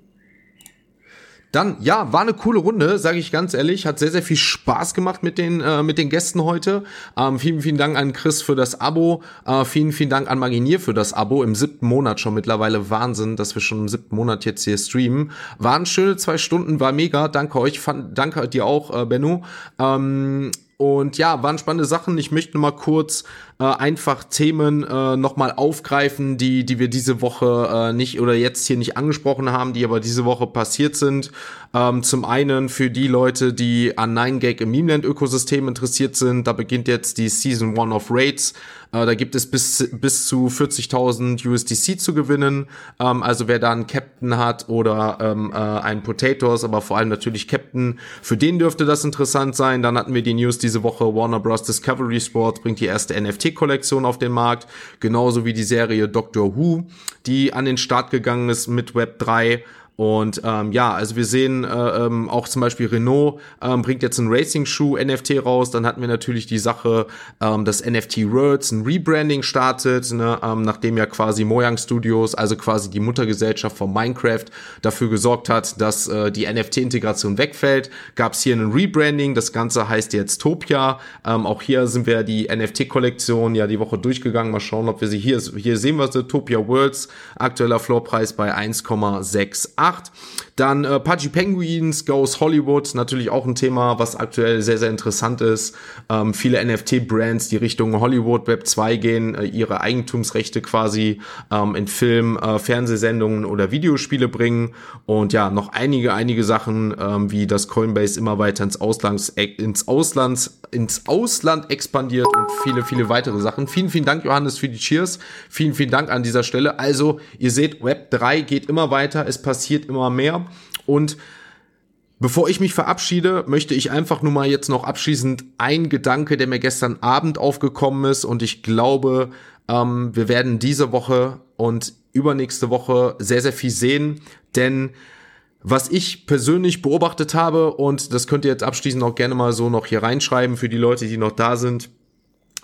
Speaker 1: Dann, ja, war eine coole Runde, sage ich ganz ehrlich. Hat sehr, sehr viel Spaß gemacht mit den, äh, mit den Gästen heute. Ähm, vielen, vielen Dank an Chris für das Abo. Äh, vielen, vielen Dank an Maginier für das Abo. Im siebten Monat schon mittlerweile Wahnsinn, dass wir schon im siebten Monat jetzt hier streamen. Waren schöne zwei Stunden, war mega. Danke euch, fand, danke dir auch, äh, Benno. Ähm, und ja, waren spannende Sachen. Ich möchte mal kurz äh, einfach Themen äh, nochmal aufgreifen, die, die wir diese Woche äh, nicht oder jetzt hier nicht angesprochen haben, die aber diese Woche passiert sind. Ähm, zum einen für die Leute, die an 9gag im Memeland-Ökosystem interessiert sind, da beginnt jetzt die Season 1 of Raids. Äh, da gibt es bis, bis zu 40.000 USDC zu gewinnen. Ähm, also wer da einen Captain hat oder ähm, äh, einen Potatoes, aber vor allem natürlich Captain, für den dürfte das interessant sein. Dann hatten wir die News diese Woche, Warner Bros. Discovery Sports bringt die erste NFT-Kollektion auf den Markt, genauso wie die Serie Doctor Who, die an den Start gegangen ist mit Web 3. Und ähm, ja, also wir sehen äh, ähm, auch zum Beispiel Renault ähm, bringt jetzt ein Racing-Shoe NFT raus. Dann hatten wir natürlich die Sache, ähm, dass NFT Worlds ein Rebranding startet, ne, ähm, nachdem ja quasi Mojang Studios, also quasi die Muttergesellschaft von Minecraft, dafür gesorgt hat, dass äh, die NFT-Integration wegfällt. Gab es hier ein Rebranding. Das Ganze heißt jetzt Topia. Ähm, auch hier sind wir die NFT-Kollektion ja die Woche durchgegangen. Mal schauen, ob wir sie hier hier sehen wir sie. Topia Worlds aktueller Floorpreis bei 1,68. 8. Dann äh, Pudgy Penguins Goes Hollywood, natürlich auch ein Thema, was aktuell sehr, sehr interessant ist. Ähm, viele NFT-Brands, die Richtung Hollywood Web 2 gehen, äh, ihre Eigentumsrechte quasi ähm, in Film, äh, Fernsehsendungen oder Videospiele bringen. Und ja, noch einige, einige Sachen, ähm, wie das Coinbase immer weiter ins Ausland, ins Ausland, ins Ausland expandiert und viele, viele weitere Sachen. Vielen, vielen Dank, Johannes, für die Cheers. Vielen, vielen Dank an dieser Stelle. Also, ihr seht, Web 3 geht immer weiter, es passiert immer mehr. Und Bevor ich mich verabschiede, möchte ich einfach nur mal jetzt noch abschließend ein Gedanke, der mir gestern Abend aufgekommen ist und ich glaube, ähm, wir werden diese Woche und übernächste Woche sehr, sehr viel sehen, denn was ich persönlich beobachtet habe und das könnt ihr jetzt abschließend auch gerne mal so noch hier reinschreiben für die Leute, die noch da sind.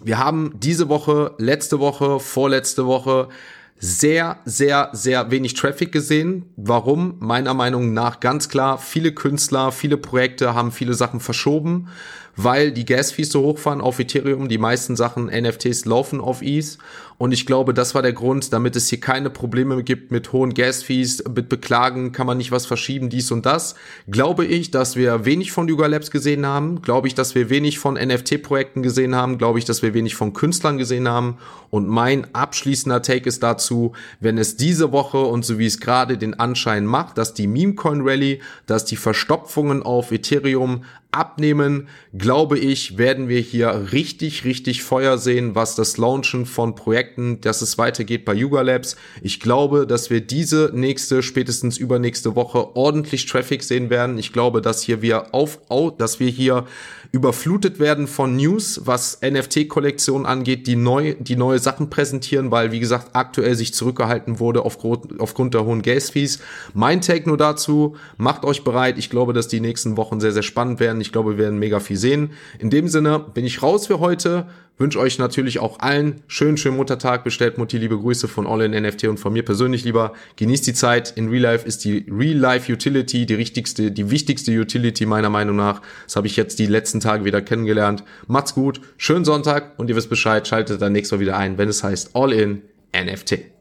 Speaker 1: Wir haben diese Woche, letzte Woche, vorletzte Woche sehr, sehr, sehr wenig Traffic gesehen. Warum? Meiner Meinung nach ganz klar, viele Künstler, viele Projekte haben viele Sachen verschoben weil die Gas-Fees so hoch waren auf Ethereum. Die meisten Sachen, NFTs laufen auf ETH. Und ich glaube, das war der Grund, damit es hier keine Probleme gibt mit hohen Gas-Fees, mit Beklagen, kann man nicht was verschieben, dies und das. Glaube ich, dass wir wenig von Yuga Labs gesehen haben. Glaube ich, dass wir wenig von NFT-Projekten gesehen haben. Glaube ich, dass wir wenig von Künstlern gesehen haben. Und mein abschließender Take ist dazu, wenn es diese Woche und so wie es gerade den Anschein macht, dass die Meme-Coin Rally, dass die Verstopfungen auf Ethereum abnehmen, glaube ich, werden wir hier richtig, richtig Feuer sehen, was das Launchen von Projekten, dass es weitergeht bei Yuga Labs. Ich glaube, dass wir diese nächste, spätestens übernächste Woche ordentlich Traffic sehen werden. Ich glaube, dass hier wir auf, dass wir hier überflutet werden von News, was NFT-Kollektionen angeht, die neu, die neue Sachen präsentieren, weil, wie gesagt, aktuell sich zurückgehalten wurde aufgrund, aufgrund der hohen Gas-Fees. Mein Take nur dazu, macht euch bereit. Ich glaube, dass die nächsten Wochen sehr, sehr spannend werden. Ich glaube, wir werden mega viel sehen. In dem Sinne bin ich raus für heute. Wünsche euch natürlich auch allen schönen, schönen Muttertag. Bestellt Mutti liebe Grüße von All in NFT und von mir persönlich lieber. Genießt die Zeit. In Real Life ist die Real Life Utility die richtigste, die wichtigste Utility meiner Meinung nach. Das habe ich jetzt die letzten Tage wieder kennengelernt. Macht's gut. Schönen Sonntag und ihr wisst Bescheid. Schaltet dann nächstes Mal wieder ein, wenn es heißt All in NFT.